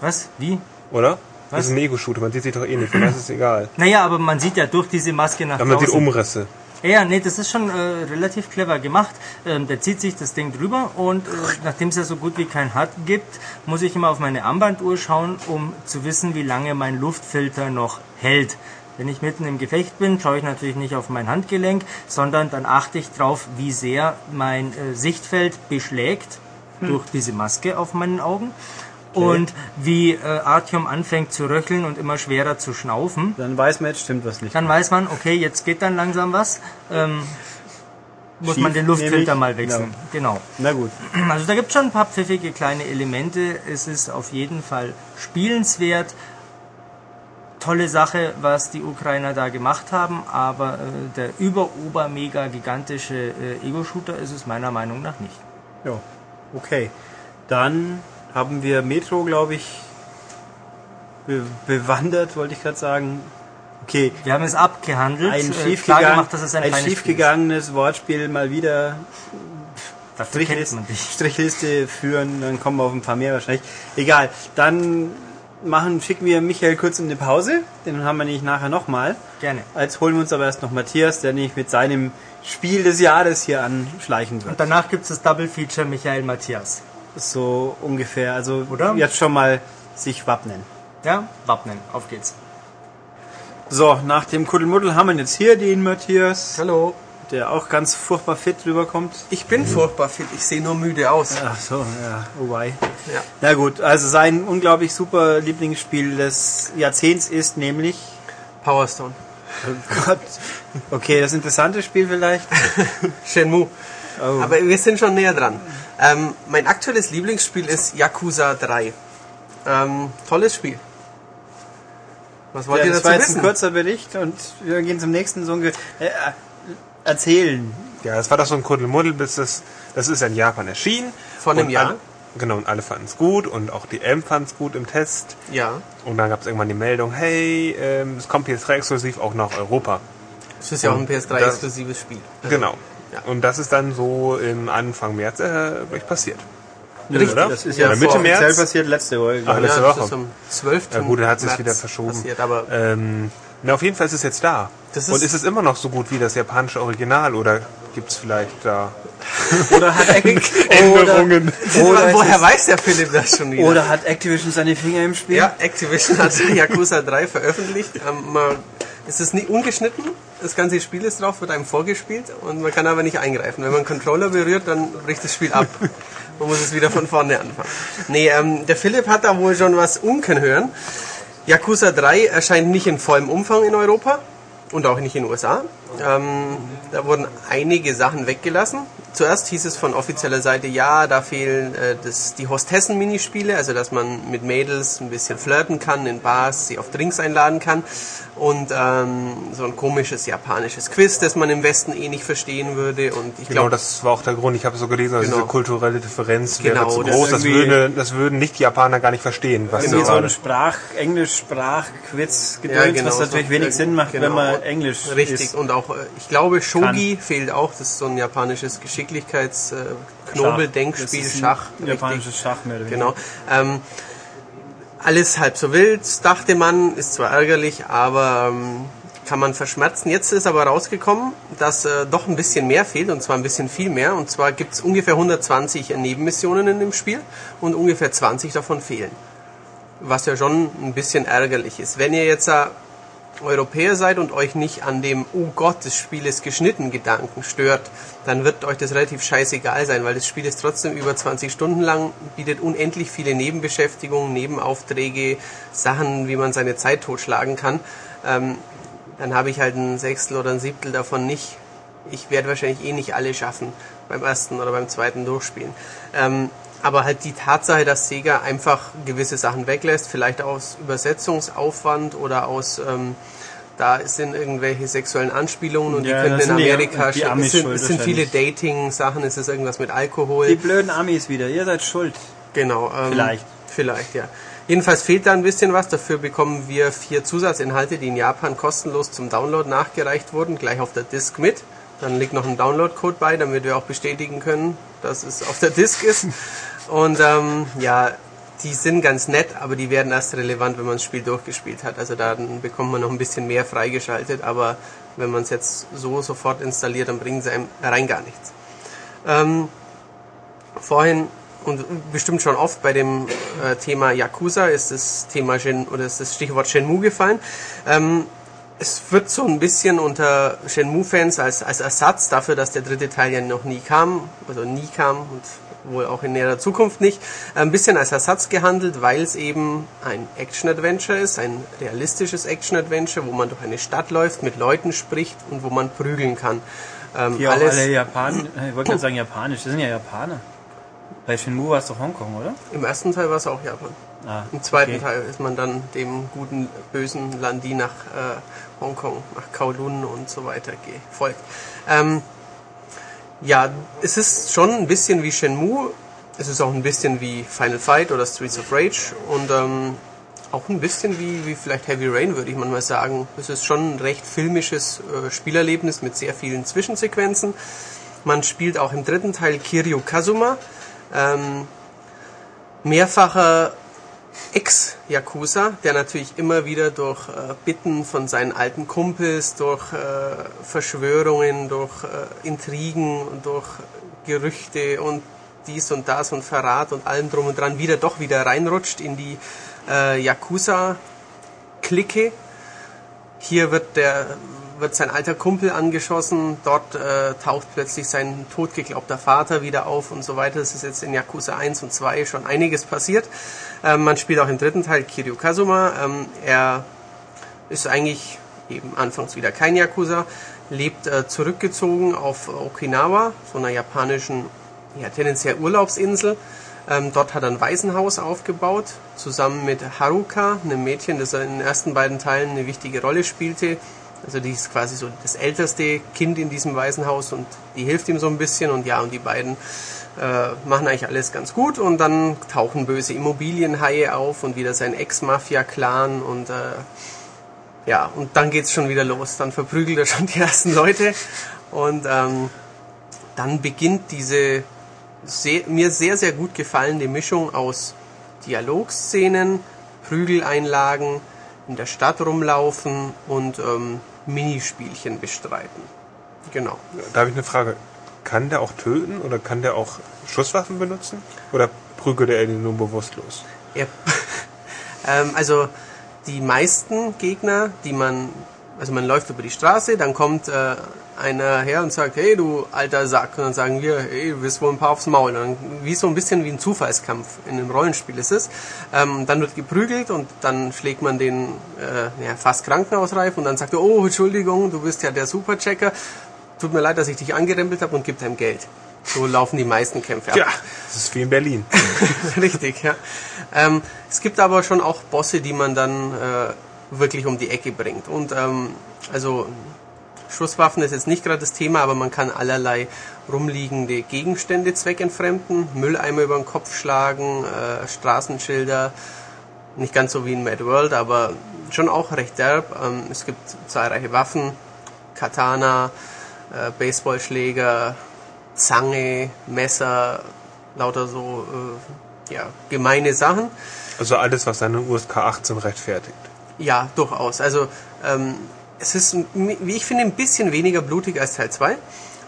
S3: was? Wie?
S2: Oder?
S3: Was?
S2: Das ist ein Ego-Shooter, man sieht sich doch eh nicht, das ist egal.
S3: Naja, aber man sieht ja durch diese Maske nach
S2: Aber man sieht
S3: draußen.
S2: Umrisse.
S3: Ja, nee, das ist schon äh, relativ clever gemacht. Ähm, der zieht sich das Ding drüber und äh, nachdem es ja so gut wie kein HUD gibt, muss ich immer auf meine Armbanduhr schauen, um zu wissen, wie lange mein Luftfilter noch hält. Wenn ich mitten im Gefecht bin, schaue ich natürlich nicht auf mein Handgelenk, sondern dann achte ich drauf, wie sehr mein äh, Sichtfeld beschlägt durch diese Maske auf meinen Augen. Und wie äh, Artyom anfängt zu röcheln und immer schwerer zu schnaufen,
S1: Dann weiß man, jetzt stimmt was nicht.
S3: dann weiß man, okay, jetzt geht dann langsam was. Ähm, muss man
S1: Schief,
S3: den Luftfilter mal wechseln. Genau.
S1: Na gut.
S3: Also da gibt es schon ein paar pfiffige kleine Elemente. Es ist auf jeden Fall spielenswert. Tolle Sache, was die Ukrainer da gemacht haben, aber äh, der über, ober, mega gigantische äh, Ego-Shooter ist es meiner Meinung nach nicht.
S1: Ja, okay. Dann haben wir Metro, glaube ich, be bewandert, wollte ich gerade sagen. Okay,
S3: Wir haben es abgehandelt,
S1: ein,
S3: äh,
S1: schiefgegangen,
S3: gemacht, ein,
S1: ein schiefgegangenes Wortspiel mal wieder Strichliste. Strichliste führen, dann kommen wir auf ein paar mehr wahrscheinlich. Egal, dann machen, schicken wir Michael kurz in eine Pause, den haben wir nämlich nachher nochmal.
S3: Gerne.
S1: Als holen wir uns aber erst noch Matthias, der nämlich mit seinem Spiel des Jahres hier anschleichen wird.
S3: Und danach gibt es das Double Feature Michael Matthias.
S1: So ungefähr, also
S3: Oder?
S1: jetzt schon mal sich wappnen.
S3: Ja, wappnen, auf geht's.
S1: So, nach dem Kuddelmuddel haben wir jetzt hier den Matthias,
S4: Hallo.
S1: Der auch ganz furchtbar fit rüberkommt.
S4: Ich bin furchtbar fit, ich sehe nur müde aus.
S1: Ach so, ja, oh wei.
S4: Ja.
S1: Na gut, also sein unglaublich super Lieblingsspiel des Jahrzehnts ist nämlich.
S4: Power Stone.
S1: Oh Gott. Okay, das interessante Spiel vielleicht.
S4: Shenmue.
S1: Oh.
S4: Aber wir sind schon näher dran. Ähm, mein aktuelles Lieblingsspiel ist Yakuza 3. Ähm, tolles Spiel. Was wollt
S1: ja,
S4: ihr
S1: das
S4: dazu
S1: war jetzt ein
S4: wissen?
S1: kurzer Bericht und wir gehen zum nächsten so ungefähr. Äh, erzählen.
S2: Ja, es war doch so ein Kuddelmuddel, bis das, das ist in Japan erschienen.
S4: Vor einem
S2: Und
S4: Jahr?
S2: Alle, genau, und alle fanden es gut und auch die M fand es gut im Test.
S4: Ja,
S2: Und dann gab es irgendwann die Meldung, hey, ähm, es kommt PS3 exklusiv auch nach Europa.
S4: es ist ja auch ein
S2: das-
S4: PS3-exklusives Spiel. Also,
S2: Genau.
S4: Ja.
S2: Und das ist dann so im Anfang März äh, passiert.
S4: Richtig,
S2: oder?
S1: Das ist
S4: Ja,
S1: ja,
S2: Mitte März.
S1: passiert letzte Woche.
S2: Ach, letzte
S4: ja, das
S2: Woche.
S4: ist am 12.
S2: Ja gut, dann hat es sich wieder verschoben.
S4: Passiert, aber
S2: Ähm, na, auf jeden Fall ist es jetzt da.
S4: Das
S2: und
S4: ist-
S2: ist es immer noch so gut wie das japanische Original oder gibt es vielleicht da
S1: Oder hat,
S2: Änderungen?
S1: oder,
S4: woher weiß der Philipp das schon wieder?
S1: oder hat Activision seine Finger im Spiel?
S4: Ja, Activision hat Yakuza 3 veröffentlicht. Ähm, man, es ist nicht ungeschnitten, das ganze Spiel ist drauf, wird einem vorgespielt und man kann aber nicht eingreifen. Wenn man einen Controller berührt, dann bricht das Spiel ab. Man muss es wieder von vorne anfangen. Nee, ähm, der Philipp hat da wohl schon was unken hören. Yakuza 3 erscheint nicht in vollem Umfang in Europa und auch nicht in den USA. Ähm, da wurden einige Sachen weggelassen. Zuerst hieß es von offizieller Seite, ja, da fehlen äh, das, die Hostessen-Minispiele, also dass man mit Mädels ein bisschen flirten kann in Bars, sie auf Drinks einladen kann. Und ähm, so ein komisches japanisches Quiz, das man im Westen eh nicht verstehen würde. Und ich
S2: Genau,
S4: glaube,
S2: das war auch der Grund. Ich habe so gelesen, also
S4: Genau.
S2: diese kulturelle Differenz wäre
S4: Genau,
S2: zu
S4: das
S2: groß. Das, würde, das würden nicht die Japaner gar nicht verstehen, was
S1: Irgendwie so ein. Sprach, Englisch-Sprach-Quiz
S4: Ja, genau,
S1: was natürlich
S4: so,
S1: wenig
S4: äh,
S1: Sinn macht,
S4: genau.
S1: wenn man Englisch
S4: Richtig,
S1: ist.
S4: und auch, äh, ich glaube, Shogi fehlt auch. Das ist so ein japanisches Geschicklichkeits-,
S1: ist ein
S4: Schach.
S1: Japanisches Schach mehr oder
S4: Genau. Ähm, alles halb so wild, dachte man, ist zwar ärgerlich, aber ähm, kann man verschmerzen. Jetzt ist aber rausgekommen, dass äh, doch ein bisschen mehr fehlt, und zwar ein bisschen viel mehr. Und zwar gibt es ungefähr 120 Nebenmissionen in dem Spiel und ungefähr 20 davon fehlen. Was ja schon ein bisschen ärgerlich ist. Wenn ihr jetzt äh, Europäer seid und euch nicht an dem Oh Gott, das Spiel ist geschnitten Gedanken stört, dann wird euch das relativ scheißegal sein, weil das Spiel ist trotzdem über 20 Stunden lang, bietet unendlich viele Nebenbeschäftigungen, Nebenaufträge, Sachen, wie man seine Zeit totschlagen kann. Ähm, dann habe ich halt ein Sechstel oder ein Siebtel davon nicht. Ich werde wahrscheinlich eh nicht alle schaffen beim ersten oder beim zweiten Durchspielen. Ähm, aber halt die Tatsache, dass Sega einfach gewisse Sachen weglässt, vielleicht aus Übersetzungsaufwand oder aus ähm, da sind irgendwelche sexuellen Anspielungen und
S1: Ja,
S4: die könnten in
S1: die-
S4: Amerika
S1: die Amis
S4: es sind, es sind viele. Dating-Sachen, es ist irgendwas mit Alkohol.
S1: Die blöden Amis wieder, ihr seid schuld.
S4: Genau. Ähm,
S1: Vielleicht.
S4: Vielleicht, ja. Jedenfalls fehlt da ein bisschen was. Dafür bekommen wir vier Zusatzinhalte, die in Japan kostenlos zum Download nachgereicht wurden, gleich auf der Disk mit. Dann liegt noch ein Download-Code bei, damit wir auch bestätigen können, dass es auf der Disk ist. Und ähm, ja, die sind ganz nett, aber die werden erst relevant, wenn man das Spiel durchgespielt hat. Also dann bekommt man noch ein bisschen mehr freigeschaltet, aber wenn man es jetzt so sofort installiert, dann bringen sie einem rein gar nichts. Ähm, vorhin und bestimmt schon oft bei dem äh, Thema Yakuza ist das Thema Shen, oder ist das Stichwort Shenmue gefallen. Ähm, es wird so ein bisschen unter Shenmue-Fans als, als Ersatz dafür, dass der dritte Teil ja noch nie kam, also nie kam und wohl auch in näherer Zukunft nicht, ein bisschen als Ersatz gehandelt, weil es eben ein Action-Adventure ist, ein realistisches Action-Adventure, wo man durch eine Stadt läuft, mit Leuten spricht und wo man prügeln kann. Ähm,
S1: Die auch alle Japan, ich wollte gerade sagen Japanisch, das sind ja Japaner. Bei Shenmue war es doch Hongkong, oder?
S4: Im ersten Teil war es auch Japan.
S1: Ah,
S4: Im zweiten
S1: okay.
S4: Teil ist man dann dem guten, bösen Landi nach äh, Hongkong, nach Kowloon und so weiter gefolgt. Ähm, ja, es ist schon ein bisschen wie Shenmue. Es ist auch ein bisschen wie Final Fight oder Streets of Rage und ähm, auch ein bisschen wie, wie vielleicht Heavy Rain, würde ich mal sagen. Es ist schon ein recht filmisches äh, Spielerlebnis mit sehr vielen Zwischensequenzen. Man spielt auch im dritten Teil Kiryu Kazuma, ähm, mehrfacher Ex-Yakuza, der natürlich immer wieder durch äh, Bitten von seinen alten Kumpels, durch äh, Verschwörungen, durch äh, Intrigen und durch Gerüchte und dies und das und Verrat und allem drum und dran wieder doch wieder reinrutscht in die äh, Yakuza-Clique. Hier wird der wird sein alter Kumpel angeschossen, dort äh, taucht plötzlich sein totgeglaubter Vater wieder auf und so weiter. Das ist jetzt in Yakuza 1 und 2 schon einiges passiert. Ähm, man spielt auch im dritten Teil Kiryu Kazuma. Ähm, er ist eigentlich eben anfangs wieder kein Yakuza, lebt äh, zurückgezogen auf Okinawa, so einer japanischen, ja, tendenziell Urlaubsinsel. Ähm, dort hat er ein Waisenhaus aufgebaut, zusammen mit Haruka, einem Mädchen, das in den ersten beiden Teilen eine wichtige Rolle spielte. Also die ist quasi so das älteste Kind in diesem Waisenhaus und die hilft ihm so ein bisschen und ja, und die beiden äh, machen eigentlich alles ganz gut und dann tauchen böse Immobilienhaie auf und wieder sein Ex-Mafia-Clan und äh, ja, und dann geht's schon wieder los. Dann verprügelt er schon die ersten Leute und ähm, dann beginnt diese sehr, mir sehr, sehr gut gefallene Mischung aus Dialogszenen, Prügeleinlagen, in der Stadt rumlaufen und ähm, Minispielchen bestreiten. Genau.
S2: Da habe ich eine Frage. Kann der auch töten oder kann der auch Schusswaffen benutzen? Oder prügelt er ihn nur bewusstlos?
S4: Er, ähm, also die meisten Gegner, die man, also man läuft über die Straße, dann kommt äh, einer her und sagt, hey du alter Sack, und dann sagen wir, hey, du wirst wohl ein paar aufs Maul. Und wie so ein bisschen wie ein Zufallskampf in einem Rollenspiel ist es. Ähm, dann wird geprügelt und dann schlägt man den äh, ja, fast krankenhausreif und dann sagt er, oh Entschuldigung, du bist ja der Superchecker. Tut mir leid, dass ich dich angerempelt habe und gibt einem Geld. So laufen die meisten Kämpfe ab.
S2: Ja, das ist wie in Berlin.
S4: Richtig, ja. Ähm, es gibt aber schon auch Bosse, die man dann äh, wirklich um die Ecke bringt. Und ähm, also Schusswaffen ist jetzt nicht gerade das Thema, aber man kann allerlei rumliegende Gegenstände zweckentfremden, Mülleimer über den Kopf schlagen, äh, Straßenschilder, nicht ganz so wie in Mad World, aber schon auch recht derb. Ähm, es gibt zahlreiche Waffen, Katana, äh, Baseballschläger, Zange, Messer, lauter so äh, ja, gemeine Sachen.
S2: Also alles, was eine USK 18 rechtfertigt.
S4: Ja, durchaus. Also ähm, es ist, wie ich finde, ein bisschen weniger blutig als Teil 2,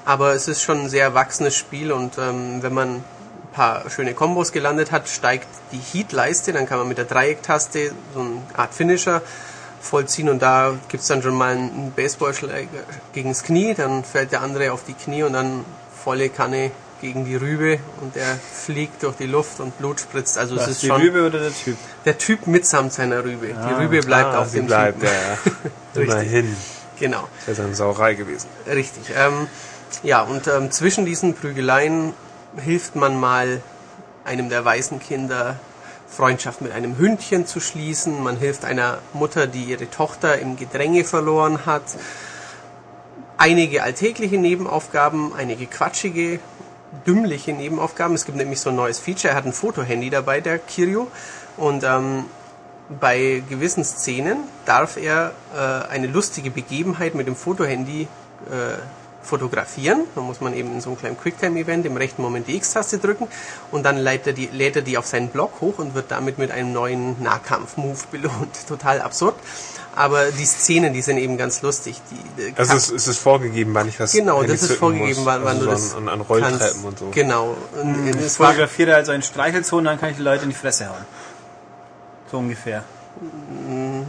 S4: aber es ist schon ein sehr erwachsenes Spiel und ähm, wenn man ein paar schöne Kombos gelandet hat, steigt die Heat-Leiste, dann kann man mit der Dreiecktaste so eine Art Finisher vollziehen und da gibt's dann schon mal einen Baseballschläger gegens Knie, dann fällt der andere auf die Knie und dann volle Kanne gegen die Rübe und er fliegt durch die Luft und Blut spritzt. Also es
S1: Was,
S4: ist
S1: die
S4: schon
S1: Rübe oder der Typ?
S4: der Typ mitsamt seiner Rübe. die Rübe bleibt
S2: Ah,
S4: auf dem
S2: bleibt,
S4: Typen.
S2: ja, ja. Immerhin.
S4: Genau.
S2: Das ist eine Sauerei gewesen.
S4: Richtig. Ähm, ja, und ähm, zwischen diesen Prügeleien hilft man mal einem der weißen Kinder Freundschaft mit einem Hündchen zu schließen. Man hilft einer Mutter, die ihre Tochter im Gedränge verloren hat. Einige alltägliche Nebenaufgaben, einige quatschige, dümmliche Nebenaufgaben. Es gibt nämlich so ein neues Feature. Er hat ein Fotohandy dabei, der Kiryu. Und ähm, bei gewissen Szenen darf er äh, eine lustige Begebenheit mit dem Fotohandy äh, fotografieren. Da muss man eben in so einem kleinen Quicktime-Event im rechten Moment die X-Taste drücken und dann lädt er, die, lädt er die auf seinen Blog hoch und wird damit mit einem neuen Nahkampf-Move belohnt. Total absurd. Aber die Szenen, die sind eben ganz lustig. Die,
S2: Also es, es ist vorgegeben, wann ich das
S4: genau, das ist vorgegeben,
S2: muss.
S4: wann, wann
S2: also
S4: du
S2: so
S4: das
S2: an, an Rolltreppen
S4: kannst.
S2: und so.
S4: Genau. Und
S1: Ich
S4: es war,
S1: fotografiere also einen Streichelzoo und dann kann ich die Leute in die Fresse hauen. So ungefähr.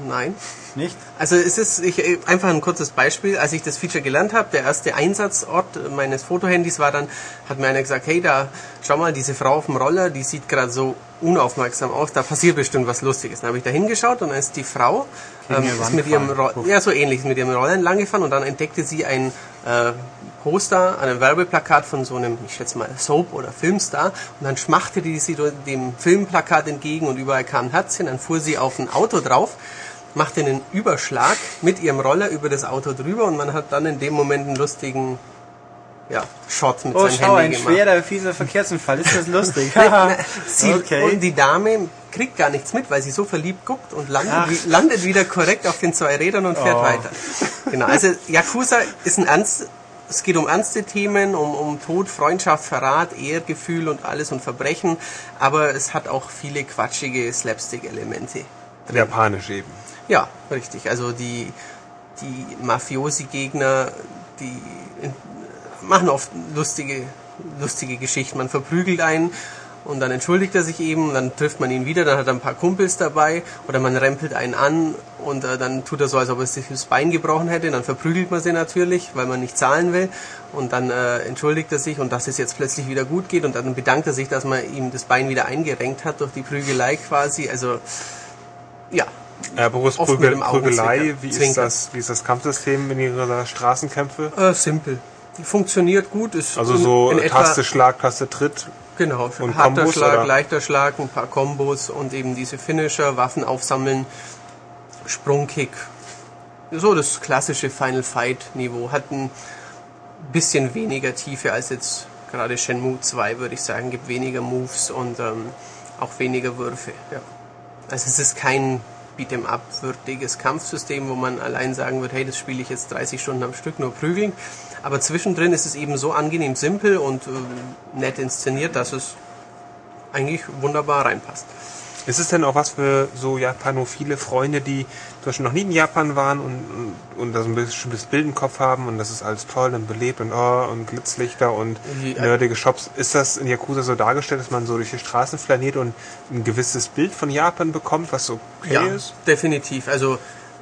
S4: Nein.
S1: Nicht?
S4: Also es ist ich, äh, einfach ein kurzes Beispiel. Als ich das Feature gelernt habe, der erste Einsatzort meines Fotohandys war dann, hat mir einer gesagt, hey, da schau mal, diese Frau auf dem Roller, die sieht gerade so unaufmerksam aus, da passiert bestimmt was Lustiges. Dann habe ich da hingeschaut und dann ist die Frau ähm, ist mit ihrem
S1: gefahren.
S4: Ro ja so ähnlich, mit ihrem Roller entlang gefahren und dann entdeckte sie ein äh, Poster, ein Werbeplakat von so einem, ich schätze mal, Soap oder Filmstar. Und dann schmachte die sie dem Filmplakat entgegen und überall kam ein Herzchen, dann fuhr sie auf ein Auto drauf, machte einen Überschlag mit ihrem Roller über das Auto drüber und man hat dann in dem Moment einen lustigen ja, Shot mit
S1: Oh,
S4: seinem
S1: schau, ein
S4: Handy gemacht.
S1: schwerer, fieser Verkehrsunfall. Ist das lustig?
S4: Sie,
S1: Okay.
S4: Und die Dame kriegt gar nichts mit, weil sie so verliebt guckt und landet, landet wieder korrekt auf den zwei Rädern und fährt
S1: Oh.
S4: weiter. Genau, also Yakuza ist ein ernst, es geht um ernste Themen, um, um Tod, Freundschaft, Verrat, Ehrgefühl und alles und Verbrechen, aber es hat auch viele quatschige Slapstick-Elemente.
S2: Japanisch eben.
S4: Ja, richtig. Also die, die Mafiosi-Gegner, die machen oft lustige, lustige Geschichten. Man verprügelt einen und dann entschuldigt er sich eben, dann trifft man ihn wieder, dann hat er ein paar Kumpels dabei oder man rempelt einen an und äh, dann tut er so, als ob er sich das Bein gebrochen hätte, dann verprügelt man sie natürlich, weil man nicht zahlen will und dann äh, entschuldigt er sich und dass es jetzt plötzlich wieder gut geht und dann bedankt er sich, dass man ihm das Bein wieder eingerenkt hat durch die Prügelei quasi, also ja,
S2: Äh, Boris Prügel. Prügelei, wie ist, das, wie ist das Kampfsystem in ihrer Straßenkämpfe?
S4: Äh, simpel. Die funktioniert gut. Ist
S2: Also
S4: in-
S2: so
S4: in etwa,
S2: Taste, Schlag, Taste, Tritt.
S4: Genau,
S2: und
S4: harter
S2: Kombos,
S4: Schlag,
S2: oder?
S4: leichter Schlag, ein paar Kombos und eben diese Finisher, Waffen aufsammeln, Sprungkick. So das klassische Final Fight Niveau. Hat ein bisschen weniger Tiefe als jetzt gerade Shenmue 2, würde ich sagen. Gibt weniger Moves und ähm, auch weniger Würfe. Ja. Also es ist kein Beat'em up würdiges Kampfsystem, wo man allein sagen wird, hey, das spiele ich jetzt 30 Stunden am Stück nur prügeln. Aber zwischendrin ist es eben so angenehm simpel und äh, nett inszeniert, dass es eigentlich wunderbar reinpasst.
S2: Ist es denn auch was für so japanophile Freunde, die zum Beispiel noch nie in Japan waren und, und, und da so ein bestimmtes Bild im Kopf haben und das ist alles toll und belebt und oh, und Blitzlichter und
S4: Ja.
S2: nerdige Shops. Ist das in Yakuza so dargestellt, dass man so durch die Straßen flaniert und ein gewisses Bild von Japan bekommt, was so okay
S4: Ja,
S2: ist?
S4: definitiv. Also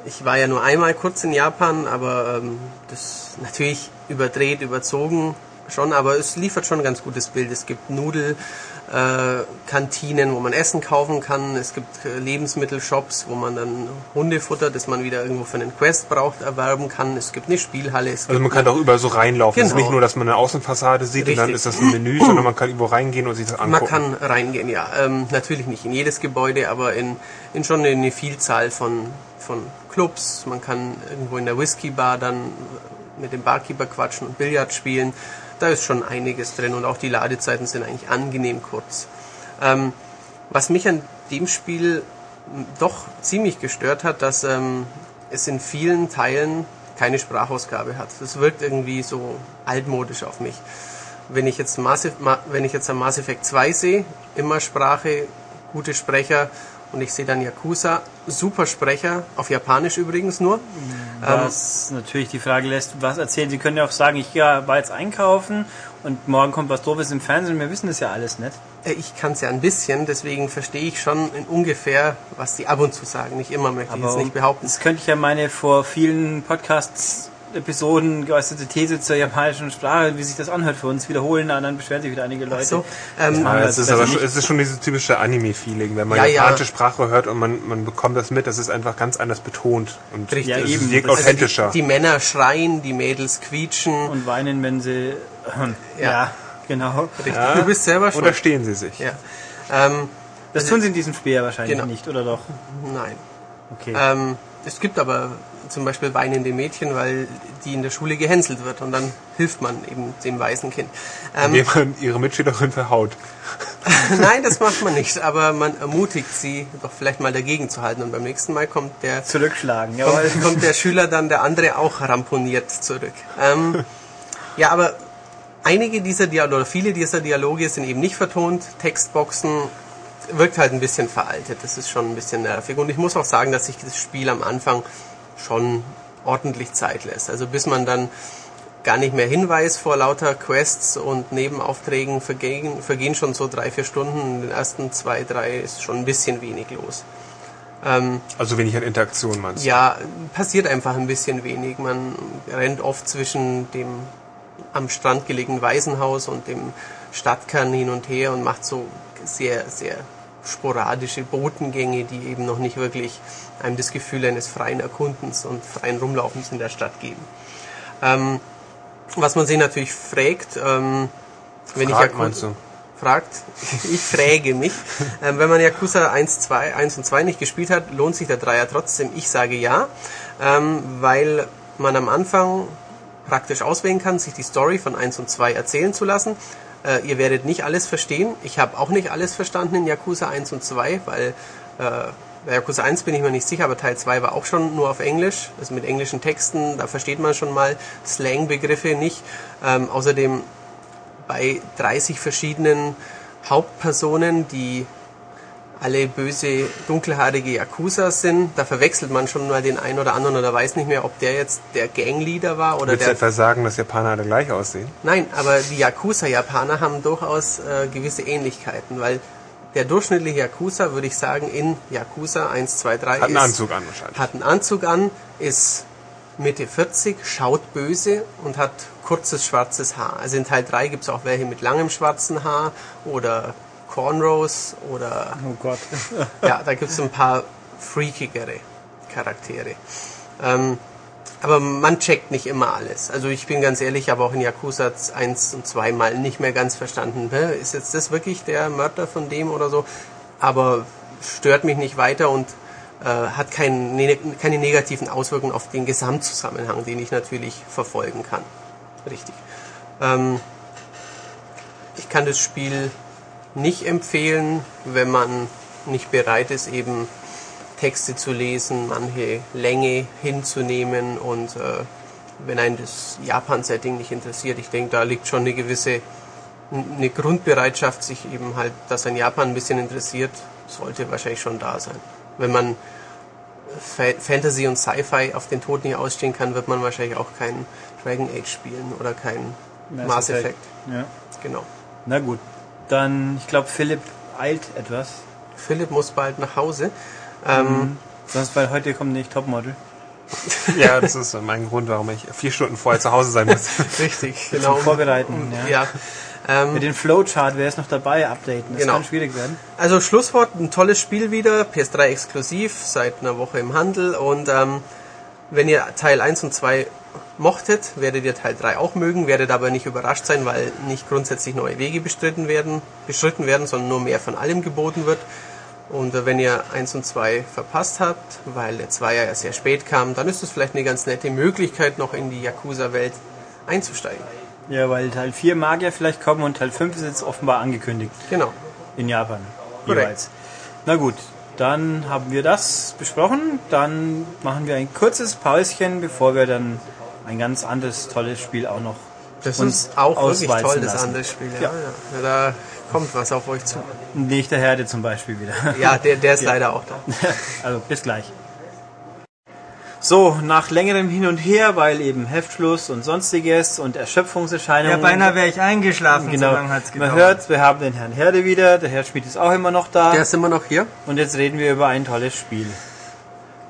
S4: ich war ja nur einmal kurz in Japan, aber ähm, das natürlich überdreht, überzogen schon, aber es liefert schon ein ganz gutes Bild. Es gibt Nudel, äh, wo man Essen kaufen kann. Es gibt äh, Lebensmittelshops, wo man dann Hundefutter, das man wieder irgendwo für einen Quest braucht, erwerben kann. Es gibt eine Spielhalle.
S2: Also man kann doch überall so reinlaufen. Es ist
S4: Genau.
S2: nicht nur, dass man eine Außenfassade sieht und dann
S4: Richtig.
S2: ist das ein Menü, sondern man kann irgendwo reingehen und sich das angucken.
S4: Man kann reingehen, ja. Ähm, natürlich nicht in jedes Gebäude, aber in, in schon eine Vielzahl von, von Clubs. Man kann irgendwo in der Whisky-Bar dann mit dem Barkeeper quatschen und Billard spielen. Da ist schon einiges drin und auch die Ladezeiten sind eigentlich angenehm kurz. Ähm, was mich an dem Spiel doch ziemlich gestört hat, dass ähm, es in vielen Teilen keine Sprachausgabe hat. Das wirkt irgendwie so altmodisch auf mich. Wenn ich jetzt, Mass, Ma- wenn ich jetzt am Mass Effect 2 sehe, immer Sprache, gute Sprecher und ich sehe dann Yakuza, super Sprecher, auf Japanisch übrigens nur.
S1: Was natürlich die Frage lässt, was erzählen. Sie können ja auch sagen, ich ja, war jetzt einkaufen und morgen kommt was Doofes im Fernsehen. Wir wissen das ja alles nicht.
S4: Äh, Ich kann es ja ein bisschen, deswegen verstehe ich schon in ungefähr, was die ab und zu sagen. Nicht immer, möchte ich jetzt nicht behaupten.
S1: Das könnte ich ja meine vor vielen Podcasts-Episoden geäußerte These zur japanischen Sprache, wie sich das anhört für uns, wiederholen. Und dann beschweren sich wieder einige Leute.
S4: so, ähm,
S2: Ja, es
S1: das
S2: ist aber schon, es ist schon dieses typische Anime-Feeling, wenn man
S4: Ja, ja.
S2: japanische Sprache hört und man, man bekommt das mit, das ist einfach ganz anders betont und
S4: Richtig.
S1: Ja,
S2: es
S1: eben.
S2: wirkt
S1: Also die-
S2: authentischer.
S4: Die Männer schreien, die Mädels quietschen.
S1: und weinen, wenn sie. ja.
S4: Ja.
S1: genau.
S4: Richtig. Du bist selber schon.
S2: Unterstehen sie sich.
S4: Ja. Ähm,
S1: Das tun sie in diesem Spiel ja wahrscheinlich
S4: Genau.
S1: nicht, oder doch?
S4: nein.
S1: Okay.
S4: Ähm, es gibt aber zum Beispiel weinende Mädchen, weil die in der Schule gehänselt wird und dann hilft man eben dem weißen Kind. Ähm,
S2: Indem man ihre Mitschülerin verhaut.
S4: nein, das macht man nicht, aber man ermutigt sie doch vielleicht mal dagegen zu halten und beim nächsten Mal kommt der
S1: Zurückschlagen, jawohl.
S4: kommt, kommt der Schüler dann der andere auch ramponiert zurück. Ähm, ja, aber einige dieser Dialoge, oder viele dieser Dialoge sind eben nicht vertont. Textboxen wirkt halt ein bisschen veraltet. Das ist schon ein bisschen nervig. Und ich muss auch sagen, dass sich das Spiel am Anfang schon ordentlich Zeit lässt. Also bis man dann gar nicht mehr hinweist vor lauter Quests und Nebenaufträgen vergehen, vergehen schon so drei, vier Stunden. In den ersten zwei, drei ist schon ein bisschen wenig los. Ähm,
S2: Also wenig an Interaktion meinst du?
S4: ja, passiert einfach ein bisschen wenig. Man rennt oft zwischen dem am Strand gelegenen Waisenhaus und dem Stadtkern hin und her und macht so sehr, sehr sporadische Botengänge, die eben noch nicht wirklich einem das Gefühl eines freien Erkundens und freien Rumlaufens in der Stadt geben. Ähm, was man sich natürlich fragt, ähm, wenn
S2: Fragt,
S4: ich Yaku-
S2: meinst du?
S4: fragt, ich frage mich, ähm, wenn man Yakuza 1, 2, 1 und 2 nicht gespielt hat, lohnt sich der Dreier trotzdem? Ich sage ja, ähm, weil man am Anfang praktisch auswählen kann, sich die Story von 1 und 2 erzählen zu lassen. Äh, ihr werdet nicht alles verstehen. Ich habe auch nicht alles verstanden in Yakuza 1 und 2, weil äh, Yakuza 1 bin ich mir nicht sicher, aber Teil 2 war auch schon nur auf Englisch, also mit englischen Texten, da versteht man schon mal Slang-Begriffe nicht. Ähm, außerdem bei 30 verschiedenen Hauptpersonen, die alle böse, dunkelhaarige Yakuza sind. Da verwechselt man schon mal den einen oder anderen oder weiß nicht mehr, ob der jetzt der Gangleader war oder
S2: Willst du
S4: der.
S2: etwa sagen, dass Japaner alle gleich aussehen?
S4: Nein, aber die Yakuza-Japaner haben durchaus äh, gewisse Ähnlichkeiten, weil der durchschnittliche Yakuza, würde ich sagen, in Yakuza 1, 2, 3
S2: Hat einen
S4: ist,
S2: Anzug an wahrscheinlich.
S4: hat einen Anzug an, ist Mitte 40, schaut böse und hat kurzes schwarzes Haar. Also in Teil 3 gibt es auch welche mit langem schwarzen Haar oder Cornrows oder
S1: Oh Gott.
S4: ja, da gibt es ein paar freakigere Charaktere. Ähm, aber man checkt nicht immer alles. Also ich bin ganz ehrlich, ich habe auch in Yakuza 1 und 2 mal nicht mehr ganz verstanden, ist jetzt das wirklich der Mörder von dem oder so? Aber stört mich nicht weiter und äh, hat kein, ne, keine negativen Auswirkungen auf den Gesamtzusammenhang, den ich natürlich verfolgen kann. Richtig. Ähm, ich kann das Spiel nicht empfehlen, wenn man nicht bereit ist, eben Texte zu lesen, manche Länge hinzunehmen und äh, wenn einen das Japan-Setting nicht interessiert, ich denke, da liegt schon eine gewisse eine Grundbereitschaft, sich eben halt, dass ein Japan ein bisschen interessiert, sollte wahrscheinlich schon da sein. Wenn man Fa Fantasy und Sci-Fi auf den Tod nicht ausstehen kann, wird man wahrscheinlich auch kein Dragon Age spielen oder kein
S1: Mass
S4: Mass,
S1: Effect.
S4: Effect.
S1: Ja.
S4: Genau.
S1: Na gut. Dann, ich glaube, Philipp eilt etwas.
S4: Philipp muss bald nach Hause. Ähm,
S1: Sonst, weil heute kommt nicht Topmodel.
S2: Ja, das ist mein Grund, warum ich vier Stunden vorher zu Hause sein muss.
S4: Richtig, genau.
S1: Vorbereiten, ja.
S4: Ja. Ähm,
S1: Mit den Flowchart, wer ist noch dabei, updaten. Das
S4: Genau.
S1: kann schwierig werden.
S4: also Schlusswort, ein tolles Spiel wieder, PS3 exklusiv, seit einer Woche im Handel und ähm, wenn ihr Teil 1 und 2 mochtet, werdet ihr Teil 3 auch mögen, werdet aber nicht überrascht sein, weil nicht grundsätzlich neue Wege bestritten werden, bestritten werden, sondern nur mehr von allem geboten wird. Und wenn ihr 1 und 2 verpasst habt, weil der 2 ja sehr spät kam, dann ist es vielleicht eine ganz nette Möglichkeit, noch in die Yakuza-Welt einzusteigen.
S1: Ja, weil Teil 4 mag ja vielleicht kommen und Teil 5 ist jetzt offenbar angekündigt
S4: Genau.
S1: in Japan.
S4: Korrekt.
S1: Jeweils. Na gut, dann haben wir das besprochen. Dann machen wir ein kurzes Päuschen, bevor wir dann ein ganz anderes tolles Spiel auch noch
S4: Das
S1: uns
S4: ist auch wirklich toll, das
S1: lassen.
S4: andere Spiel. Ja.
S1: Ja.
S4: Ja. Kommt was auf euch zu.
S1: Nicht der Herde zum Beispiel wieder.
S4: Ja, der, der ist leider auch da.
S1: Also bis gleich. So, nach längerem Hin und Her, weil eben Heftschluss und sonstiges und
S3: Ja,
S1: Erschöpfungserscheinungen.
S3: beinahe wäre ich eingeschlafen,
S1: Genau.
S3: so lange hat's gedauert.
S1: Man hört, wir haben den Herrn Herde wieder, der Herr Schmidt ist auch immer noch da.
S4: Der ist immer noch hier.
S1: Und jetzt reden wir über ein tolles Spiel.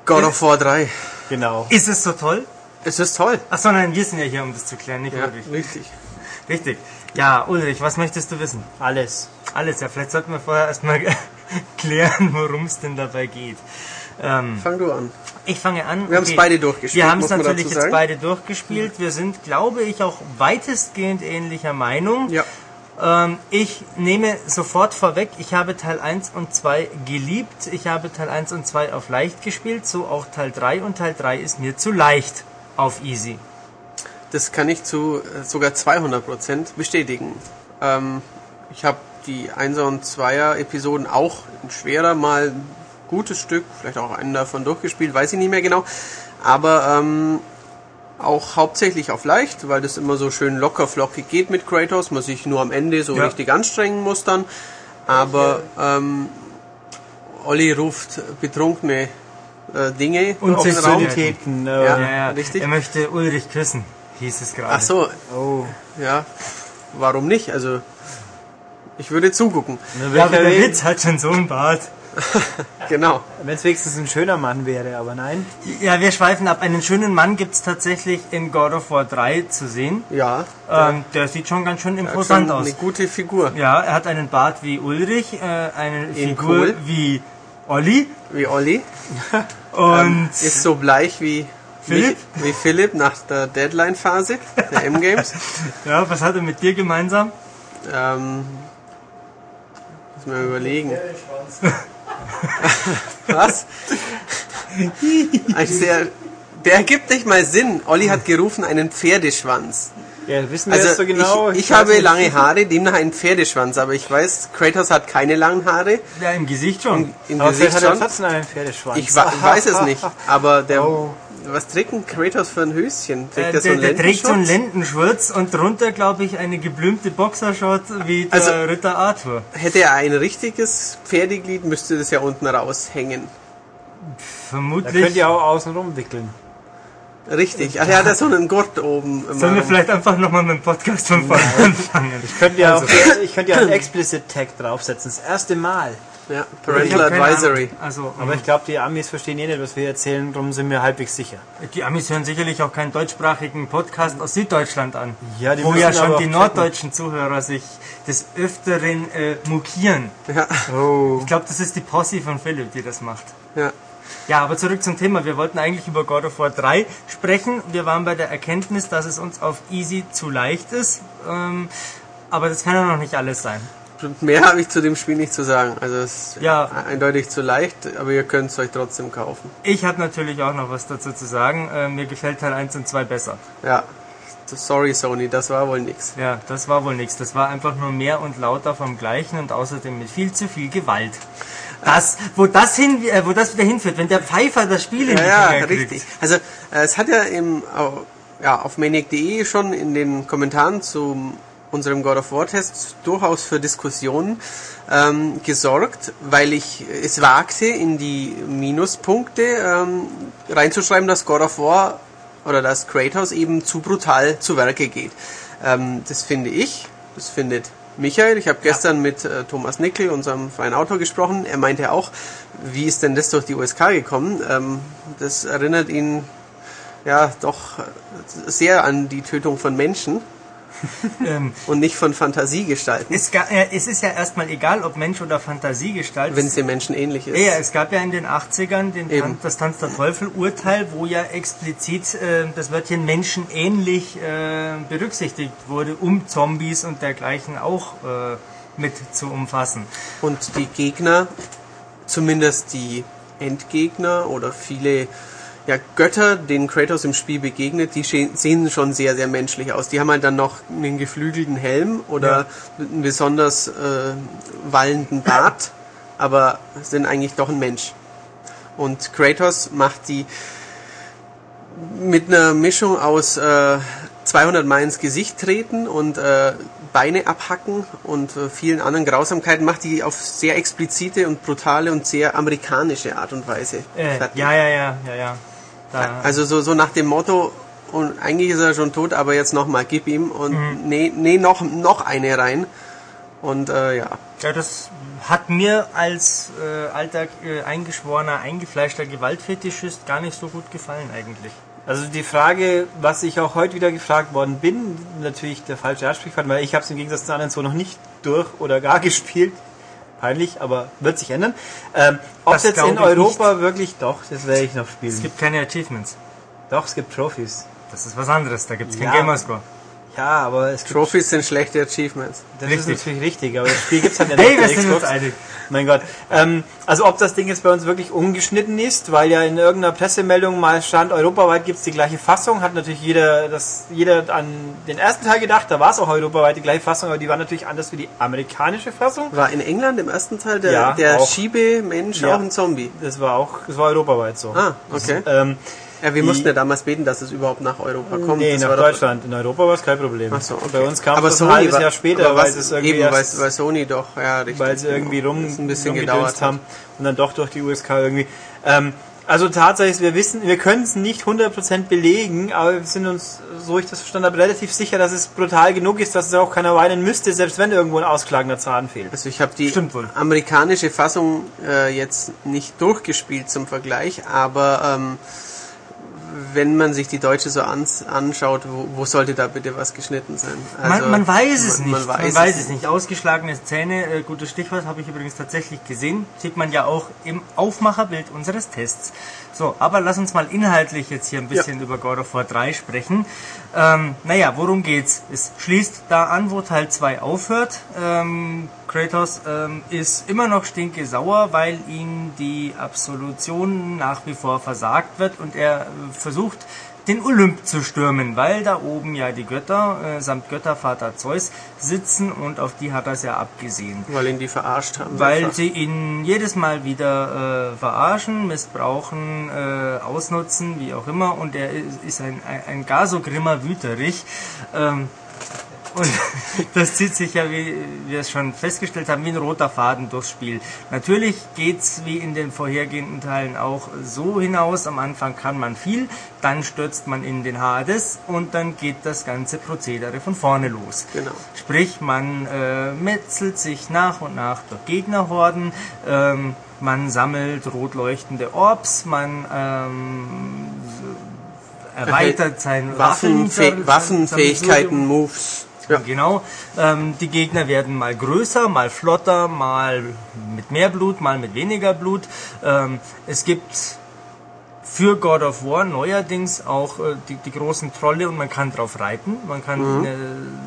S4: God of War 3.
S1: Genau.
S3: Ist es so toll?
S4: Es ist toll.
S3: Achso, nein, wir sind ja hier, um das zu klären, nicht
S4: Ja,
S3: Ulrich.
S4: richtig.
S3: Richtig. Ja, Ulrich, was möchtest du wissen?
S1: Alles.
S3: Alles, ja, vielleicht sollten wir vorher erstmal klären, worum es denn dabei geht. Ähm,
S4: Fang du an.
S3: ich fange an.
S4: Wir haben's beide durchgespielt,
S3: Wir haben es natürlich jetzt
S4: sagen.
S3: beide durchgespielt. Wir sind, glaube ich, auch weitestgehend ähnlicher Meinung.
S4: Ja.
S3: Ähm, ich nehme sofort vorweg, ich habe Teil 1 und 2 geliebt. Ich habe Teil 1 und 2 auf leicht gespielt, so auch Teil 3 und Teil 3 ist mir zu leicht auf easy.
S4: Das kann ich zu äh, sogar 200% bestätigen. Ähm, ich habe die 1er und 2er Episoden auch in schwerer mal ein gutes Stück, vielleicht auch einen davon durchgespielt, weiß ich nicht mehr genau. Aber ähm, auch hauptsächlich auf leicht, weil das immer so schön locker flockig geht mit Kratos, man sich nur am Ende so
S3: Ja.
S4: richtig anstrengen muss dann. Aber ähm, Olli ruft betrunkene äh, Dinge
S3: Und
S4: auf den Raum.
S1: Sexualitäten. Äh,
S4: Ja.
S3: Ja, ja,
S4: richtig.
S3: Er möchte Ulrich küssen, hieß es gerade.
S4: Ach so,
S1: Oh.
S4: ja. Warum nicht? Also ich würde zugucken.
S1: Na,
S3: Ja,
S1: welcher
S3: der
S1: Weg?
S3: Witz hat schon so einen Bart.
S4: Genau.
S1: Wenn es wenigstens ein schöner Mann wäre, aber nein.
S3: Ja, wir schweifen ab. Einen schönen Mann gibt's tatsächlich in God of War 3 zu sehen.
S4: Ja.
S3: Ähm, der sieht schon ganz schön
S4: Er hat
S3: imposant aus.
S4: Eine gute Figur.
S3: Ja, er hat einen Bart wie Ulrich, äh, eine
S4: In
S3: Figur
S4: cool.
S3: wie Olli
S4: Wie Olli.
S3: und
S4: Ist so bleich wie
S3: Philipp?
S4: Wie, wie Philipp nach der Deadline-Phase der M-Games.
S3: ja, was hat er mit dir gemeinsam?
S4: ähm, muss mal überlegen. Was? Ein sehr, der ergibt nicht mal Sinn. Olli hat gerufen einen Pferdeschwanz.
S1: Ja, wissen wir
S4: Also
S1: so genau.
S4: ich, ich habe
S1: nicht.
S4: lange Haare, demnach einen Pferdeschwanz, aber ich weiß, Kratos hat keine langen Haare.
S3: Ja, im Gesicht schon.
S4: Im
S1: Aber vielleicht
S4: Gesicht
S1: hat er
S4: schon.
S1: trotzdem einen Pferdeschwanz.
S4: Ich wa weiß es nicht, aber der.
S1: Oh.
S4: Was trägt ein Kratos für ein Höschen? Trägt
S3: Äh,
S4: der so einen
S3: der trägt so einen? Lendenschurz und drunter, glaube ich, eine geblümte Boxershot wie der
S4: Also-
S3: Ritter Arthur.
S4: Hätte er ein richtiges Pferdeglied, müsste das ja unten raushängen.
S1: Da
S3: Vermutlich.
S1: könnt ihr auch außen rumwickeln.
S4: Richtig. Ach, er hat ja so einen Gurt oben. im
S3: Sollen wir vielleicht einfach nochmal mit dem Podcast von vorne anfangen?
S1: Könnt ihr
S3: Also.
S1: auch, ich könnte ja einen Explicit Tag draufsetzen. Das erste Mal.
S4: Ja, Parental Advisory.
S3: Also,
S1: Aber ich glaube, die Amis verstehen eh nicht, was wir erzählen. Darum sind wir halbwegs sicher.
S3: die Amis hören sicherlich auch keinen deutschsprachigen Podcast aus Süddeutschland an.
S1: Ja, die
S3: wo ja schon die
S1: checken.
S3: norddeutschen Zuhörer sich des Öfteren äh, mokieren.
S4: Ja,
S1: Oh.
S3: Ich glaube, das ist die Posse von Philipp, die das macht.
S4: ja.
S3: Ja, aber zurück zum Thema. Wir wollten eigentlich über God of War 3 sprechen. Wir waren bei der Erkenntnis, dass es uns auf easy zu leicht ist. Ähm, aber das kann ja noch nicht alles sein.
S4: Mehr habe ich zu dem Spiel nicht zu sagen. Also es ist
S3: Ja.
S4: eindeutig zu leicht, aber ihr könnt es euch trotzdem kaufen.
S3: Ich habe natürlich auch noch was dazu zu sagen. Äh, mir gefällt Teil 1 und 2 besser.
S4: Ja. Sorry Sony, das war wohl nix.
S3: Ja, das war wohl nichts. Das war einfach nur mehr und lauter vom Gleichen und außerdem mit viel zu viel Gewalt. Das, wo das hin, äh, wo das wieder hinführt, wenn der Pfeifer das Spiel in die
S4: Ja, ja,
S3: Finger kriegt.
S4: richtig. Also äh, es hat ja, im, ja auf maniac.de schon in den Kommentaren zu unserem God of War Test durchaus für Diskussionen ähm, gesorgt, weil ich es wagte, in die Minuspunkte ähm, reinzuschreiben, dass God of War oder dass Kratos eben zu brutal zu Werke geht. Ähm, das finde ich, das findet Michael. Ich habe gestern mit äh, Thomas Nickel, unserem freien Autor, gesprochen. Er meinte auch, wie ist denn das durch die USK gekommen? Ähm, das erinnert ihn ja doch sehr an die Tötung von Menschen
S3: Ähm,
S4: und nicht von Fantasiegestalten,
S3: es, ga- äh, es ist ja erstmal egal, ob Mensch oder Fantasiegestalt.
S4: wenn es den Menschen ähnlich ist.
S3: Ja, es gab ja in den 80ern den. Tan das Tanz der Teufel-Urteil, wo ja explizit äh, das Wörtchen menschenähnlich äh, berücksichtigt wurde, um Zombies und dergleichen auch äh, mit zu umfassen.
S4: Und die Gegner, zumindest die Endgegner oder viele ja, Götter, denen Kratos im Spiel begegnet, die sehen schon sehr, sehr menschlich aus. Die haben halt dann noch einen geflügelten Helm oder einen besonders äh, wallenden Bart, aber sind eigentlich doch ein Mensch. Und Kratos macht die mit einer Mischung aus äh, 200 Mal ins Gesicht treten und äh, Beine abhacken und äh, vielen anderen Grausamkeiten macht die auf sehr explizite und brutale und sehr amerikanische Art und Weise.
S3: Äh, ja, ja, ja, ja, ja. Da,
S4: Also so, so nach dem Motto, und eigentlich ist er schon tot, aber jetzt nochmal, gib ihm und
S3: Mhm.
S4: nee, nee, noch, noch eine rein. Und äh, ja,
S3: ja, das hat mir als äh, alter, äh, eingeschworener, eingefleischter Gewaltfetischist gar nicht so gut gefallen eigentlich.
S1: Also die Frage, was ich auch heute wieder gefragt worden bin, natürlich der falsche Ansprechpartner, weil ich habe es im Gegensatz zu anderen so noch nicht durch oder gar gespielt. Peinlich, aber wird sich ändern. Ähm, ob
S3: Das
S1: es jetzt in Europa wirklich, doch, das werde ich noch spielen.
S3: Es gibt keine Achievements.
S1: doch, es gibt Trophies.
S3: Das ist was anderes, da gibt es keinen
S1: Ja.
S3: Gamerscore.
S1: Ja, aber es gibt,
S4: Trophies sind schlechte Achievements.
S1: das
S3: Richtig.
S1: ist natürlich richtig, aber das Spiel gibt's halt nicht
S3: Hey, wir sind uns
S1: Xbox.
S3: einig.
S1: Mein Gott. Ähm, also ob das Ding jetzt bei uns wirklich ungeschnitten ist, weil ja in irgendeiner Pressemeldung mal stand, europaweit gibt's die gleiche Fassung, hat natürlich jeder, das, jeder an den ersten Teil gedacht, da war es auch europaweit die gleiche Fassung, aber die war natürlich anders wie die amerikanische Fassung.
S4: War in England im ersten Teil der,
S1: Ja,
S4: der
S1: auch.
S4: Schiebemensch
S1: Ja.
S4: auch ein Zombie?
S1: Das war auch, das war europaweit so.
S4: Ah, okay.
S1: Ähm,
S4: Ja, wir mussten ja damals beten, dass es überhaupt nach Europa kommt.
S1: nee,
S4: das
S1: nach Deutschland. In Europa war es kein Problem.
S4: Ach so, okay.
S1: Bei uns kam
S4: aber
S1: es ein halbes
S4: war-
S1: Jahr später, weil
S4: was,
S1: es irgendwie
S4: eben,
S1: erst,
S4: weil Sony doch, ja, richtig.
S1: weil sie irgendwie rum,
S4: ein bisschen gedauert
S1: haben und dann doch durch die USK irgendwie. Ähm, Also tatsächlich, wir wissen, wir können es nicht 100% belegen, aber wir sind uns, so ich das verstanden habe, relativ sicher, dass es brutal genug ist, dass es auch keiner weinen müsste, selbst wenn irgendwo ein ausklagender Zahn fehlt.
S4: Also ich habe die amerikanische Fassung äh, jetzt nicht durchgespielt zum Vergleich, aber ähm, wenn man sich die deutsche so ans, anschaut, wo, wo sollte da bitte was geschnitten sein? Also,
S3: man, man weiß es
S4: man-
S3: nicht.
S4: Man weiß,
S3: es nicht. Ausgeschlagene Zähne, äh, gutes Stichwort, habe ich übrigens tatsächlich gesehen. Sieht man ja auch im Aufmacherbild unseres Tests. So, aber lass uns mal inhaltlich jetzt hier ein bisschen über God of War 3 sprechen. Ähm, naja, worum geht's? Es schließt da an, wo Teil 2 aufhört. Ähm, Kratos ähm, ist immer noch stinkesauer, weil ihm die Absolution nach wie vor versagt wird und er äh, versucht, den Olymp zu stürmen, weil da oben ja die Götter äh, samt Göttervater Zeus sitzen und auf die hat er es ja abgesehen.
S4: weil ihn die verarscht haben.
S3: Weil
S4: einfach.
S3: sie ihn jedes Mal wieder äh, verarschen, missbrauchen, äh, ausnutzen, wie auch immer. Und er ist, ein, ein, ein gar so grimmer Wüterich. Ähm, und das zieht sich ja, wie wir es schon festgestellt haben, wie ein roter Faden durchs Spiel. Natürlich geht's wie in den vorhergehenden Teilen auch so hinaus. Am Anfang kann man viel, dann stürzt man in den Hades und dann geht das ganze Prozedere von vorne los.
S4: Genau.
S3: Sprich, man äh, metzelt sich nach und nach durch Gegnerhorden, ähm, man sammelt rot leuchtende Orbs, man ähm, erweitert sein
S4: Waffenfäh
S3: Waffen,
S4: Waffenfähigkeiten, Moves. Ja.
S3: Genau. Ähm, die Gegner werden mal größer, mal flotter, mal mit mehr Blut, mal mit weniger Blut. Ähm, es gibt für God of War neuerdings auch äh, die, die großen Trolle und man kann drauf reiten. Man kann äh,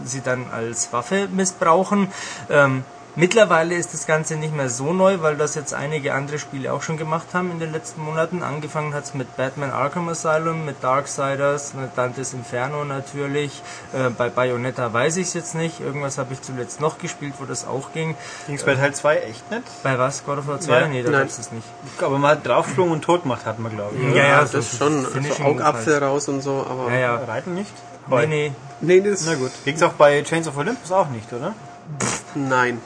S3: sie dann als Waffe missbrauchen. Ähm, mittlerweile ist das Ganze nicht mehr so neu, weil das jetzt einige andere Spiele auch schon gemacht haben in den letzten Monaten. Angefangen hat es mit Batman Arkham Asylum, mit Darksiders, mit Dantes Inferno natürlich. Äh, bei Bayonetta weiß ich es jetzt nicht. Irgendwas habe ich zuletzt noch gespielt, wo das auch ging.
S1: Ging es bei Teil 2 echt nicht?
S3: Bei was? God of War 2?
S1: Ja,
S3: nee, da
S4: nein.
S3: gab's es nicht.
S1: Aber mal draufgesprungen und tot gemacht hat man, glaube ich.
S3: Ja, ja,
S4: das
S3: so
S4: ist schon so
S3: Finishing
S4: Augapfel raus und so, aber
S3: Ja, ja.
S1: Reiten nicht?
S3: Nee, nee.
S4: nee, das
S1: Na gut. Ging's auch bei Chains of Olympus auch nicht, oder?
S4: Nein.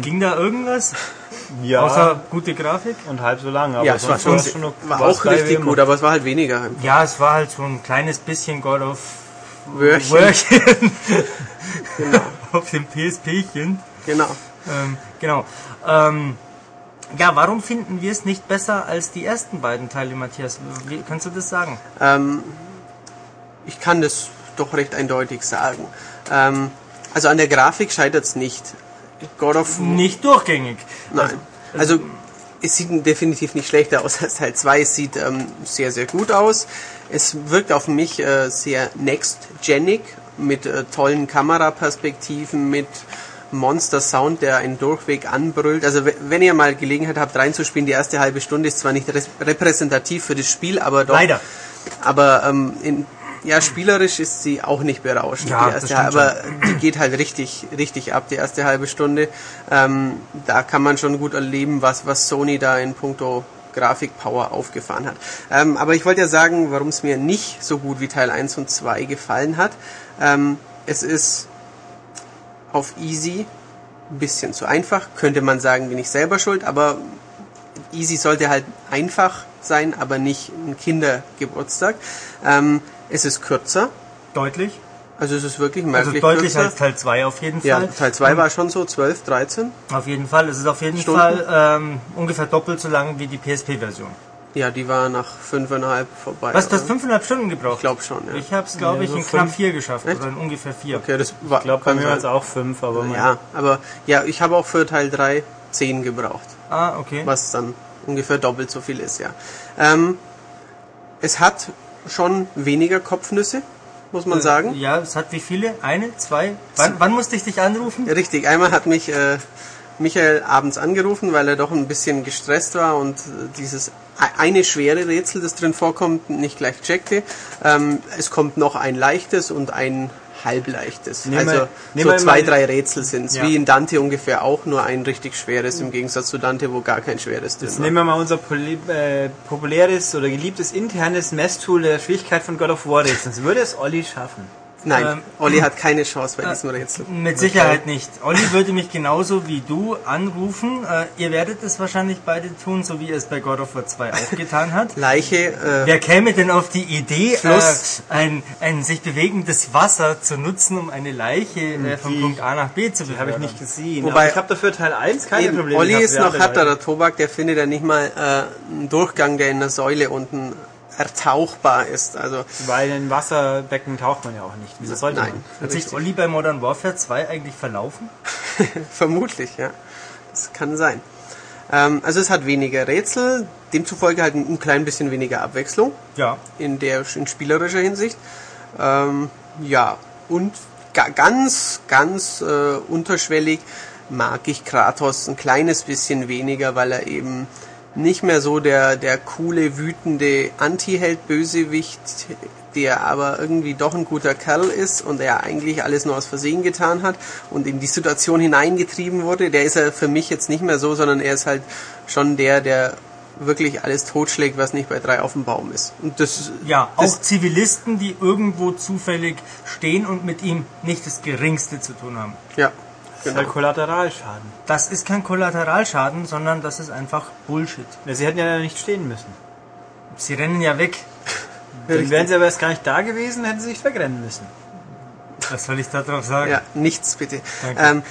S3: Ging da irgendwas?
S1: Ja.
S3: Außer gute Grafik?
S1: und halb so lang. Aber
S4: ja, es war
S1: sonst
S4: schon,
S1: war's
S4: war auch richtig gut, aber es war halt weniger.
S3: Ja, es war halt so ein kleines bisschen God of
S4: Wörchen.
S3: Wörchen
S4: Genau,
S3: auf dem PSPchen.
S4: genau.
S3: Ähm, genau. Ähm, ja, warum finden wir es nicht besser als die ersten beiden Teile, Matthias? Wie, kannst du das sagen?
S4: Ähm, ich kann das doch recht eindeutig sagen. Ähm, also an der Grafik scheitert es nicht. God of
S3: Nicht durchgängig.
S4: Nein. Also es sieht definitiv nicht schlechter aus als Teil 2. Es sieht ähm, sehr, sehr gut aus. Es wirkt auf mich äh, sehr next-genig mit äh, tollen Kameraperspektiven, mit Monster Sound, der einen Durchweg anbrüllt. Also we- wenn ihr mal Gelegenheit habt reinzuspielen, die erste halbe Stunde ist zwar nicht repräsentativ für das Spiel, aber doch.
S3: Leider.
S4: Aber ähm, in, ja, spielerisch ist sie auch nicht berauschend.
S3: Ja,
S4: die erste,
S3: stimmt
S4: aber die geht halt richtig, richtig ab, die erste halbe Stunde. Ähm, da kann man schon gut erleben, was, was Sony da in puncto Grafikpower aufgefahren hat. Ähm, aber ich wollte ja sagen, warum es mir nicht so gut wie Teil 1 und 2 gefallen hat. Ähm, es ist auf easy ein bisschen zu einfach. Könnte man sagen, bin ich selber schuld, aber easy sollte halt einfach sein, aber nicht ein Kindergeburtstag. Ähm, es ist kürzer,
S3: Deutlich.
S4: also es ist wirklich
S3: Also
S4: merklich
S3: deutlich
S4: kürzer.
S3: als Teil 2 auf jeden
S4: ja,
S3: Fall.
S4: Teil 2 war schon so 12, 13.
S3: Auf jeden Fall. Es ist auf jeden
S4: Stunden?
S3: Fall ähm, ungefähr doppelt so lang wie die PSP-Version.
S4: Ja, die war nach fünfeinhalb vorbei.
S3: Was,
S4: oder?
S3: fünfeinhalb Stunden gebraucht?
S4: Ich glaube schon, ja.
S3: Ich habe es, glaube
S1: Ja,
S3: ich,
S1: so
S3: in knapp vier geschafft.
S4: Echt?
S3: Oder in ungefähr vier.
S4: Okay, das war,
S1: Ich glaube, bei mir waren es auch fünf, aber man-
S4: Ja, aber ja, ich habe auch für Teil 3 10 gebraucht,
S3: Ah, okay.
S4: was dann ungefähr doppelt so viel ist, ja. Ähm, es hat schon weniger Kopfnüsse, muss man sagen.
S3: Ja, es hat wie viele? Eine, zwei? Wann, wann musste ich dich anrufen?
S4: Richtig, einmal hat mich äh, Michael abends angerufen, weil er doch ein bisschen gestresst war und äh, dieses e- eine schwere Rätsel, das drin vorkommt, nicht gleich checkte. Ähm, es kommt noch ein leichtes und ein halbleichtes.
S1: Nehmen
S4: also so zwei, drei Rätsel sind es.
S3: Ja.
S4: Wie in Dante ungefähr auch, nur ein richtig schweres im Gegensatz zu Dante, wo gar kein schweres drin
S1: Jetzt
S4: war.
S1: nehmen wir mal unser äh, populäres oder geliebtes internes Messtool der Schwierigkeit von God of War Rätseln. Würde es Olli schaffen?
S4: Nein,
S3: Ähm,
S4: Olli hat keine Chance bei diesem Rätsel.
S3: Mit Sicherheit nicht. Olli würde mich genauso wie du anrufen. Äh, ihr werdet es wahrscheinlich beide tun, so wie er es bei God of War 2 auch getan hat.
S4: Leiche, äh,
S3: Wer käme denn auf die Idee,
S4: Fluss.
S3: äh, ein, ein sich bewegendes Wasser zu nutzen, um eine Leiche äh, von
S1: Die-
S3: Punkt A nach B zu
S1: Habe ich
S3: befördern?
S1: nicht gesehen.
S4: Wobei-
S1: aber ich habe dafür Teil 1 keine
S4: eben,
S1: Probleme
S4: Olli ist noch härterer
S1: Leute.
S4: Tobak, der findet ja nicht mal äh, einen Durchgang, der in der Säule unten ertauchbar ist. Also
S1: Weil in Wasserbecken taucht man ja auch nicht. Wieso sollte
S4: nein,
S3: Hat sich. Olli bei Modern Warfare 2 eigentlich verlaufen?
S4: vermutlich, ja. Das kann sein. Ähm, also es hat weniger Rätsel, demzufolge halt ein, ein klein bisschen weniger Abwechslung.
S3: Ja.
S4: in der in spielerischer Hinsicht. Ähm, ja, und ga, ganz, ganz äh, unterschwellig mag ich Kratos ein kleines bisschen weniger, weil er eben nicht mehr so der, der coole, wütende Anti-Held-Bösewicht, der aber irgendwie doch ein guter Kerl ist und er eigentlich alles nur aus Versehen getan hat und in die Situation hineingetrieben wurde. Der ist er für mich jetzt nicht mehr so, sondern er ist halt schon der, der wirklich alles totschlägt, was nicht bei drei auf dem Baum ist. Und das,
S3: Ja,
S4: das
S3: auch Zivilisten, die irgendwo zufällig stehen und mit ihm nicht das Geringste zu tun haben.
S4: ja,
S1: Das ist halt
S4: genau.
S1: Kollateralschaden.
S3: Das ist kein Kollateralschaden, sondern das ist einfach Bullshit.
S1: Ja, sie hätten ja nicht stehen müssen.
S3: Sie rennen ja weg.
S1: Dann wären sie aber erst gar nicht da gewesen, hätten sie nicht wegrennen müssen.
S3: Was soll ich da drauf sagen?
S4: Ja, nichts bitte.
S3: Danke.
S4: Ähm,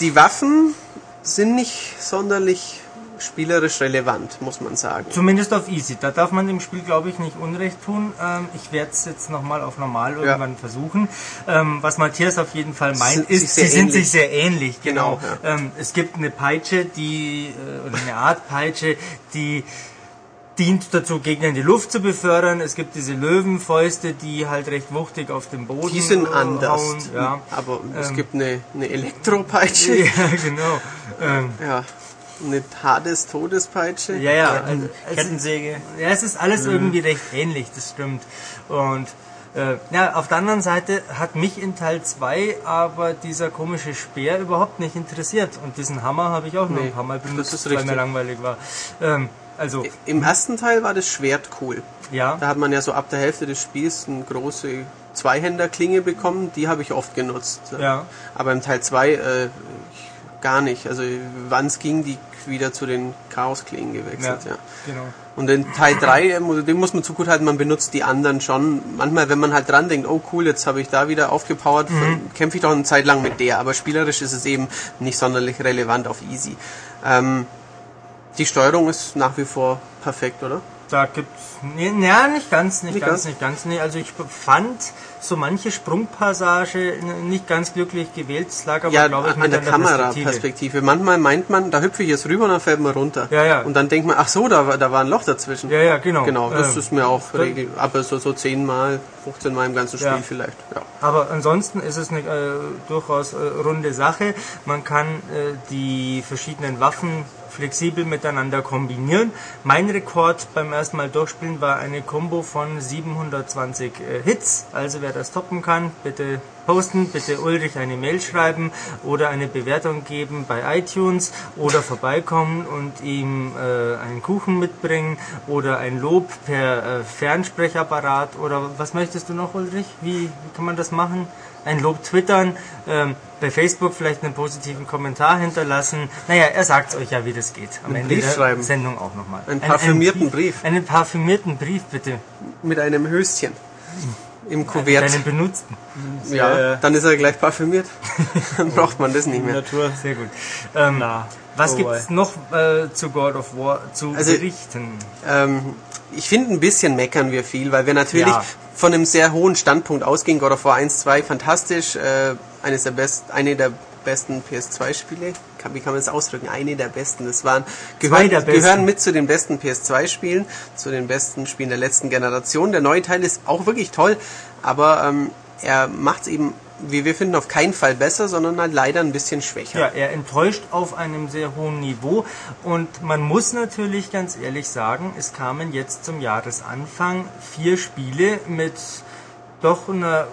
S4: die Waffen sind nicht sonderlich spielerisch relevant, muss man sagen.
S3: Zumindest auf Easy. Da darf man dem Spiel, glaube ich, nicht Unrecht tun. Ähm, ich werde es jetzt nochmal auf Normal irgendwann versuchen. Ähm, was Matthias auf jeden Fall meint,
S4: Sind
S3: ist, sie sind
S4: ähnlich.
S3: sich sehr ähnlich. Genau.
S4: Genau,
S3: Ähm, es gibt eine Peitsche, die, äh, oder eine Art Peitsche, die dient dazu, Gegner in die Luft zu befördern. Es gibt diese Löwenfäuste, die halt recht wuchtig auf dem Boden
S4: Die sind anders.
S3: hauen. Ja.
S4: Aber es
S3: Ähm.
S4: gibt eine, eine Elektropeitsche,
S3: ja, genau. Ähm,
S4: ja, eine Hades Todespeitsche.
S3: ja, ja. Also, es-
S1: Kettensäge.
S3: Ja, es ist alles irgendwie recht ähnlich, das stimmt. Und äh, ja, auf der anderen Seite hat mich in Teil 2 aber dieser komische Speer überhaupt nicht interessiert. Und diesen Hammer habe ich auch nur
S4: Nee,
S3: ein paar Mal
S4: das
S3: benutzt,
S4: ist
S3: weil mir langweilig war. Ähm, also,
S4: Im ersten Teil war das Schwert cool.
S3: ja.
S4: Da hat man ja so ab der Hälfte des Spiels eine große Zweihänderklinge bekommen, die habe ich oft genutzt.
S3: Ja.
S4: Aber im Teil 2 äh, gar nicht. Also wann es ging, die wieder zu den Chaosklingen gewechselt. Ja.
S3: genau.
S4: Und in Teil 3, ähm, dem muss man zugutehalten, man benutzt die anderen schon. Manchmal, wenn man halt dran denkt, oh cool, jetzt habe ich da wieder aufgepowert, kämpfe ich doch eine Zeit lang mit der. Aber spielerisch ist es eben nicht sonderlich relevant auf easy. Ähm, die Steuerung ist nach wie vor perfekt, oder?
S3: Da gibt's nee, ja nicht ganz, nicht,
S4: Nicht
S3: ganz,
S4: ganz?
S3: nicht ganz. Nee, also ich fand so manche Sprungpassage nicht ganz glücklich gewählt. Das lag aber,
S4: ja,
S3: glaube ich,
S4: an der
S3: Perspektive.
S4: Kameraperspektive. Manchmal meint man, da hüpfe ich jetzt rüber und dann fällt man runter.
S3: Ja, ja.
S4: Und dann denkt man, ach so, da, war- da war ein Loch dazwischen.
S3: Ja, ja, genau.
S4: Genau, das
S3: Ähm,
S4: ist mir auch regel, aber so, so 10 Mal, 15 Mal im ganzen Spiel
S3: Ja.
S4: vielleicht. Ja.
S3: Aber ansonsten ist es eine äh, durchaus äh, runde Sache. Man kann äh, die verschiedenen Waffen flexibel miteinander kombinieren. Mein Rekord beim ersten Mal durchspielen war eine Combo von 720 äh, Hits. Also wer das toppen kann, bitte posten, bitte Ulrich eine Mail schreiben oder eine Bewertung geben bei iTunes oder vorbeikommen und ihm äh, einen Kuchen mitbringen oder ein Lob per äh, Fernsprechapparat oder was möchtest du noch, Ulrich? Wie, wie kann man das machen? Ein Lob twittern, ähm, bei Facebook vielleicht einen positiven Kommentar hinterlassen. Naja, er sagt euch ja, wie das geht. Am
S4: Einen
S3: Ende
S4: Brief
S3: der
S4: schreiben.
S3: Sendung auch nochmal.
S4: Einen parfümierten Brief.
S3: Einen parfümierten Brief, bitte.
S4: Mit einem Höschen. Im Kuvert.
S3: Einen benutzten.
S4: Ja,
S1: Äh,
S4: dann ist er gleich parfümiert. dann braucht man das nicht mehr.
S1: Natur.
S3: Sehr gut. Ähm,
S1: Na,
S3: was
S1: oh
S3: gibt's
S1: boy.
S3: noch äh, zu God of War zu
S4: Also-
S3: berichten?
S4: Ähm, ich finde, ein bisschen meckern wir viel, weil wir natürlich
S3: Ja.
S4: von einem sehr hohen Standpunkt ausgehen. God of War 1, 2, fantastisch. Äh, eines der best, eine der besten PS2-Spiele. Kann, wie kann man das ausdrücken? Eine der besten. Das waren, gehören, gehören mit zu den besten PS2-Spielen, zu den besten Spielen der letzten Generation. Der neue Teil ist auch wirklich toll, aber ähm, er macht es eben, wie wir finden, auf keinen Fall besser, sondern halt leider ein bisschen schwächer.
S3: Ja, er enttäuscht auf einem sehr hohen Niveau und man muss natürlich ganz ehrlich sagen, es kamen jetzt zum Jahresanfang vier Spiele mit doch einer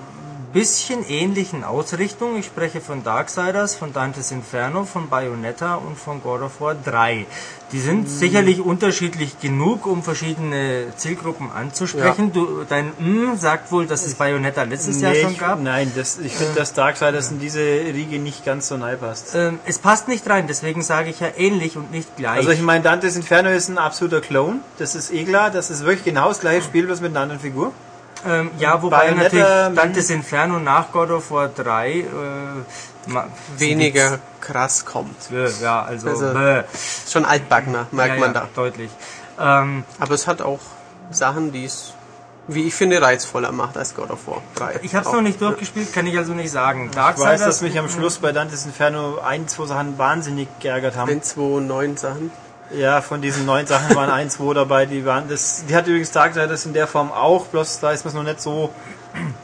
S3: bisschen ähnlichen Ausrichtung. Ich spreche von Darksiders, von Dantes Inferno, von Bayonetta und von God of War 3. Die sind sicherlich unterschiedlich genug, um verschiedene Zielgruppen anzusprechen. Du, dein mm sagt wohl, dass es Bayonetta letztes Jahr
S1: Nee,
S3: schon
S1: ich-
S3: gab.
S1: Nein, das, ich finde, dass Darksiders in diese Riege nicht ganz so nahe passt.
S3: Ähm, es passt nicht rein, deswegen sage ich ja ähnlich und nicht gleich.
S1: Also ich meine, Dantes Inferno ist ein absoluter Clone. Das ist eh klar. Das ist wirklich genau das gleiche Spiel, bloß mit einer anderen Figur.
S3: ähm, ja, wobei
S1: Bayonetta,
S3: natürlich
S1: ähm,
S3: Dantes Inferno nach God of War 3 äh,
S4: Weniger krass kommt.
S3: Ja, also,
S4: Also. Schon altbackener, merkt
S3: ja,
S4: man
S3: ja,
S4: da.
S3: Deutlich. Ähm,
S4: Aber es hat auch Sachen, die es, wie ich finde, reizvoller macht als God of War 3.
S3: ich habe es noch nicht durchgespielt, kann ich also nicht sagen.
S1: Ich weiß, dass mich am Schluss bei Dantes Inferno ein, zwei Sachen wahnsinnig geärgert haben.
S4: Ein, zwei, neun Sachen.
S1: Ja, von diesen neun Sachen waren ein, zwei dabei, die waren das. Die hat übrigens Darksiders in der Form auch, bloß da ist man noch nicht so.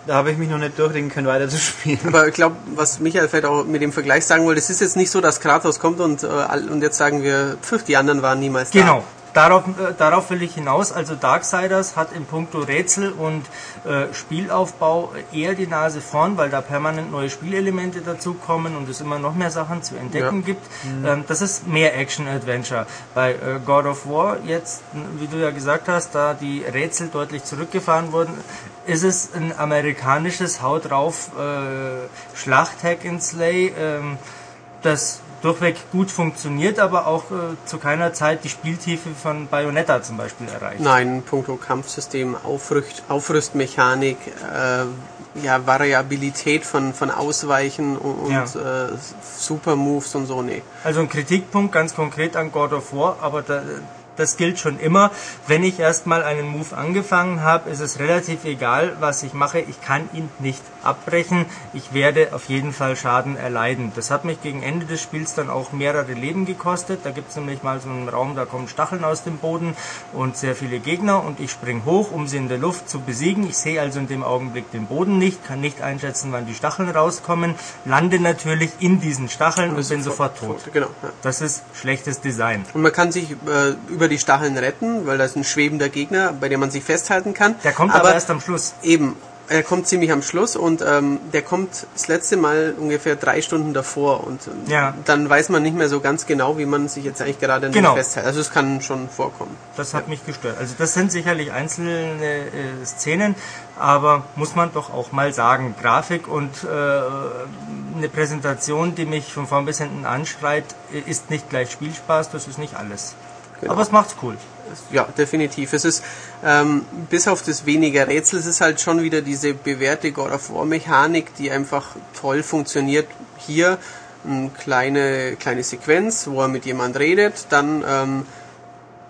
S1: Da habe ich mich noch nicht durchdenken können, weiter zu spielen.
S4: Aber ich glaube, was Michael vielleicht auch mit dem Vergleich sagen wollte, es ist jetzt nicht so, dass Kratos kommt und, äh, und jetzt sagen wir, pfiff, die anderen waren niemals da.
S3: Genau. Darauf, äh, darauf will ich hinaus. Also Darksiders hat in puncto Rätsel und äh, Spielaufbau eher die Nase vorn, weil da permanent neue Spielelemente dazukommen und es immer noch mehr Sachen zu entdecken
S4: Ja.
S3: gibt. Ähm, das ist mehr Action-Adventure. Bei äh, God of War jetzt, wie du ja gesagt hast, da die Rätsel deutlich zurückgefahren wurden, ist es ein amerikanisches Haut drauf äh, Schlacht-Hack and Slay, ähm, das durchweg gut funktioniert, aber auch äh, zu keiner Zeit die Spieltiefe von Bayonetta zum Beispiel erreicht.
S4: Nein, puncto Kampfsystem, Aufrüst, Aufrüstmechanik, äh, ja, Variabilität von, von Ausweichen und, und
S3: Ja.
S4: äh, Super Moves und so, nee.
S3: Also ein Kritikpunkt ganz konkret an God of War, aber da, das gilt schon immer. Wenn ich erstmal einen Move angefangen habe, ist es relativ egal, was ich mache. Ich kann ihn nicht abbrechen. Ich werde auf jeden Fall Schaden erleiden. Das hat mich gegen Ende des Spiels dann auch mehrere Leben gekostet. Da gibt es nämlich mal so einen Raum, da kommen Stacheln aus dem Boden und sehr viele Gegner und ich spring hoch, um sie in der Luft zu besiegen. Ich sehe also in dem Augenblick den Boden nicht, kann nicht einschätzen, wann die Stacheln rauskommen, lande natürlich in diesen Stacheln und bin sofort tot.
S4: Genau. Ja.
S3: Das ist schlechtes Design.
S4: Und man kann sich äh, über die Stacheln retten, weil da ist ein schwebender Gegner, bei dem man sich festhalten kann.
S3: Der kommt aber, erst am Schluss.
S4: Eben, er kommt ziemlich am Schluss und ähm, der kommt das letzte Mal ungefähr drei Stunden davor und ähm,
S3: Ja.
S4: dann weiß man nicht mehr so ganz genau, wie man sich jetzt eigentlich gerade
S3: Genau.
S4: festhält. Also es kann schon vorkommen.
S3: Das hat mich gestört. Also das sind sicherlich einzelne äh, Szenen, aber muss man doch auch mal sagen, Grafik und äh, eine Präsentation, die mich von vorn bis hinten anschreit, ist nicht gleich Spielspaß, das ist nicht alles.
S4: Genau.
S3: Aber es macht's cool.
S4: Ja, definitiv. Es ist, ähm, bis auf das weniger Rätsel, es ist halt schon wieder diese bewährte God of War Mechanik, die einfach toll funktioniert. Hier eine kleine, kleine Sequenz, wo er mit jemand redet, dann ähm,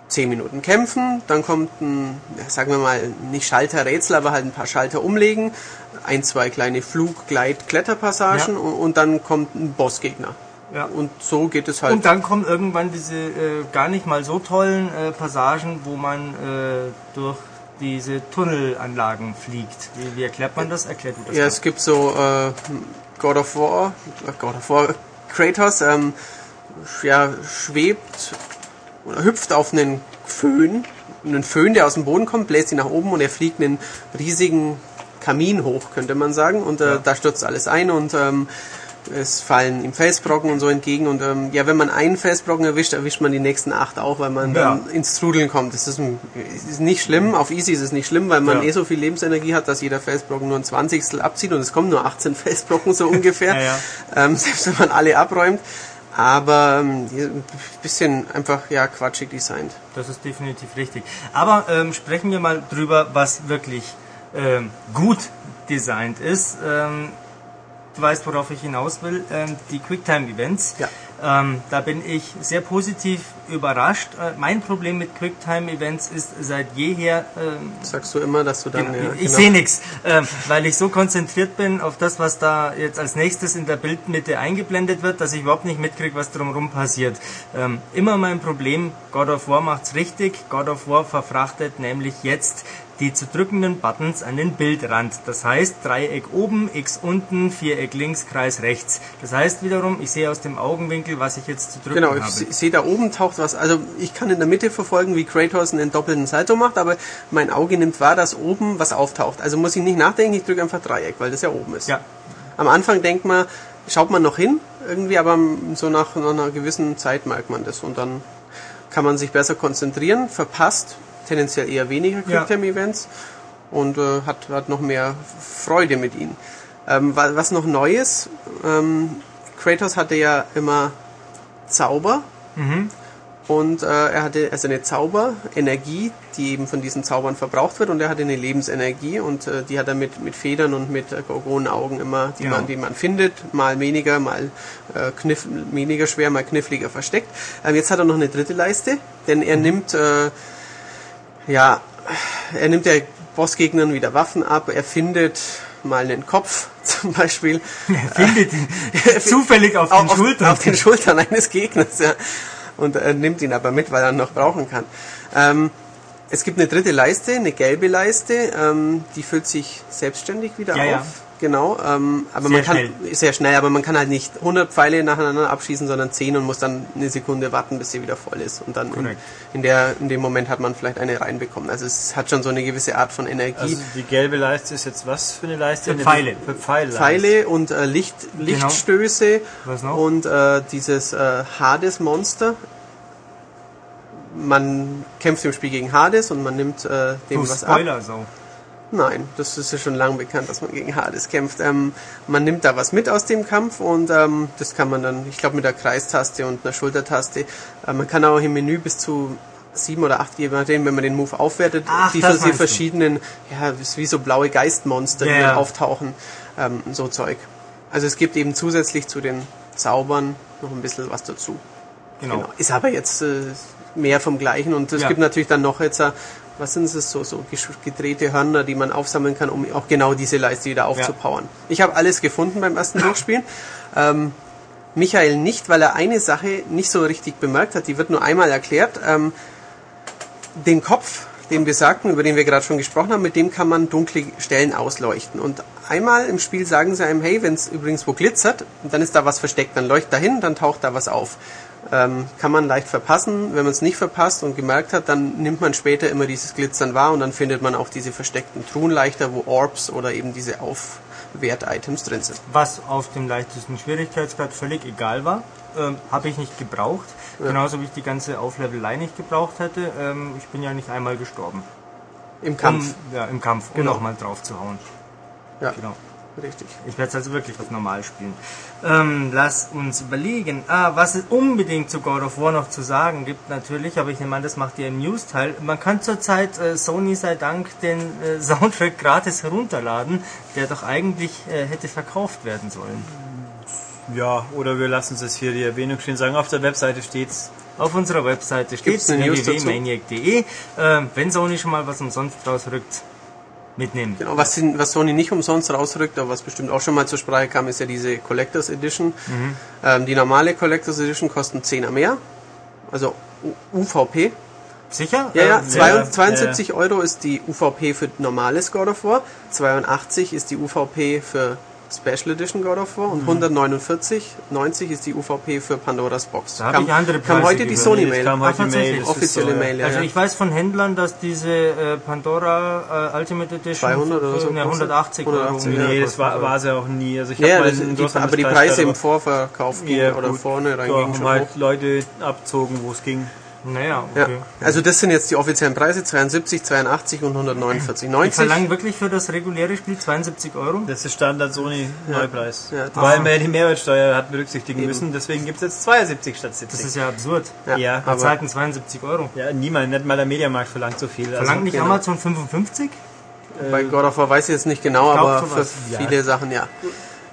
S4: 10 Minuten kämpfen, dann kommt ein, sagen wir mal, nicht Schalterrätsel, aber halt ein paar Schalter umlegen, ein, zwei kleine Flug-, Gleit-, Kletterpassagen
S3: Ja.
S4: und, und dann kommt ein Bossgegner.
S3: Ja.
S4: Und so geht es halt.
S3: Und dann kommen irgendwann diese äh, gar nicht mal so tollen äh, Passagen, wo man äh, durch diese Tunnelanlagen fliegt. Wie, wie erklärt man das? Erklärt du das
S4: Ja,
S3: mal.
S4: es gibt so äh, God of War, äh, God of War, Kratos, ähm, ja, schwebt oder hüpft auf einen Föhn, einen Föhn, der aus dem Boden kommt, bläst ihn nach oben und er fliegt einen riesigen Kamin hoch, könnte man sagen, und äh,
S3: Ja.
S4: da stürzt alles ein und ähm, es fallen ihm Felsbrocken und so entgegen und ähm, ja, wenn man einen Felsbrocken erwischt, erwischt man die nächsten acht auch, weil man
S3: Ja.
S4: dann ins Trudeln kommt. Das ist, ein, ist nicht schlimm, auf Easy ist es nicht schlimm, weil man
S3: Ja.
S4: eh so viel Lebensenergie hat, dass jeder Felsbrocken nur ein Zwanzigstel abzieht und es kommen nur 18 Felsbrocken so ungefähr,
S3: Ja.
S4: Ähm, selbst wenn man alle abräumt. Aber ähm, ein bisschen einfach ja quatschig designt.
S3: Das ist definitiv richtig. Aber ähm, sprechen wir mal drüber, was wirklich ähm, gut designt ist. Ähm, du weißt, worauf ich hinaus will. Ähm, die Quicktime-Events.
S4: Ja.
S3: Ähm, da bin ich sehr positiv überrascht. Äh, mein Problem mit Quicktime-Events ist seit jeher ähm,
S4: Sagst du immer, dass du dann
S3: Genau.
S4: ja,
S3: ich
S4: genau.
S3: sehe nichts, ähm, weil ich so konzentriert bin auf das, was da jetzt als nächstes in der Bildmitte eingeblendet wird, dass ich überhaupt nicht mitkriege, was drumherum passiert. Ähm, immer mein Problem, God of War macht's richtig. God of War verfrachtet nämlich jetzt die zu drückenden Buttons an den Bildrand. Das heißt Dreieck oben, X unten, Viereck links, Kreis rechts. Das heißt wiederum, ich sehe aus dem Augenwinkel, was ich jetzt zu drücken
S4: Genau,
S3: habe.
S4: ich se- sehe da oben taucht was. Also ich kann in der Mitte verfolgen, wie Kratos einen doppelten Salto macht, aber mein Auge nimmt wahr, dass oben was auftaucht. Also muss ich nicht nachdenken, ich drücke einfach Dreieck, weil das ja oben ist.
S3: Ja.
S4: Am Anfang denkt man, schaut man noch hin, irgendwie, aber so nach, nach einer gewissen Zeit merkt man das und dann kann man sich besser konzentrieren, verpasst tendenziell eher weniger
S3: Ja.
S4: Quicktime-Events und äh, hat, hat noch mehr Freude mit ihnen. Ähm, wa- was noch Neues, ähm, Kratos hatte ja immer Zauber und äh, er hatte also eine Zauberenergie, die eben von diesen Zaubern verbraucht wird und er hatte eine Lebensenergie und äh, die hat er mit, mit Federn und mit äh, Gorgonenaugen immer, die,
S3: Ja.
S4: man, die man findet, mal weniger, mal äh, kniff, weniger schwer, mal kniffliger versteckt. Ähm, jetzt hat er noch eine dritte Leiste, denn er nimmt äh, ja, er nimmt der Bossgegnern wieder Waffen ab, er findet mal einen Kopf zum Beispiel.
S3: Findet ihn zufällig auf den
S4: auf,
S3: Schultern.
S4: Auf den Schultern eines Gegners, ja. Und er nimmt ihn aber mit, weil er ihn noch brauchen kann. Ähm, es gibt eine dritte Leiste, eine gelbe Leiste, ähm, die füllt sich selbstständig wieder
S3: Ja,
S4: auf.
S3: ja.
S4: Genau, ähm, aber
S3: Sehr
S4: man kann
S3: schnell.
S4: sehr schnell, aber man kann halt nicht 100 Pfeile nacheinander abschießen, sondern 10 und muss dann eine Sekunde warten, bis sie wieder voll ist. Und dann in, in, der, in dem Moment hat man vielleicht eine reinbekommen. Also es hat schon so eine gewisse Art von Energie.
S5: Also die gelbe Leiste ist jetzt was für eine Leiste?
S3: Für Pfeile.
S5: Für Pfeile.
S4: Pfeile und äh, Licht, Lichtstöße
S3: Was noch?
S4: und äh, dieses äh, Hades-Monster. Man kämpft im Spiel gegen Hades und man nimmt äh, dem
S3: Du
S4: was ab.
S3: Spoiler so.
S4: Nein, das ist ja schon lange bekannt, dass man gegen Hades kämpft. Ähm, man nimmt da was mit aus dem Kampf und ähm, das kann man dann, ich glaube mit der Kreistaste und einer Schultertaste. Äh, man kann auch im Menü bis zu sieben oder acht, je nachdem, wenn man den Move aufwertet,
S3: Ach,
S4: die die
S3: du.
S4: verschiedenen, ja, ist wie so blaue Geistmonster, die
S3: Ja,
S4: dann auftauchen, ähm, so Zeug. Also es gibt eben zusätzlich zu den Zaubern noch ein bisschen was dazu.
S3: Genau.
S4: Genau. Ist aber jetzt äh, mehr vom Gleichen und es
S3: Ja.
S4: gibt natürlich dann noch jetzt, äh, was sind es, so, so gedrehte Hörner, die man aufsammeln kann, um auch genau diese Leiste wieder aufzupowern. Ich habe alles gefunden beim ersten Durchspielen. Ähm, Michael nicht, weil er eine Sache nicht so richtig bemerkt hat, die wird nur einmal erklärt. Ähm, den Kopf, den besagten, über den wir gerade schon gesprochen haben, mit dem kann man dunkle Stellen ausleuchten. Und einmal im Spiel sagen sie einem, hey, wenn es übrigens wo glitzert, dann ist da was versteckt, dann leuchtet da hin, dann taucht da was auf. Ähm, kann man leicht verpassen. Wenn man es nicht verpasst und gemerkt hat, dann nimmt man später immer dieses Glitzern wahr und dann findet man auch diese versteckten Truhen leichter, wo Orbs oder eben diese Aufwert-Items drin sind.
S3: Was auf dem leichtesten Schwierigkeitsgrad völlig egal war. Ähm, Habe ich nicht gebraucht. Genauso wie ich die ganze Auflevelei nicht gebraucht hätte. Ähm, ich bin ja nicht einmal gestorben.
S4: Im Kampf.
S3: Um, ja, im Kampf, um
S4: Genau.
S3: nochmal drauf zu hauen.
S4: ja,
S3: Genau.
S4: Richtig.
S3: Ich werde es also wirklich auf normal spielen. Ähm, lass uns überlegen. Ah, was es unbedingt zu God of War noch zu sagen gibt, natürlich, aber ich nehme an, das macht ihr im News-Teil. Man kann zurzeit äh, Sony sei Dank den äh, Soundtrack gratis herunterladen, der doch eigentlich äh, hätte verkauft werden sollen.
S5: Ja, oder wir lassen es hier die Erwähnung stehen. Sagen, auf der Webseite steht's.
S3: Auf unserer Webseite steht
S4: dazu?
S3: www.maniac.de. Äh, wenn Sony schon mal was umsonst rausrückt, mitnehmen.
S4: Genau, was, sind, was Sony nicht umsonst rausrückt, aber was bestimmt auch schon mal zur Sprache kam, ist ja diese Collectors Edition. Ähm, die normale Collectors Edition kostet 10er mehr, also UVP.
S3: Sicher?
S4: Ja, ja,
S3: Äh,
S4: zwei-
S5: ja,
S4: 72 Euro ist die UVP für normales God of War, 82 ist die UVP für Special Edition God of War und 149,90 ist die UVP für Pandoras Box.
S3: Da hab ich andere
S4: kam
S3: Preise
S4: heute die. Sony Mail.
S5: kam heute die Mail.
S4: Offizielle
S5: so,
S4: Mail, ja.
S3: Also ich weiß von Händlern, dass diese äh, Pandora äh, Ultimate Edition
S4: 200 oder so
S3: ne,
S4: kostet.
S3: 180 Euro.
S4: 180,
S3: um die-
S5: Nee, das war, war sie auch nie. Also ich
S4: Ja,
S5: mal einen
S4: die, aber die Preise im Vorverkauf gingen
S5: Ja,
S4: oder
S5: gut.
S4: vorne reingingen schon
S5: halt. Leute abzogen, wo es ging.
S3: Naja,
S4: Ja,
S3: okay.
S4: also das sind jetzt die offiziellen Preise, 72, 82 und 149,90.
S3: Die verlangen wirklich für das reguläre Spiel 72 Euro?
S5: Das ist Standard Sony Neupreis.
S4: Ja, das-
S5: Weil man ja die Mehrwertsteuer hat berücksichtigen müssen, deswegen gibt es jetzt 72 statt 70.
S3: Das ist ja absurd.
S4: Ja,
S5: Ja,
S3: Wir
S4: aber
S3: zahlten 72 Euro.
S5: ja, niemand, nicht mal der Mediamarkt verlangt so viel.
S3: Verlangt
S5: Also,
S3: nicht
S4: genau.
S3: Amazon 55?
S4: bei God of War weiß ich jetzt nicht genau,
S3: glaub,
S4: aber für
S5: ja.
S4: viele Sachen ja.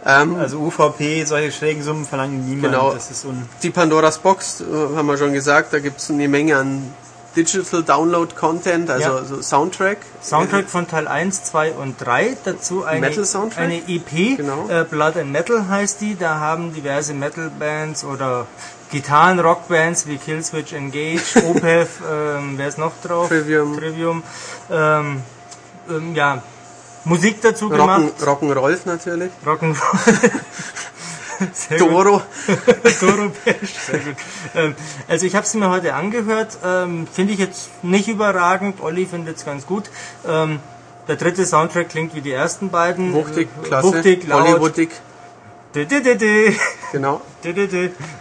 S4: Ähm,
S5: also UVP, solche schrägen Summen verlangen niemand.
S4: Genau.
S5: Das ist un
S4: die Pandoras Box, äh, haben wir schon gesagt, da gibt es eine Menge an Digital Download Content, also
S3: Ja.
S4: so Soundtrack.
S3: Soundtrack von Teil 1, 2 und 3. Dazu eine, eine EP.
S4: Genau.
S3: Äh, Blood and Metal heißt die. Da haben diverse Metal-Bands oder Gitarren-Rock-Bands wie Killswitch Engage, Opeth, ähm, wer ist noch drauf?
S4: Trivium.
S3: Trivium. Ähm, ähm, ja, Musik dazu
S4: Rocken,
S3: gemacht.
S4: Rock'n'Rolf natürlich.
S3: Gut.
S4: Doro.
S3: Doro Pesch, sehr gut. Ähm, also ich habe es mir heute angehört, ähm, finde ich jetzt nicht überragend, Olli findet es ganz gut. Ähm, der dritte Soundtrack klingt wie die ersten beiden.
S4: Wuchtig, klasse.
S3: Wuchtig, laut,
S4: Hollywoodig.
S3: di, di, di, di,
S4: Genau.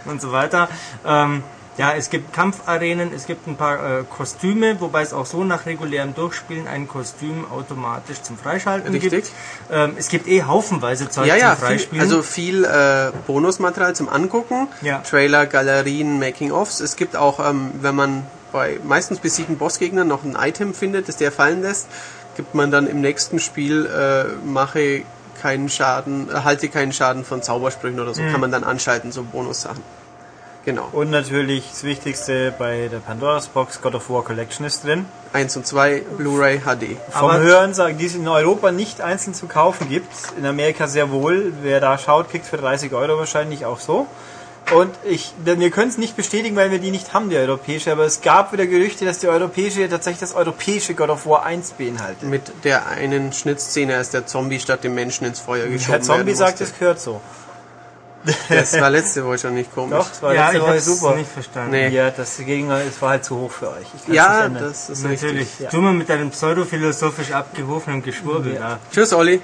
S3: und so weiter. Ähm, ja, es gibt Kampfarenen, es gibt ein paar äh, Kostüme, wobei es auch so nach regulärem Durchspielen ein Kostüm automatisch zum Freischalten
S4: Richtig.
S3: gibt. Ähm, es gibt eh haufenweise Zeug
S4: Ja, ja,
S3: zum
S4: viel,
S3: Freispielen.
S4: also viel äh, Bonusmaterial zum Angucken,
S3: Ja.
S4: Trailer, Galerien, Making-ofs. Es gibt auch, ähm, wenn man bei meistens besiegten Bossgegnern noch ein Item findet, das der fallen lässt, gibt man dann im nächsten Spiel äh, mache keinen Schaden, erhalte keinen Schaden von Zaubersprüchen oder so,
S3: Mhm.
S4: kann man dann anschalten, so Bonussachen. Genau.
S1: Und natürlich das Wichtigste bei der Pandora's Box, God of War Collection ist drin.
S4: 1 und 2, Blu-ray HD.
S1: Vom
S3: Aber-
S1: Hören sagen, die es in Europa nicht einzeln zu kaufen gibt. In Amerika sehr wohl. Wer da schaut, kriegt für 30 Euro wahrscheinlich auch so. Und ich, wir können es nicht bestätigen, weil wir die nicht haben, die europäische, aber es gab wieder Gerüchte, dass die europäische tatsächlich das europäische God of War 1 beinhaltet.
S4: Mit der einen Schnittszene, als der Zombie statt dem Menschen ins Feuer geschoben
S1: Herr Zombie
S4: werden
S1: sagt, es gehört so.
S4: Das war letzte Woche schon nicht komisch.
S1: Doch, das war
S3: ja,
S1: letzte
S3: ich
S1: Woche
S3: habe
S1: super.
S3: nicht verstanden.
S4: Nee.
S1: Ja, das Gegner, es war halt zu hoch für euch.
S4: Ja, das ist
S3: Natürlich.
S4: richtig.
S1: Ja.
S3: Tu mal mit deinem pseudophilosophisch abgehobenen Geschwurbel. Ja.
S4: Tschüss, Olli.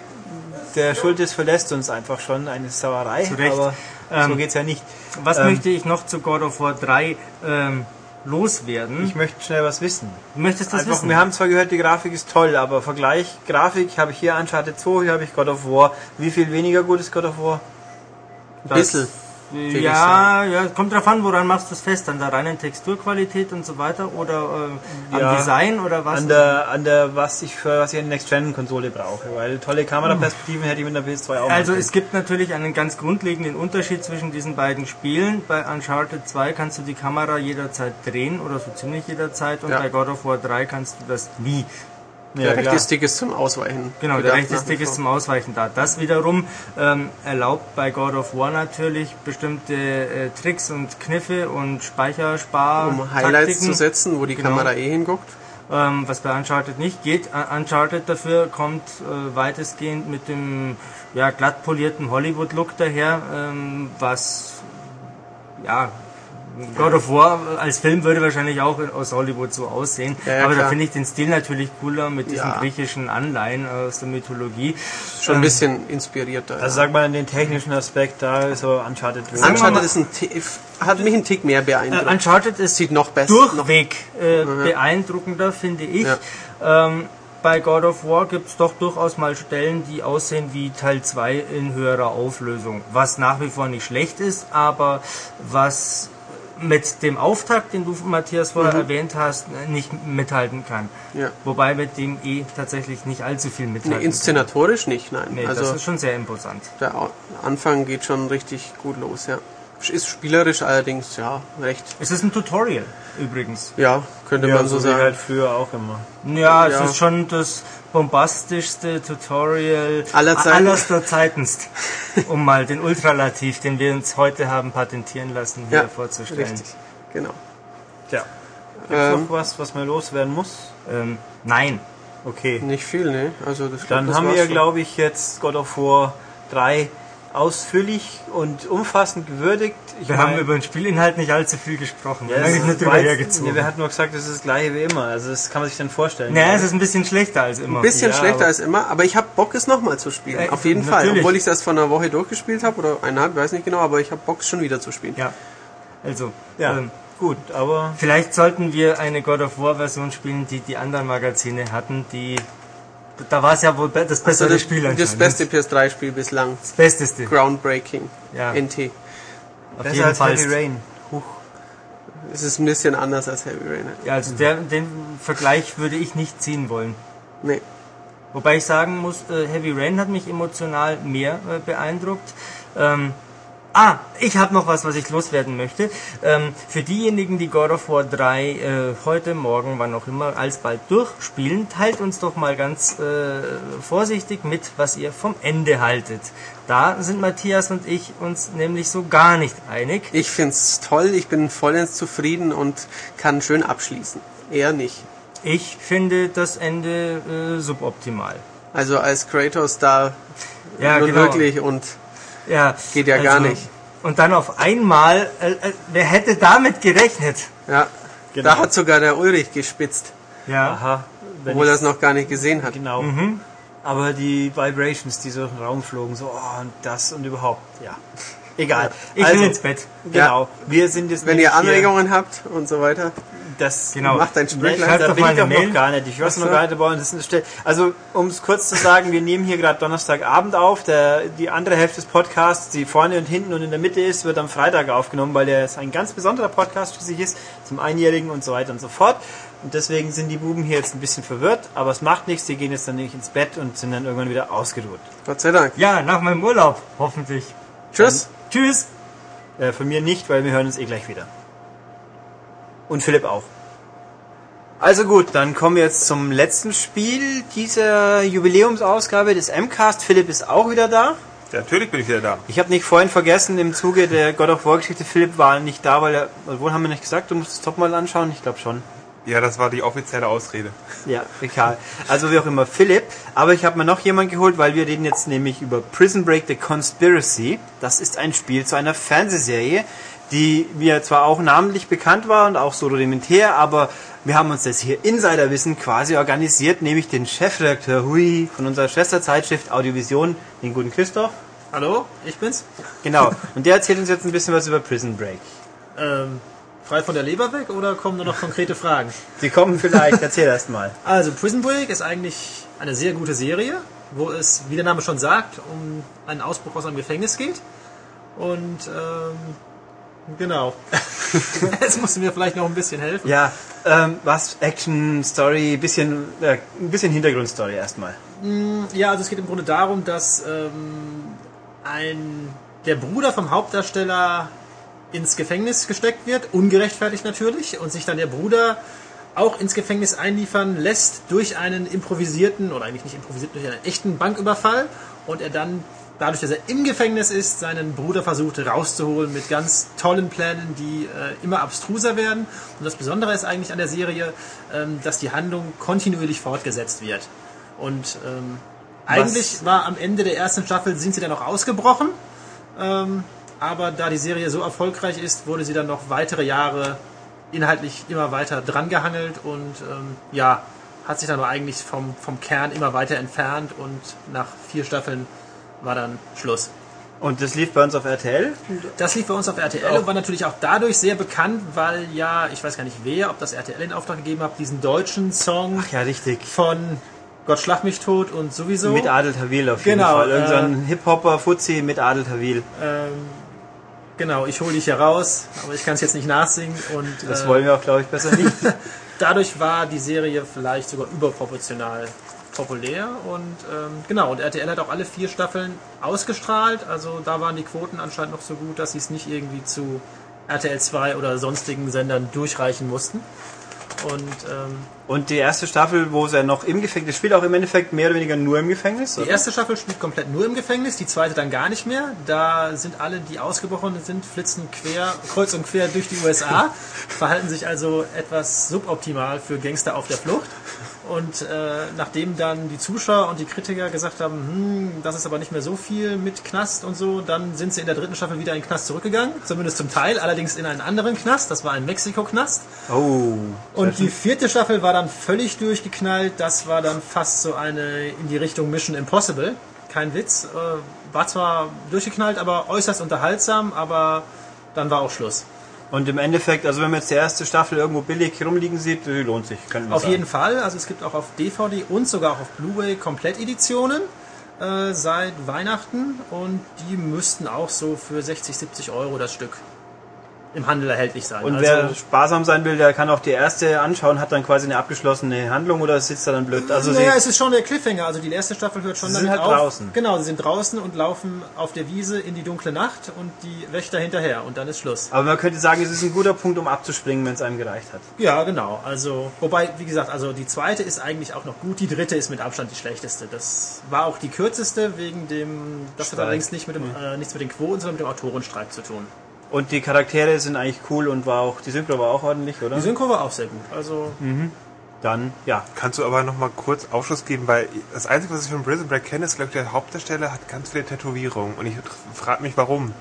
S1: Der Schultes verlässt uns einfach schon, eine Sauerei,
S3: Zu Recht.
S1: aber so
S3: Ähm,
S1: geht's ja nicht.
S3: Was
S1: Ähm,
S3: möchte ich noch zu God of War 3 ähm, loswerden?
S1: Ich möchte schnell was wissen.
S3: Du möchtest das
S1: Einfach,
S3: wissen?
S1: wir haben zwar gehört, die Grafik ist toll, aber Vergleich Grafik habe ich hier Uncharted 2, hier habe ich God of War. Wie viel weniger gut ist God of War?
S4: Ein bisschen.
S3: ja, ja, kommt drauf an, woran machst du es fest? An der reinen Texturqualität und so weiter oder äh,
S1: Ja,
S3: am Design oder was?
S1: An der, an der, was ich für was ich eine Next-Gen-Konsole brauche, weil tolle Kameraperspektiven hätte ich mit einer PS2 auch
S3: also es gibt natürlich einen ganz grundlegenden Unterschied zwischen diesen beiden Spielen. Bei Uncharted 2 kannst du die Kamera jederzeit drehen oder so ziemlich jederzeit und
S4: Ja.
S3: bei God of War 3 kannst du das nie.
S1: Können.
S4: Der
S1: Ja,
S4: rechte. Stick ist zum Ausweichen.
S3: Genau, der rechte Stick ist zum Ausweichen da. Das wiederum ähm, erlaubt bei God of War natürlich bestimmte äh, Tricks und Kniffe und Speicherspar.
S4: Um Highlights
S3: Taktiken,
S4: zu setzen, wo die
S3: Genau.
S4: Kamera eh hinguckt.
S3: ähm, was bei Uncharted nicht geht. Uh, Uncharted dafür kommt äh, weitestgehend mit dem ja, glatt polierten Hollywood-Look daher, ähm, was ja God of War als Film würde wahrscheinlich auch aus Hollywood so aussehen,
S4: Ja, ja,
S3: aber da
S4: klar.
S3: finde ich den Stil natürlich cooler mit diesen
S4: Ja.
S3: griechischen Anleihen aus der Mythologie.
S4: Schon ein
S3: Ähm,
S4: bisschen inspirierter.
S1: Also sag mal den technischen Aspekt, da ist so Uncharted
S4: Uncharted ist ein hat mich ein Tick mehr beeindruckt.
S3: Äh, Uncharted ist
S4: Sieht noch besser.
S3: Durchweg äh, beeindruckender, finde ich.
S4: Ja.
S3: Ähm, bei God of War gibt es doch durchaus mal Stellen, die aussehen wie Teil 2 in höherer Auflösung. Was nach wie vor nicht schlecht ist, aber was mit dem Auftakt, den du, Matthias, vorher erwähnt hast, nicht mithalten kann.
S4: Mhm. Ja.
S3: Wobei mit dem eh tatsächlich nicht allzu viel mithalten
S4: nee, inszenatorisch nicht, nein.
S3: kann. Nee,
S4: also
S3: das ist schon sehr imposant.
S4: der Anfang geht schon richtig gut los, ja. Ist spielerisch allerdings, ja, recht.
S3: Es ist ein Tutorial übrigens.
S4: Ja, könnte
S1: ja,
S4: man so
S1: so
S4: sagen.
S1: halt früher auch immer.
S3: Ja, es
S4: Ja.
S3: ist schon das bombastischste Tutorial
S4: Aller Zeiten.
S3: allerster Zeitenst, um mal den Ultralativ, den wir uns heute haben patentieren lassen, hier
S4: Ja,
S3: vorzustellen.
S4: richtig. Genau.
S1: Tja. Gibt's
S4: Ähm,
S1: noch was, was man loswerden muss?
S3: Ähm, nein,
S1: Okay.
S4: Nicht viel, ne? Also das,
S1: Dann
S4: das
S1: haben wir, glaube ich, jetzt God of War 3 ausführlich und umfassend gewürdigt. Ich
S3: wir
S1: mein-
S3: haben über den Spielinhalt nicht allzu viel gesprochen.
S1: Ja,
S3: wir haben
S1: ist
S3: drüber
S1: weit-
S3: hergezogen.
S1: Ja, wir hatten nur gesagt, es ist das gleiche wie immer. Also das kann man sich dann vorstellen.
S3: naja, es ist ein bisschen schlechter als immer.
S4: Ein bisschen
S1: Ja,
S4: schlechter
S1: aber-
S4: als immer, aber ich habe Bock, es nochmal zu spielen.
S3: Äh,
S4: Auf jeden Fall.
S3: natürlich.
S4: Obwohl ich erst vor einer Woche durchgespielt habe oder eineinhalb, weiß nicht genau, aber ich habe Bock, es schon wieder zu spielen.
S3: Ja, also,
S1: Ja,
S3: ähm,
S1: gut, aber
S3: vielleicht sollten wir eine God of War Version spielen, die die anderen Magazine hatten, die da war es ja wohl das
S4: Also
S3: bessere
S4: das,
S3: Spiel
S4: das beste PS3-Spiel bislang.
S3: Das Besteste.
S4: Groundbreaking.
S3: Ja.
S4: NT.
S3: Auf
S1: besser
S3: jeden
S1: als
S3: Fall.
S1: Heavy Rain. Huch.
S4: Es ist ein bisschen anders als Heavy Rain.
S3: Ja, also der, den Vergleich würde ich nicht ziehen wollen.
S4: Nee.
S3: Wobei ich sagen muss, äh, Heavy Rain hat mich emotional mehr äh, beeindruckt. Ähm, ah, ich habe noch was, was ich loswerden möchte. Ähm, für diejenigen, die God of War 3 äh, heute, morgen, wann auch immer, alsbald durchspielen, teilt uns doch mal ganz äh, vorsichtig mit, was ihr vom Ende haltet. Da sind Matthias und ich uns nämlich so gar nicht einig.
S4: Ich find's toll, ich bin vollends zufrieden und kann schön abschließen. Eher nicht.
S3: Ich finde das Ende äh, suboptimal.
S4: Also als Kratos da
S3: Ja, genau.
S4: wirklich und
S3: Ja,
S4: Geht ja gar nicht.
S3: Und dann auf einmal, äh, äh, wer hätte damit gerechnet?
S4: ja,
S1: Genau.
S4: da hat sogar der Ulrich gespitzt,
S3: Ja.
S1: Aha.
S4: Obwohl er es noch gar nicht gesehen hat.
S1: Genau.
S3: Mhm.
S1: Aber die Vibrations, die so in den Raum flogen, so, oh, und das und überhaupt, ja. Egal.
S3: Ich
S1: also,
S3: will ins Bett.
S1: Genau. Wir sind jetzt
S4: Wenn ihr Anregungen habt und so weiter,
S1: das
S3: Genau.
S4: macht ein.
S3: Schreibt
S1: da bin ich doch noch gar nicht. Ich weiß noch gar nicht, aber das ist eine Stelle. Also, um es kurz zu sagen, wir nehmen hier gerade Donnerstagabend auf. Der, die andere Hälfte des Podcasts, die vorne und hinten und in der Mitte ist, wird am Freitag aufgenommen, weil der ist ein ganz besonderer Podcast für sich ist, zum Einjährigen und so weiter und so fort. Und deswegen sind die Buben hier jetzt ein bisschen verwirrt, aber es macht nichts, die gehen jetzt dann nicht ins Bett und sind dann irgendwann wieder ausgeruht.
S4: Gott sei Dank.
S3: Ja, nach meinem Urlaub, hoffentlich.
S4: Tschüss.
S3: Tschüss.
S1: Äh, von mir nicht, weil wir hören uns eh gleich wieder. Und Philipp auch. Also gut, dann kommen wir jetzt zum letzten Spiel dieser Jubiläumsausgabe des MCAST. Philipp ist auch wieder da.
S2: Ja, natürlich bin ich wieder da.
S1: Ich habe nicht vorhin vergessen, im Zuge der God of War Geschichte, Philipp war nicht da, weil er, obwohl haben wir nicht gesagt, du musst das Top mal anschauen? Ich glaube schon.
S2: Ja, das war die offizielle Ausrede.
S1: Ja, egal. Also wie auch immer, Philipp. Aber ich habe mir noch jemanden geholt, weil wir reden jetzt nämlich über Prison Break The Conspiracy. Das ist ein Spiel zu einer Fernsehserie, die mir zwar auch namentlich bekannt war und auch so rudimentär, aber wir haben uns das hier Insiderwissen quasi organisiert, nämlich den Chefredakteur Hui von unserer Schwesterzeitschrift Audiovision, den guten Christoph.
S6: Hallo, ich bin's.
S1: Genau. Und der erzählt uns jetzt ein bisschen was über Prison Break.
S6: Ähm, frei von der Leber weg oder kommen da noch konkrete Fragen?
S1: Die kommen vielleicht, erzähl erst mal.
S6: Also Prison Break ist eigentlich eine sehr gute Serie, wo es, wie der Name schon sagt, um einen Ausbruch aus einem Gefängnis geht. Und ähm, genau. Jetzt musst du mir vielleicht noch ein bisschen helfen.
S1: Ja, ähm, was? Action, Story, bisschen, äh, ein bisschen Hintergrundstory erstmal.
S6: Ja, also es geht im Grunde darum, dass ähm, ein der Bruder vom Hauptdarsteller ins Gefängnis gesteckt wird, ungerechtfertigt natürlich, und sich dann der Bruder auch ins Gefängnis einliefern lässt durch einen improvisierten, oder eigentlich nicht improvisierten, durch einen echten Banküberfall und er dann dadurch, dass er im Gefängnis ist, seinen Bruder versucht rauszuholen mit ganz tollen Plänen, die äh, immer abstruser werden. Und das Besondere ist eigentlich an der Serie, ähm, dass die Handlung kontinuierlich fortgesetzt wird. Und ähm, eigentlich war am Ende der ersten Staffel sind sie dann noch ausgebrochen. Ähm, aber da die Serie so erfolgreich ist, wurde sie dann noch weitere Jahre inhaltlich immer weiter drangehangelt und ähm, ja, hat sich dann aber eigentlich vom, vom Kern immer weiter entfernt und nach vier Staffeln war dann Schluss.
S1: Und das lief bei uns auf RTL.
S6: Das lief bei uns auf RTL und war natürlich auch dadurch sehr bekannt, weil ja, ich weiß gar nicht wer, ob das RTL in Auftrag gegeben hat, diesen deutschen Song
S1: Ach ja, richtig.
S6: von Gott schlag mich tot und sowieso.
S1: Mit Adel Tawil auf jeden
S6: Genau,
S1: Fall. Irgend so
S6: äh,
S1: Hip-Hopper, Fuzzi mit Adel Tawil.
S6: Ähm, genau, ich hole dich hier raus, aber ich kann es jetzt nicht nachsingen und
S1: Das
S6: äh,
S1: wollen wir auch, glaube ich, besser nicht.
S6: dadurch war die Serie vielleicht sogar überproportional populär und ähm, genau und RTL hat auch alle vier Staffeln ausgestrahlt, also da waren die Quoten anscheinend noch so gut, dass sie es nicht irgendwie zu RTL 2 oder sonstigen Sendern durchreichen mussten. Und ähm,
S1: Und die erste Staffel, wo sie noch im Gefängnis spielt, auch im Endeffekt mehr oder weniger nur im Gefängnis?
S6: Die
S1: oder?
S6: erste Staffel spielt komplett nur im Gefängnis, die zweite dann gar nicht mehr. Da sind alle, die ausgebrochen sind, flitzen quer, kreuz und quer durch die USA, verhalten sich also etwas suboptimal für Gangster auf der Flucht. Und äh, nachdem dann die Zuschauer und die Kritiker gesagt haben, hm, das ist aber nicht mehr so viel mit Knast und so, dann sind sie in der dritten Staffel wieder in den Knast zurückgegangen, zumindest zum Teil, allerdings in einen anderen Knast, das war ein Mexiko-Knast.
S1: Oh.
S6: Und die vierte Staffel war dann völlig durchgeknallt. Das war dann fast so eine in die Richtung Mission Impossible. Kein Witz. Äh, War zwar durchgeknallt, aber äußerst unterhaltsam, aber dann war auch Schluss.
S1: Und im Endeffekt, also wenn man jetzt die erste Staffel irgendwo billig rumliegen sieht, die lohnt sich.
S6: Auf
S1: sagen.
S6: jeden Fall. Also es gibt auch auf DVD und sogar auch auf Blu-ray Kompletteditionen äh, seit Weihnachten und die müssten auch so für 60, 70 Euro das Stück im Handel erhältlich sein.
S1: Und
S6: also,
S1: wer sparsam sein will, der kann auch die erste anschauen, hat dann quasi eine abgeschlossene Handlung oder sitzt da dann blöd. Also
S6: naja, es ist schon der Cliffhanger. Also die erste Staffel hört schon
S1: Sie
S6: damit
S1: sind halt
S6: auf.
S1: draußen.
S6: Genau, sie sind draußen und laufen auf der Wiese in die dunkle Nacht und die Wächter hinterher und dann ist Schluss.
S1: aber man könnte sagen, es ist ein guter Punkt, um abzuspringen, wenn es einem gereicht hat.
S6: Ja, genau. Also wobei, wie gesagt, also die zweite ist eigentlich auch noch gut. Die dritte ist mit Abstand die schlechteste. Das war auch die kürzeste wegen dem. Das hat
S1: Streik.
S6: allerdings nicht mit dem, äh, nichts mit den Quoten, sondern mit dem Autorenstreik zu tun.
S1: Und die Charaktere sind eigentlich cool und war auch, die Synchro war auch ordentlich, oder?
S6: Die Synchro war auch sehr gut. Also
S1: dann, ja.
S2: Kannst du aber noch mal kurz Aufschluss geben, weil das Einzige, was ich von Prison Break kenne, ist, glaube ich, der Hauptdarsteller hat ganz viele Tätowierungen und ich frage mich, warum.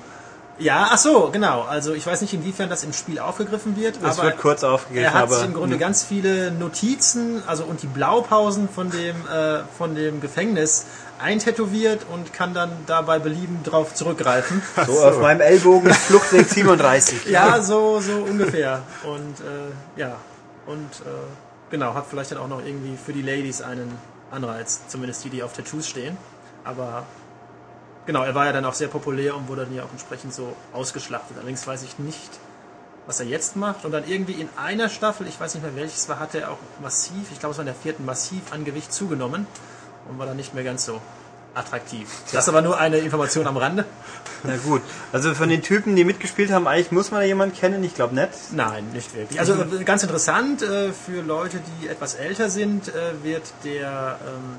S6: Ja, ach so, genau. Also ich weiß nicht, inwiefern das im Spiel aufgegriffen wird,
S1: Das
S6: aber
S1: wird kurz aufgegriffen,
S6: er hat
S1: aber
S6: sich im Grunde ganz viele Notizen, also und die Blaupausen von dem äh, von dem Gefängnis eintätowiert und kann dann dabei belieben drauf zurückgreifen.
S1: so auf meinem Ellbogen ist Fluchtweg 37.
S6: Ja, so so ungefähr. Und äh, ja und äh, genau hat vielleicht dann auch noch irgendwie für die Ladies einen Anreiz, zumindest die, die auf Tattoos stehen. Aber Genau, er war ja dann auch sehr populär und wurde dann ja auch entsprechend so ausgeschlachtet. Allerdings weiß ich nicht, was er jetzt macht. Und dann irgendwie in einer Staffel, ich weiß nicht mehr welches war, hat er auch massiv, ich glaube es war in der vierten, massiv an Gewicht zugenommen und war dann nicht mehr ganz so attraktiv. Das ist aber nur eine Information am Rande.
S1: Na gut. Also von den Typen, die mitgespielt haben, eigentlich muss man da jemanden kennen, ich glaube nicht.
S6: Nein, nicht wirklich. Also äh, ganz interessant, äh, für Leute, die etwas älter sind, äh, wird der, ähm,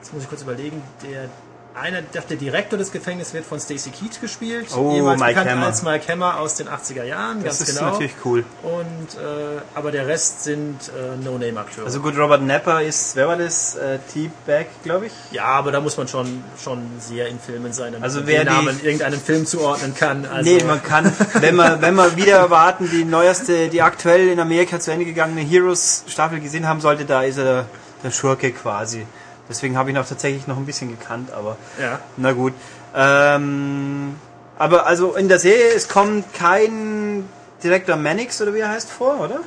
S6: jetzt muss ich kurz überlegen, der einer, der Direktor des Gefängnisses wird von Stacey Keach gespielt,
S1: Oh, Mike
S6: bekannt
S1: Hammer.
S6: als Mike Hammer aus den 80er Jahren,
S1: Das
S6: ganz
S1: ist
S6: genau.
S1: natürlich cool.
S6: Und äh, aber der Rest sind äh, No-Name-Akteure.
S1: Also gut, Robert Napper ist, wer war das? Äh, T-Bag, glaube ich.
S6: ja, aber da muss man schon schon sehr in Filmen sein, damit
S1: Also
S6: man
S1: wer
S6: den
S1: die-
S6: Namen irgendeinem Film zuordnen kann. Also,
S1: nee, man kann, wenn wir, wenn wir wieder erwarten, die neueste, die aktuell in Amerika zu Ende gegangene Heroes-Staffel gesehen haben sollte, da ist er der Schurke quasi. Deswegen habe ich ihn auch tatsächlich noch ein bisschen gekannt, aber
S6: ja.
S1: na gut. Ähm, aber also in der Serie, es kommt kein Direktor Mannix oder wie er heißt vor, oder?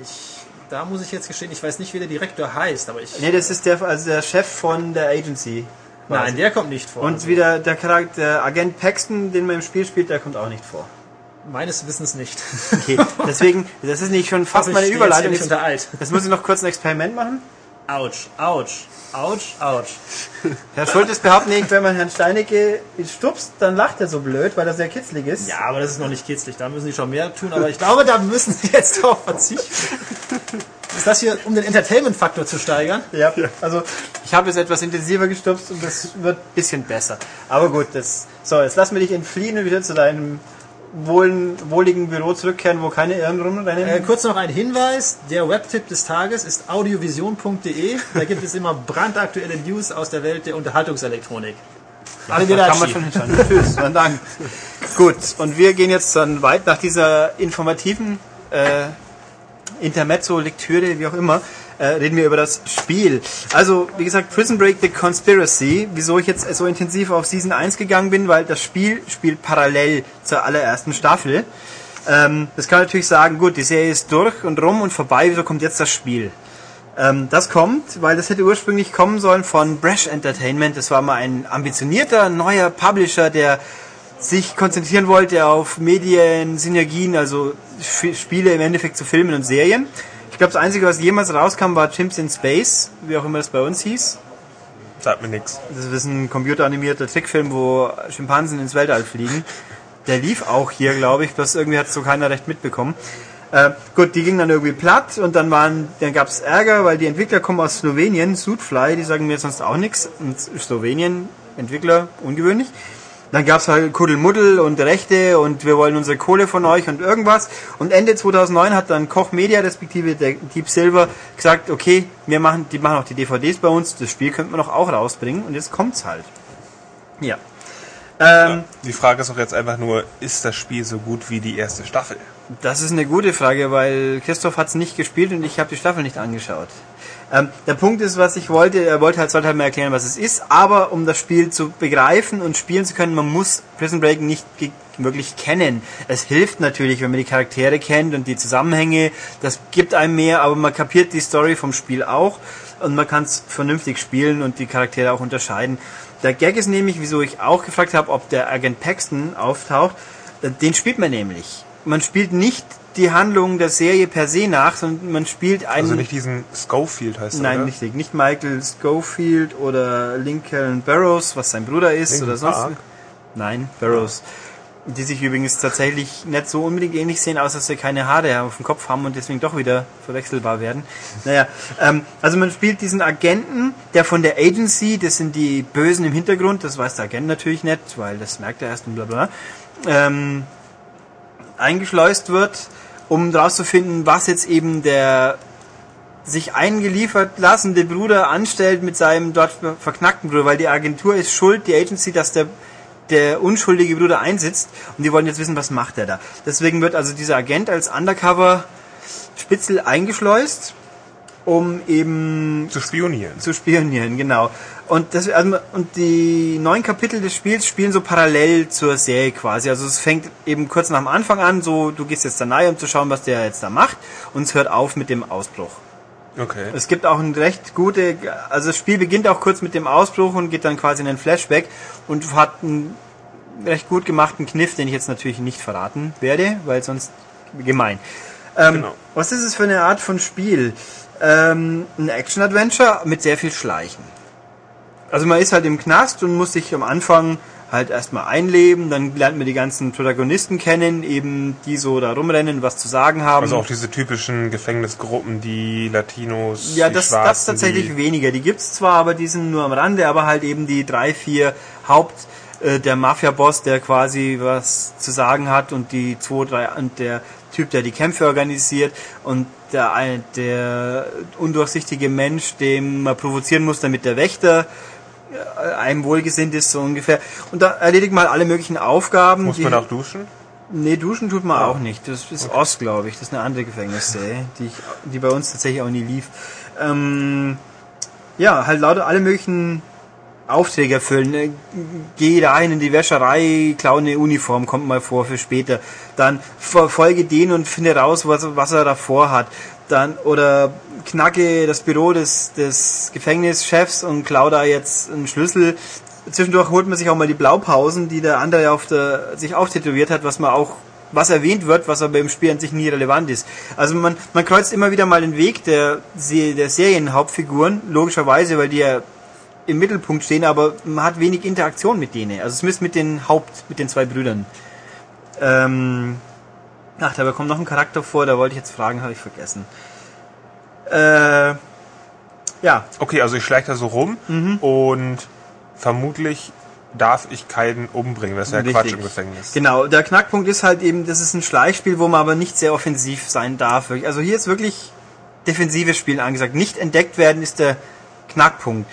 S6: Ich, da muss ich jetzt gestehen, ich weiß nicht, wie der Direktor heißt, aber ich.
S1: Nee, das ist der, also der Chef von der Agency. quasi.
S6: Nein, der kommt nicht vor.
S1: Und
S6: Also,
S1: wieder der Charakter, der Agent Paxton, den man im Spiel spielt, der kommt auch nicht vor.
S6: meines Wissens nicht.
S1: Okay, deswegen, das ist nicht schon fast
S6: Also ich
S1: meine Überleitung.
S6: Jetzt unter alt.
S1: Jetzt muss ich noch kurz ein Experiment machen.
S6: Autsch, Autsch, Autsch, Autsch.
S1: Herr Schultes behauptet nicht, wenn man Herrn Steinecke stupst, dann lacht er so blöd, weil er sehr kitzlig ist.
S6: Ja, aber das ist noch nicht kitzlig. Da müssen sie schon mehr tun. Aber ich glaube, da müssen sie jetzt drauf verzichten. Ist das hier, um den Entertainment-Faktor zu steigern?
S1: Ja, also ich habe es etwas intensiver gestupst und das wird ein bisschen besser. Aber gut, das so, jetzt lassen wir dich entfliehen und wieder zu deinem wohlen, wohligen Büro zurückkehren, wo keine Irren rumrennen.
S6: Äh, kurz noch ein Hinweis. Der Webtipp des Tages ist audiovision.de. Da gibt es immer brandaktuelle News aus der Welt der Unterhaltungselektronik. Alle
S1: da kann man
S6: Arrivederci.
S1: schon hinschauen. Tschüss, vielen Dank. Gut, und wir gehen jetzt dann weit nach dieser informativen äh, Intermezzo-Lektüre, wie auch immer, äh, reden wir über das Spiel. Also, wie gesagt, Prison Break The Conspiracy. Wieso ich jetzt so intensiv auf Season 1 gegangen bin, weil das Spiel spielt parallel zur allerersten Staffel. Ähm, das kann natürlich sagen, gut, die Serie ist durch und rum und vorbei, wieso kommt jetzt das Spiel? Ähm, das kommt, weil das hätte ursprünglich kommen sollen von Brash Entertainment. Das war mal ein ambitionierter neuer Publisher, der sich konzentrieren wollte auf Medien, Synergien, also Sp- Spiele im Endeffekt zu Filmen und Serien. Ich glaube, das Einzige, was jemals rauskam, war Chimps in Space, wie auch immer das bei uns hieß.
S2: Sagt mir nichts.
S1: Das ist ein computeranimierter Trickfilm, wo Schimpansen ins Weltall fliegen. Der lief auch hier, glaube ich, bloß irgendwie hat so keiner recht mitbekommen. Äh, gut, die ging dann irgendwie platt und dann waren, dann gab es Ärger, weil die Entwickler kommen aus Slowenien, Sudfly, die sagen mir sonst auch nichts. Und Slowenien, Entwickler, ungewöhnlich. Dann gab es halt Kuddelmuddel und Rechte und wir wollen unsere Kohle von euch und irgendwas. Und Ende 2009 hat dann Koch Media, respektive der Deep Silver, gesagt, okay, wir machen, die machen auch die DVDs bei uns, das Spiel könnten wir doch auch rausbringen und jetzt kommt's halt. Ja. Ähm,
S2: Die Frage ist doch jetzt einfach nur, ist das Spiel so gut wie die erste Staffel?
S1: Das ist eine gute Frage, weil Christoph hat es nicht gespielt und ich habe die Staffel nicht angeschaut. Ähm, der Punkt ist, was ich wollte, er wollte halt, sollte halt mal erklären, was es ist, aber um das Spiel zu begreifen und spielen zu können, man muss Prison Break nicht wirklich kennen. Es hilft natürlich, wenn man die Charaktere kennt und die Zusammenhänge, das gibt einem mehr, aber man kapiert die Story vom Spiel auch und man kann es vernünftig spielen und die Charaktere auch unterscheiden. Der Gag ist nämlich, wieso ich auch gefragt habe, ob der Agent Paxton auftaucht, äh, den spielt man nämlich. Man spielt nicht die Handlung der Serie per se nach, sondern man spielt einen...
S2: Also nicht diesen Schofield heißt er,
S1: Nein,
S2: oder?
S1: richtig. Nicht Michael Schofield oder Lincoln Barrows, was sein Bruder ist
S2: Linkin
S1: oder sonst.
S2: Park?
S1: Nein, Barrows. Die sich übrigens tatsächlich nicht so unbedingt ähnlich sehen, außer dass sie keine Haare auf dem Kopf haben und deswegen doch wieder verwechselbar werden. Naja, ähm, also man spielt diesen Agenten, der von der Agency, das sind die Bösen im Hintergrund, das weiß der Agent natürlich nicht, weil das merkt er erst und bla bla, ähm, eingeschleust wird, um herauszufinden, was jetzt eben der sich eingeliefert lassende Bruder anstellt mit seinem dort verknackten Bruder, weil die Agentur ist schuld, die Agency, dass der der unschuldige Bruder einsitzt und die wollen jetzt wissen, was macht er da. Deswegen wird also dieser Agent als Undercover Spitzel eingeschleust, um eben
S2: Zu spionieren.
S1: zu spionieren, genau. Und, das, also, und die neun Kapitel des Spiels spielen so parallel zur Serie quasi. Also es fängt eben kurz nach dem Anfang an, so du gehst jetzt da rein, um zu schauen, was der jetzt da macht, und es hört auf mit dem Ausbruch.
S2: Okay.
S1: Es gibt auch ein recht gute, also das Spiel beginnt auch kurz mit dem Ausbruch und geht dann quasi in einen Flashback und hat einen recht gut gemachten Kniff, den ich jetzt natürlich nicht verraten werde, weil sonst gemein. Ähm,
S2: Genau.
S1: Was ist es für eine Art von Spiel? Ähm, ein Action-Adventure mit sehr viel Schleichen. Also man ist halt im Knast und muss sich am Anfang halt erstmal einleben, dann lernt man die ganzen Protagonisten kennen, eben die so da rumrennen, was zu sagen haben.
S2: Also auch diese typischen Gefängnisgruppen, die Latinos,
S1: Ja,
S2: die
S1: das,
S2: Schwarzen,
S1: das tatsächlich
S2: die,
S1: weniger. Die gibt's zwar, aber die sind nur am Rande, aber halt eben die drei, vier Haupt, äh, der Mafia-Boss, der quasi was zu sagen hat und die zwei, drei, und der Typ, der die Kämpfe organisiert und der, der undurchsichtige Mensch, den man provozieren muss, damit der Wächter einem wohlgesinnt ist, so ungefähr. Und da erledigt man alle möglichen Aufgaben.
S2: Muss man auch duschen?
S1: Nee, duschen tut man auch nicht. Das ist Ost, glaube ich. Das ist eine andere Gefängnisserie, die, ich, die bei uns tatsächlich auch nie lief. Ähm, ja, halt lauter alle möglichen Aufträge erfüllen. Ne? Geh rein in die Wäscherei, klau eine Uniform, kommt mal vor für später. Dann verfolge den und finde raus, was, was er davor hat. Dann, oder knacke das Büro des, des Gefängnischefs und klau da jetzt einen Schlüssel. Zwischendurch holt man sich auch mal die Blaupausen, die der andere auf der, sich auftätowiert hat, was man auch, was erwähnt wird, was aber im Spiel an sich nie relevant ist. Also man, man kreuzt immer wieder mal den Weg der, der Serienhauptfiguren, logischerweise, weil die ja im Mittelpunkt stehen, aber man hat wenig Interaktion mit denen. Also zumindest mit den Haupt, mit den zwei Brüdern. Ähm, ach, da kommt noch ein Charakter vor, da wollte ich jetzt fragen, habe ich vergessen. Äh, ja,
S2: Okay, also ich schleiche da so rum
S1: Mhm.
S2: und vermutlich darf ich keinen umbringen. Das wäre Quatsch
S1: Richtig.
S2: im Gefängnis.
S1: Genau, der Knackpunkt ist halt eben, das ist ein Schleichspiel, wo man aber nicht sehr offensiv sein darf. Also hier ist wirklich defensives Spiel angesagt. Nicht entdeckt werden ist der Knackpunkt.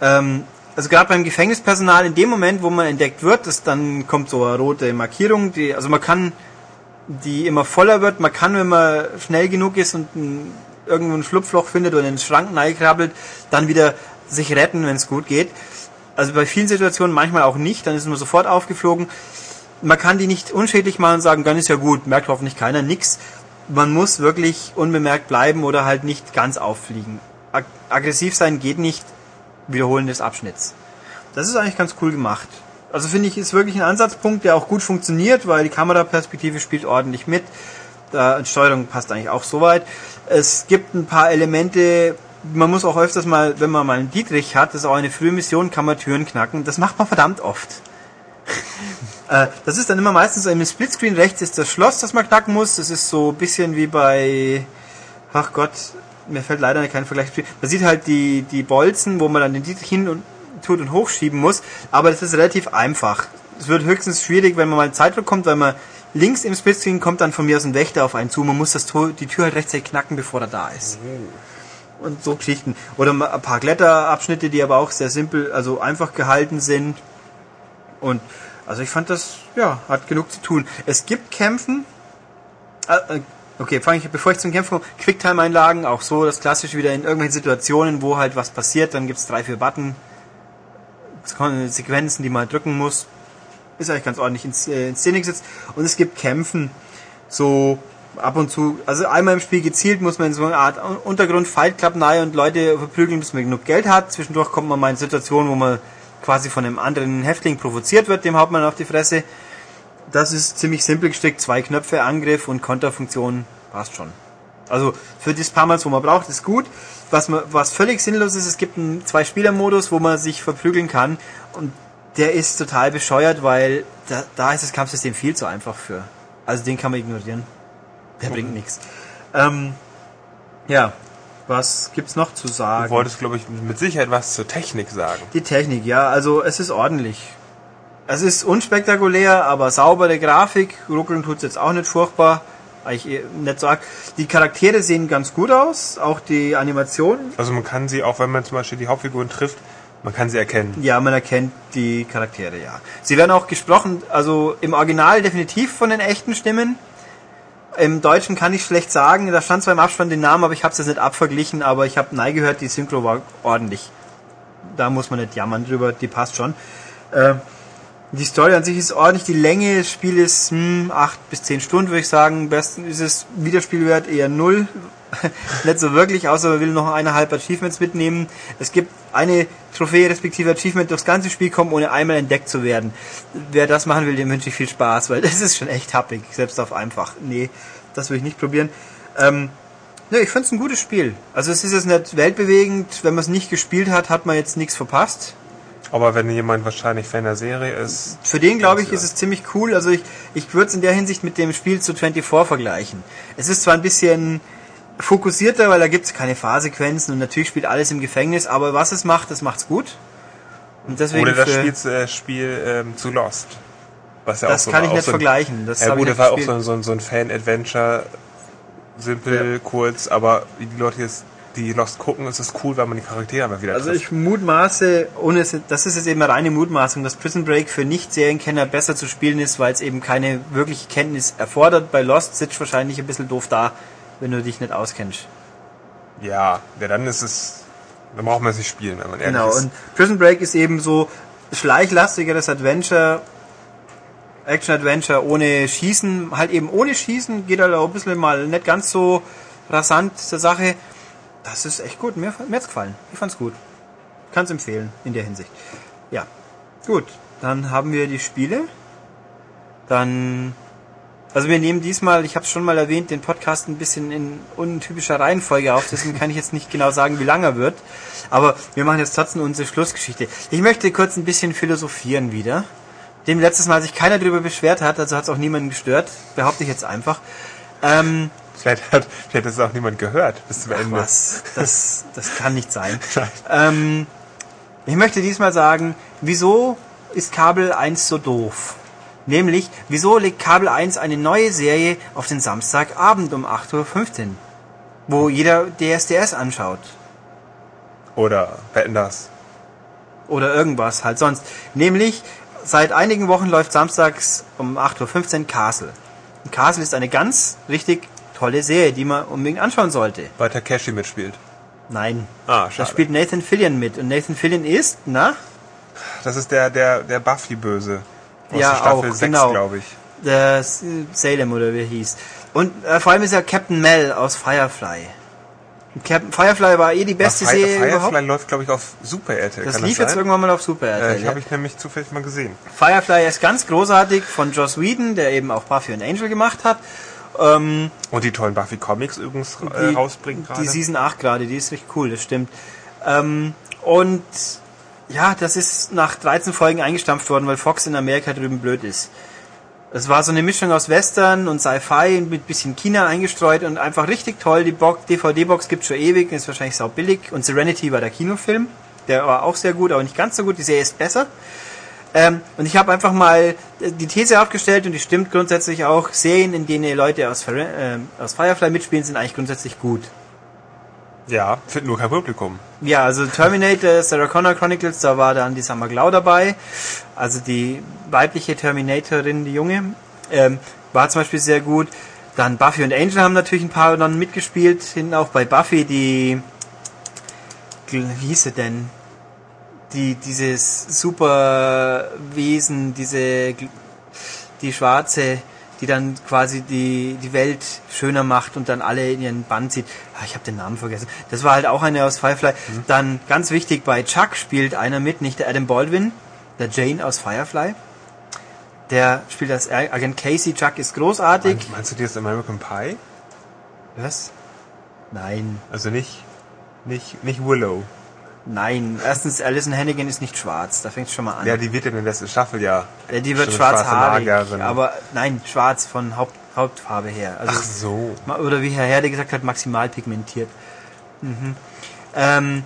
S1: Ähm, also gerade beim Gefängnispersonal, in dem Moment, wo man entdeckt wird, das, dann kommt so eine rote Markierung, die, also man kann, die immer voller wird, man kann, wenn man schnell genug ist und ein, irgendwo ein Schlupfloch findet oder in den Schrank krabbelt, dann wieder sich retten, wenn es gut geht. Also bei vielen Situationen manchmal auch nicht, dann ist man sofort aufgeflogen. Man kann die nicht unschädlich machen und sagen, dann ist ja gut, merkt hoffentlich keiner, nix. Man muss wirklich unbemerkt bleiben oder halt nicht ganz auffliegen. Ag aggressiv sein geht nicht, Wiederholen des Abschnitts. Das ist eigentlich ganz cool gemacht. Also finde ich, ist wirklich ein Ansatzpunkt, der auch gut funktioniert, weil die Kameraperspektive spielt ordentlich mit. Die Steuerung passt eigentlich auch soweit. Es gibt ein paar Elemente, man muss auch öfters mal, wenn man mal einen Dietrich hat, das ist auch eine frühe Mission, kann man Türen knacken. Das macht man verdammt oft. Äh, das ist dann immer meistens im Splitscreen rechts ist das Schloss, das man knacken muss. Das ist so ein bisschen wie bei, ach Gott, mir fällt leider kein Vergleich. Man sieht halt die, die Bolzen, wo man dann den Dietrich hin und tut und hochschieben muss, aber das ist relativ einfach. Es wird höchstens schwierig, wenn man mal Zeitdruck kommt, weil man links im Splitscreen kommt dann von mir aus ein Wächter auf einen zu. Man muss das Tor, die Tür halt rechtzeitig knacken, bevor er da ist. Und so Geschichten. Oder ein paar Kletterabschnitte, die aber auch sehr simpel, also einfach gehalten sind. Und also ich fand das, ja, hat genug zu tun. Es gibt Kämpfen. Äh, äh, okay, fange ich, bevor ich zum Kämpfen komme, Quicktime-Einlagen, auch so das klassische wieder in irgendwelchen Situationen, wo halt was passiert, dann gibt's drei, vier Button, Sequenzen, die man drücken muss. Ist eigentlich ganz ordentlich äh, in Szene gesetzt. Und es gibt Kämpfen, so ab und zu, also einmal im Spiel gezielt muss man in so eine Art Untergrund Fight Club nahe und Leute verprügeln, bis man genug Geld hat. Zwischendurch kommt man mal in Situationen, wo man quasi von einem anderen Häftling provoziert wird, dem haut man auf die Fresse. Das ist ziemlich simpel gestrickt, zwei Knöpfe, Angriff und Konterfunktion, passt schon. Also für das paar Mal, wo man braucht, ist gut. Was, man, was völlig sinnlos ist, es gibt einen Zwei-Spieler-Modus, wo man sich verprügeln kann und der ist total bescheuert, weil da, da ist das Kampfsystem viel zu einfach für. Also den kann man ignorieren. Der bringt nichts. Ähm, ja, was gibt's noch zu sagen?
S2: Du wolltest, glaube ich, mit Sicherheit was zur Technik sagen.
S1: Die Technik, ja, also es ist ordentlich. Es ist unspektakulär, aber saubere Grafik. Ruckeln tut's jetzt auch nicht furchtbar. Eigentlich nicht so arg. Die Charaktere sehen ganz gut aus, auch die Animation.
S2: Also man kann sie, auch wenn man zum Beispiel die Hauptfiguren trifft, man kann sie erkennen.
S1: Ja, man erkennt die Charaktere, ja. Sie werden auch gesprochen, also im Original definitiv von den echten Stimmen. Im Deutschen kann ich schlecht sagen, da stand zwar im Abspann den Namen, aber ich habe es jetzt nicht abverglichen, aber ich habe Nein gehört, die Synchro war ordentlich. Da muss man nicht jammern drüber, die passt schon. Äh, die Story an sich ist ordentlich, die Länge des Spieles hm, 8 bis 10 Stunden, würde ich sagen. Besten ist es Wiederspielwert eher null. nicht so wirklich, außer man will noch eineinhalb Achievements mitnehmen. Es gibt eine Trophäe respektive Achievement durchs ganze Spiel kommen, ohne einmal entdeckt zu werden. Wer das machen will, dem wünsche ich viel Spaß, weil das ist schon echt happig, selbst auf einfach. Nee, das will ich nicht probieren. Ähm, ne, ich finde es ein gutes Spiel. Also es ist jetzt nicht weltbewegend, wenn man es nicht gespielt hat, hat man jetzt nichts verpasst.
S2: Aber wenn jemand wahrscheinlich Fan der Serie ist,
S1: Für den, glaube ich, ist es ziemlich cool. Also ich, ich würde es in der Hinsicht mit dem Spiel zu 24 vergleichen. Es ist zwar ein bisschen fokussierter, weil da gibt es keine Fahrsequenzen und natürlich spielt alles im Gefängnis, aber was es macht, das macht's gut. Und deswegen
S2: oder das Spiel, äh, Spiel ähm, zu Lost. Was ja
S1: Das
S2: auch so
S1: kann ich nicht
S2: so
S1: vergleichen. Das
S2: ja gut, das war auch so, ein- so, so ein Fan-Adventure, simpel, kurz, aber die Leute jetzt die Lost gucken, ist es cool, weil man die Charaktere einfach wieder
S1: Also
S2: trifft.
S1: ich mutmaße, ohne es, das ist jetzt eben eine reine Mutmaßung, dass Prison Break für Nicht-Serienkenner besser zu spielen ist, weil es eben keine wirkliche Kenntnis erfordert. Bei Lost sitzt wahrscheinlich ein bisschen doof da, wenn du dich nicht auskennst.
S2: Ja, ja, dann ist es, dann braucht man es nicht spielen, wenn man ehrlich
S1: Genau,
S2: ist.
S1: und Prison Break ist eben so schleichlastigeres Adventure, Action-Adventure ohne Schießen, halt eben ohne Schießen, geht halt auch ein bisschen mal nicht ganz so rasant zur Sache. Das ist echt gut, mir, mir hat's gefallen. Ich fand's gut. Kann's empfehlen, in der Hinsicht. Ja, gut, dann haben wir die Spiele. Dann, also wir nehmen diesmal, ich habe es schon mal erwähnt, den Podcast ein bisschen in untypischer Reihenfolge auf, deswegen kann ich jetzt nicht genau sagen, wie lang er wird. Aber wir machen jetzt trotzdem unsere Schlussgeschichte. Ich möchte kurz ein bisschen philosophieren wieder. Dem letztes Mal sich keiner darüber beschwert hat, also hat es auch niemanden gestört, behaupte ich jetzt einfach. Ähm,
S2: Vielleicht hat, vielleicht hat es auch niemand gehört bis zum Ende.
S1: was? Das, das kann nicht sein. Ähm, ich möchte diesmal sagen, wieso ist Kabel 1 so doof? Nämlich, wieso legt Kabel 1 eine neue Serie auf den Samstagabend um 8.15 Uhr? Wo jeder DSDS anschaut.
S2: Oder wetten das.
S1: Oder irgendwas halt sonst. Nämlich, seit einigen Wochen läuft samstags um 8.15 Uhr Castle. Und Castle ist eine ganz richtig tolle Serie, die man unbedingt anschauen sollte.
S2: Weil Takeshi mitspielt.
S1: Nein.
S2: Ah,
S1: Da
S2: schade.
S1: spielt Nathan Fillion mit. Und Nathan Fillion ist, na?
S2: Das ist der, der, der Buffy-Böse. Aus
S1: Ja,
S2: der Staffel
S1: auch,
S2: 6,
S1: genau.
S2: glaube ich.
S1: Der Salem oder wie er hieß. Und äh, vor allem ist er Captain Mel aus Firefly. Captain Firefly war eh die beste Serie
S2: Firefly
S1: überhaupt.
S2: läuft, glaube ich, auf Super RTL.
S1: Das
S2: Kann
S1: lief
S2: das
S1: jetzt
S2: sein?
S1: irgendwann mal auf Super
S2: Äh,
S1: RTL.
S2: ich
S1: ja.
S2: habe ich nämlich zufällig mal gesehen.
S1: Firefly ist ganz großartig von Joss Whedon, der eben auch Buffy und Angel gemacht hat. Ähm,
S2: Und die tollen Buffy-Comics übrigens äh,
S1: die,
S2: rausbringt gerade.
S1: die Season 8 gerade, die ist richtig cool, das stimmt. Ähm, und ja, das ist nach 13 Folgen eingestampft worden, weil Fox in Amerika drüben blöd ist. Es war so eine Mischung aus Western und Sci-Fi mit bisschen China eingestreut und einfach richtig toll. Die Box- DVD-Box gibt schon ewig, ist wahrscheinlich sau billig. Und Serenity war der Kinofilm. Der war auch sehr gut, aber nicht ganz so gut. Die Serie ist besser. Ähm, und ich habe einfach mal äh, die These aufgestellt und die stimmt grundsätzlich auch. Serien, in denen Leute aus, ähm, aus Firefly mitspielen, sind eigentlich grundsätzlich gut.
S2: Ja, findet nur kein Publikum.
S1: Ja, also Terminator, Sarah Connor Chronicles, da war dann die Summer Glau dabei. Also die weibliche Terminatorin, die Junge, ähm, war zum Beispiel sehr gut. Dann Buffy und Angel haben natürlich ein paar dann mitgespielt. Hinten auch bei Buffy die, wie hieß sie denn? Die, dieses Superwesen, diese, die Schwarze, die dann quasi die, die Welt schöner macht und dann alle in ihren Bann zieht. Ah, ich habe den Namen vergessen. Das war halt auch eine aus Firefly. Dann ganz wichtig, bei Chuck spielt einer mit, nicht der Adam Baldwin, der Jane aus Firefly. Der spielt als Agent Casey. Chuck ist großartig.
S2: Meinst, meinst du dir das American Pie?
S1: Was? Nein.
S2: Also nicht, nicht, nicht Willow.
S1: Nein. Erstens, Alison Hannigan ist nicht schwarz. Da fängt schon mal an.
S2: Ja, die wird in der letzten Staffel ja.
S1: Ja, die wird schwarzhaarig. Aber nein, schwarz von Haupt, Hauptfarbe her. Also
S2: Ach so.
S1: Oder wie Herr Herde gesagt hat, maximal pigmentiert. Mhm. Ähm,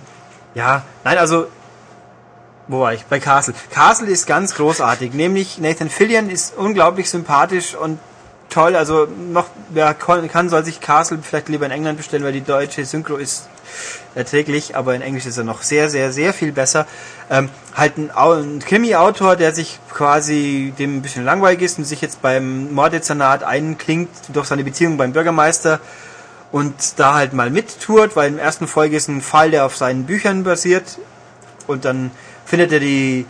S1: ja, nein, also, wo war ich? Bei Castle. Castle ist ganz großartig, nämlich Nathan Fillion ist unglaublich sympathisch und toll. Also noch, wer kann, soll sich Castle vielleicht lieber in England bestellen, weil die deutsche Synchro ist erträglich, aber in Englisch ist er noch sehr, sehr, sehr viel besser. Ähm, halt ein, ein Krimi-Autor, der sich quasi dem ein bisschen langweilig ist und sich jetzt beim Morddezernat einklingt durch seine Beziehung beim Bürgermeister und da halt mal mittourt, weil in der ersten Folge ist ein Fall, der auf seinen Büchern basiert und dann findet er die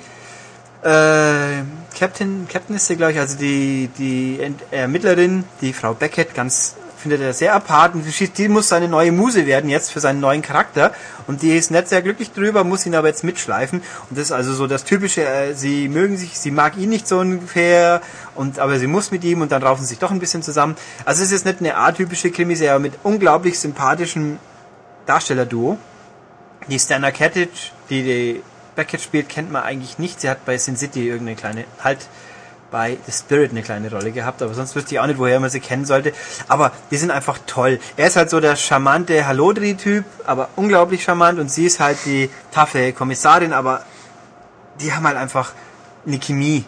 S1: äh, Captain, Captain ist sie, glaube ich, also die, die Ermittlerin, die Frau Beckett, ganz findet er sehr apart und die muss seine neue Muse werden jetzt für seinen neuen Charakter und die ist nicht sehr glücklich drüber, muss ihn aber jetzt mitschleifen und das ist also so das typische, äh, sie mögen sich, sie mag ihn nicht so ungefähr und aber sie muss mit ihm und dann raufen sie sich doch ein bisschen zusammen. Also es ist nicht eine atypische Krimiserie, aber mit unglaublich sympathischem Darstellerduo. Die Stana Katic, die die Beckett spielt, kennt man eigentlich nicht. Sie hat bei Sin City irgendeine kleine, halt bei The Spirit eine kleine Rolle gehabt, aber sonst wüsste ich auch nicht, woher man sie kennen sollte. Aber die sind einfach toll. Er ist halt so der charmante Hallodri-Typ, aber unglaublich charmant und sie ist halt die taffe Kommissarin, aber die haben halt einfach eine Chemie.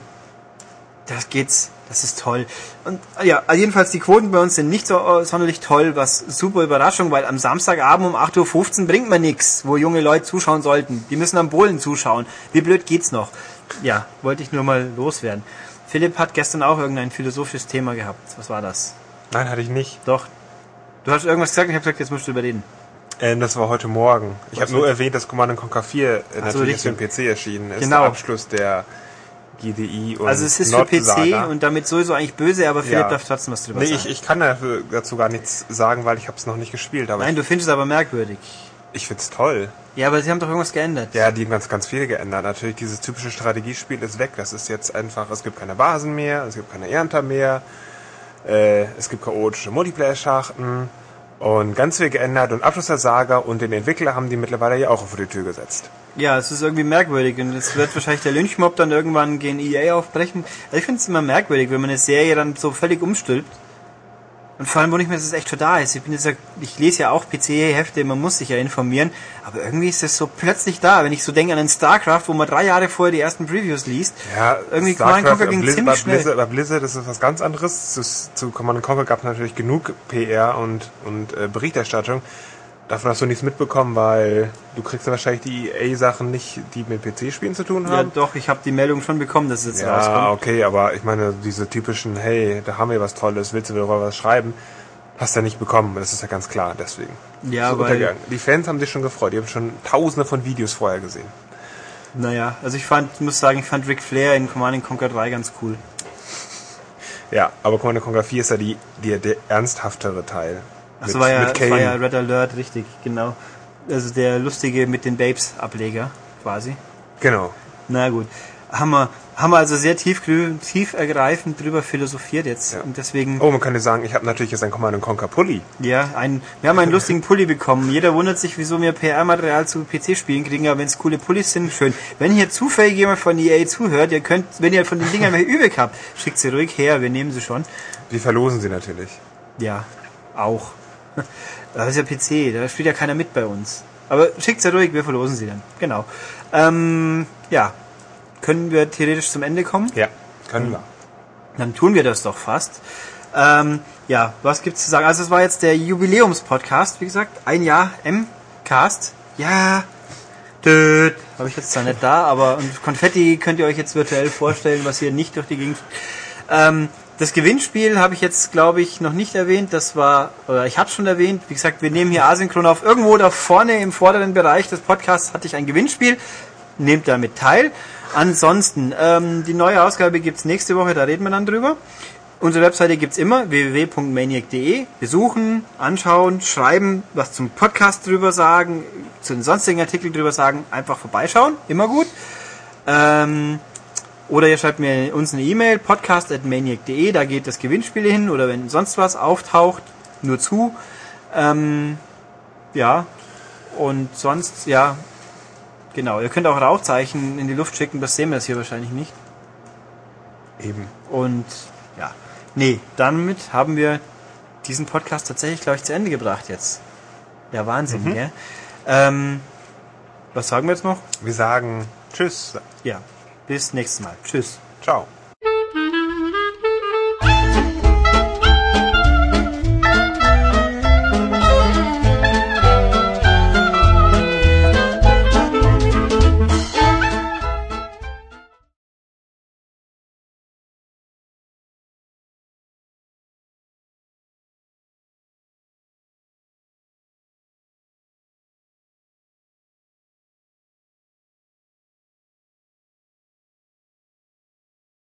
S1: Das geht's. Das ist toll. Und ja, also jedenfalls die Quoten bei uns sind nicht so äh, sonderlich toll, was super Überraschung, weil am Samstagabend um 8.15 Uhr bringt man nichts, wo junge Leute zuschauen sollten. Die müssen am Bohlen zuschauen. Wie blöd geht's noch? Ja, wollte ich nur mal loswerden. Philipp hat gestern auch irgendein philosophisches Thema gehabt. Was war das?
S2: Nein, hatte ich nicht.
S1: Doch. Du hast irgendwas gesagt und ich habe gesagt, jetzt musst du überreden.
S2: Äh, das war heute Morgen. Ich habe nur erwähnt, dass Command Conquer 4 äh, natürlich
S1: richtig.
S2: für den PC erschienen ist.
S1: Genau.
S2: Der Abschluss der GDI und
S1: Also es ist für. PC und damit sowieso eigentlich böse, aber Philipp
S2: Ja.
S1: darf trotzdem was drüber
S2: Nee,
S1: sagen.
S2: ich, ich kann dazu gar nichts sagen, weil ich habe es noch nicht gespielt. Aber
S1: Nein, du findest es aber merkwürdig.
S2: ich, ich find's toll.
S1: Ja, aber sie haben doch irgendwas geändert.
S2: Ja, die haben ganz, ganz viel geändert. Natürlich, dieses typische Strategiespiel ist weg. Das ist jetzt einfach, es gibt keine Basen mehr, es gibt keine Ernter mehr, äh, es gibt chaotische Multiplayer-Schachten und ganz viel geändert. Und Abschluss der Saga und den Entwickler haben die mittlerweile ja auch vor die Tür gesetzt.
S1: Ja, es ist irgendwie merkwürdig und es wird wahrscheinlich der Lynchmob dann irgendwann gegen EA aufbrechen. Also ich finde es immer merkwürdig, wenn man eine Serie dann so völlig umstülpt. Und vor allem, wo nicht mehr, dass es echt schon da ist. Ich bin jetzt, ich lese ja auch PC-Hefte, man muss sich ja informieren, aber irgendwie ist es so plötzlich da. Wenn ich so denke an einen StarCraft, wo man drei Jahre vorher die ersten Previews liest,
S2: Ja,
S1: irgendwie
S2: StarCraft,
S1: Command Conquer ging
S2: Blizz-
S1: ziemlich schnell.
S2: Blizzard, bei Blizzard ist es was ganz anderes. Zu, zu Command Conquer gab es natürlich genug PR und, und äh, Berichterstattung. Davon hast du nichts mitbekommen, weil du kriegst ja wahrscheinlich die EA-Sachen nicht, die mit PC-Spielen zu tun
S1: Ja,
S2: haben.
S1: doch, ich habe die Meldung schon bekommen, dass es jetzt
S2: Ja,
S1: rauskommt.
S2: okay, aber ich meine, diese typischen, hey, da haben wir was Tolles, willst du darüber was schreiben? Hast du ja nicht bekommen, das ist ja ganz klar, deswegen.
S1: Ja,
S2: So
S1: weil.
S2: Die Fans haben sich schon gefreut, die haben schon tausende von Videos vorher gesehen.
S1: naja, also ich fand, muss sagen, ich fand Ric Flair in Command Conquer 3 ganz cool.
S2: Ja, aber Command Conquer 4 ist ja die, die, der ernsthaftere Teil.
S1: Das war, ja, das war ja Red Alert, richtig, genau. Also der lustige mit den Babes-Ableger, quasi.
S2: Genau.
S1: Na gut. Haben wir, haben wir also sehr tief, tief ergreifend drüber philosophiert jetzt.
S2: Ja.
S1: Und deswegen,
S2: Oh, man könnte sagen, ich habe natürlich jetzt ein Command Conquer Pulli.
S1: ja, ein, wir haben einen lustigen Pulli bekommen. Jeder wundert sich, wieso wir PR-Material zu PC-Spielen kriegen, aber wenn es coole Pullis sind, schön. Wenn hier zufällig jemand von EA zuhört, ihr könnt, wenn ihr von den Dingern mehr übrig habt, schickt sie ruhig her, wir nehmen sie schon.
S2: Wir verlosen sie natürlich.
S1: Ja, auch. Das ist ja PC, da spielt ja keiner mit bei uns. Aber schickt sie ruhig, wir verlosen sie dann. Genau. Ähm, ja. Können wir theoretisch zum Ende kommen?
S2: Ja, können wir.
S1: Dann tun wir das doch fast. Ähm, ja, was gibt's zu sagen? Also es war jetzt der Jubiläumspodcast, wie gesagt, ein Jahr M-Cast. Ja. Död. Habe ich jetzt zwar nicht da, aber und Konfetti könnt ihr euch jetzt virtuell vorstellen, was hier nicht durch die Gegend. Ähm, das Gewinnspiel habe ich jetzt, glaube ich, noch nicht erwähnt. Das war, oder ich habe schon erwähnt. Wie gesagt, wir nehmen hier asynchron auf. Irgendwo da vorne im vorderen Bereich des Podcasts hatte ich ein Gewinnspiel. Nehmt damit teil. Ansonsten, ähm, die neue Ausgabe gibt's nächste Woche, da reden wir dann drüber. Unsere Webseite gibt's immer, www.maniac.de. Besuchen, anschauen, schreiben, was zum Podcast drüber sagen, zu den sonstigen Artikeln drüber sagen, einfach vorbeischauen, immer gut. Ähm, oder ihr schreibt mir uns eine E-Mail, podcast.maniac.de, da geht das Gewinnspiel hin, oder wenn sonst was auftaucht, nur zu. Ähm, ja, und sonst, ja, genau. Ihr könnt auch Rauchzeichen in die Luft schicken, das sehen wir das hier wahrscheinlich nicht.
S2: Eben.
S1: Und ja, nee, damit haben wir diesen Podcast tatsächlich, glaube ich, zu Ende gebracht jetzt. Ja, Wahnsinn,
S2: Mhm.
S1: gell? Ähm, was sagen wir jetzt noch?
S2: Wir sagen Tschüss.
S1: Ja, bis nächstes Mal. Tschüss.
S2: Ciao.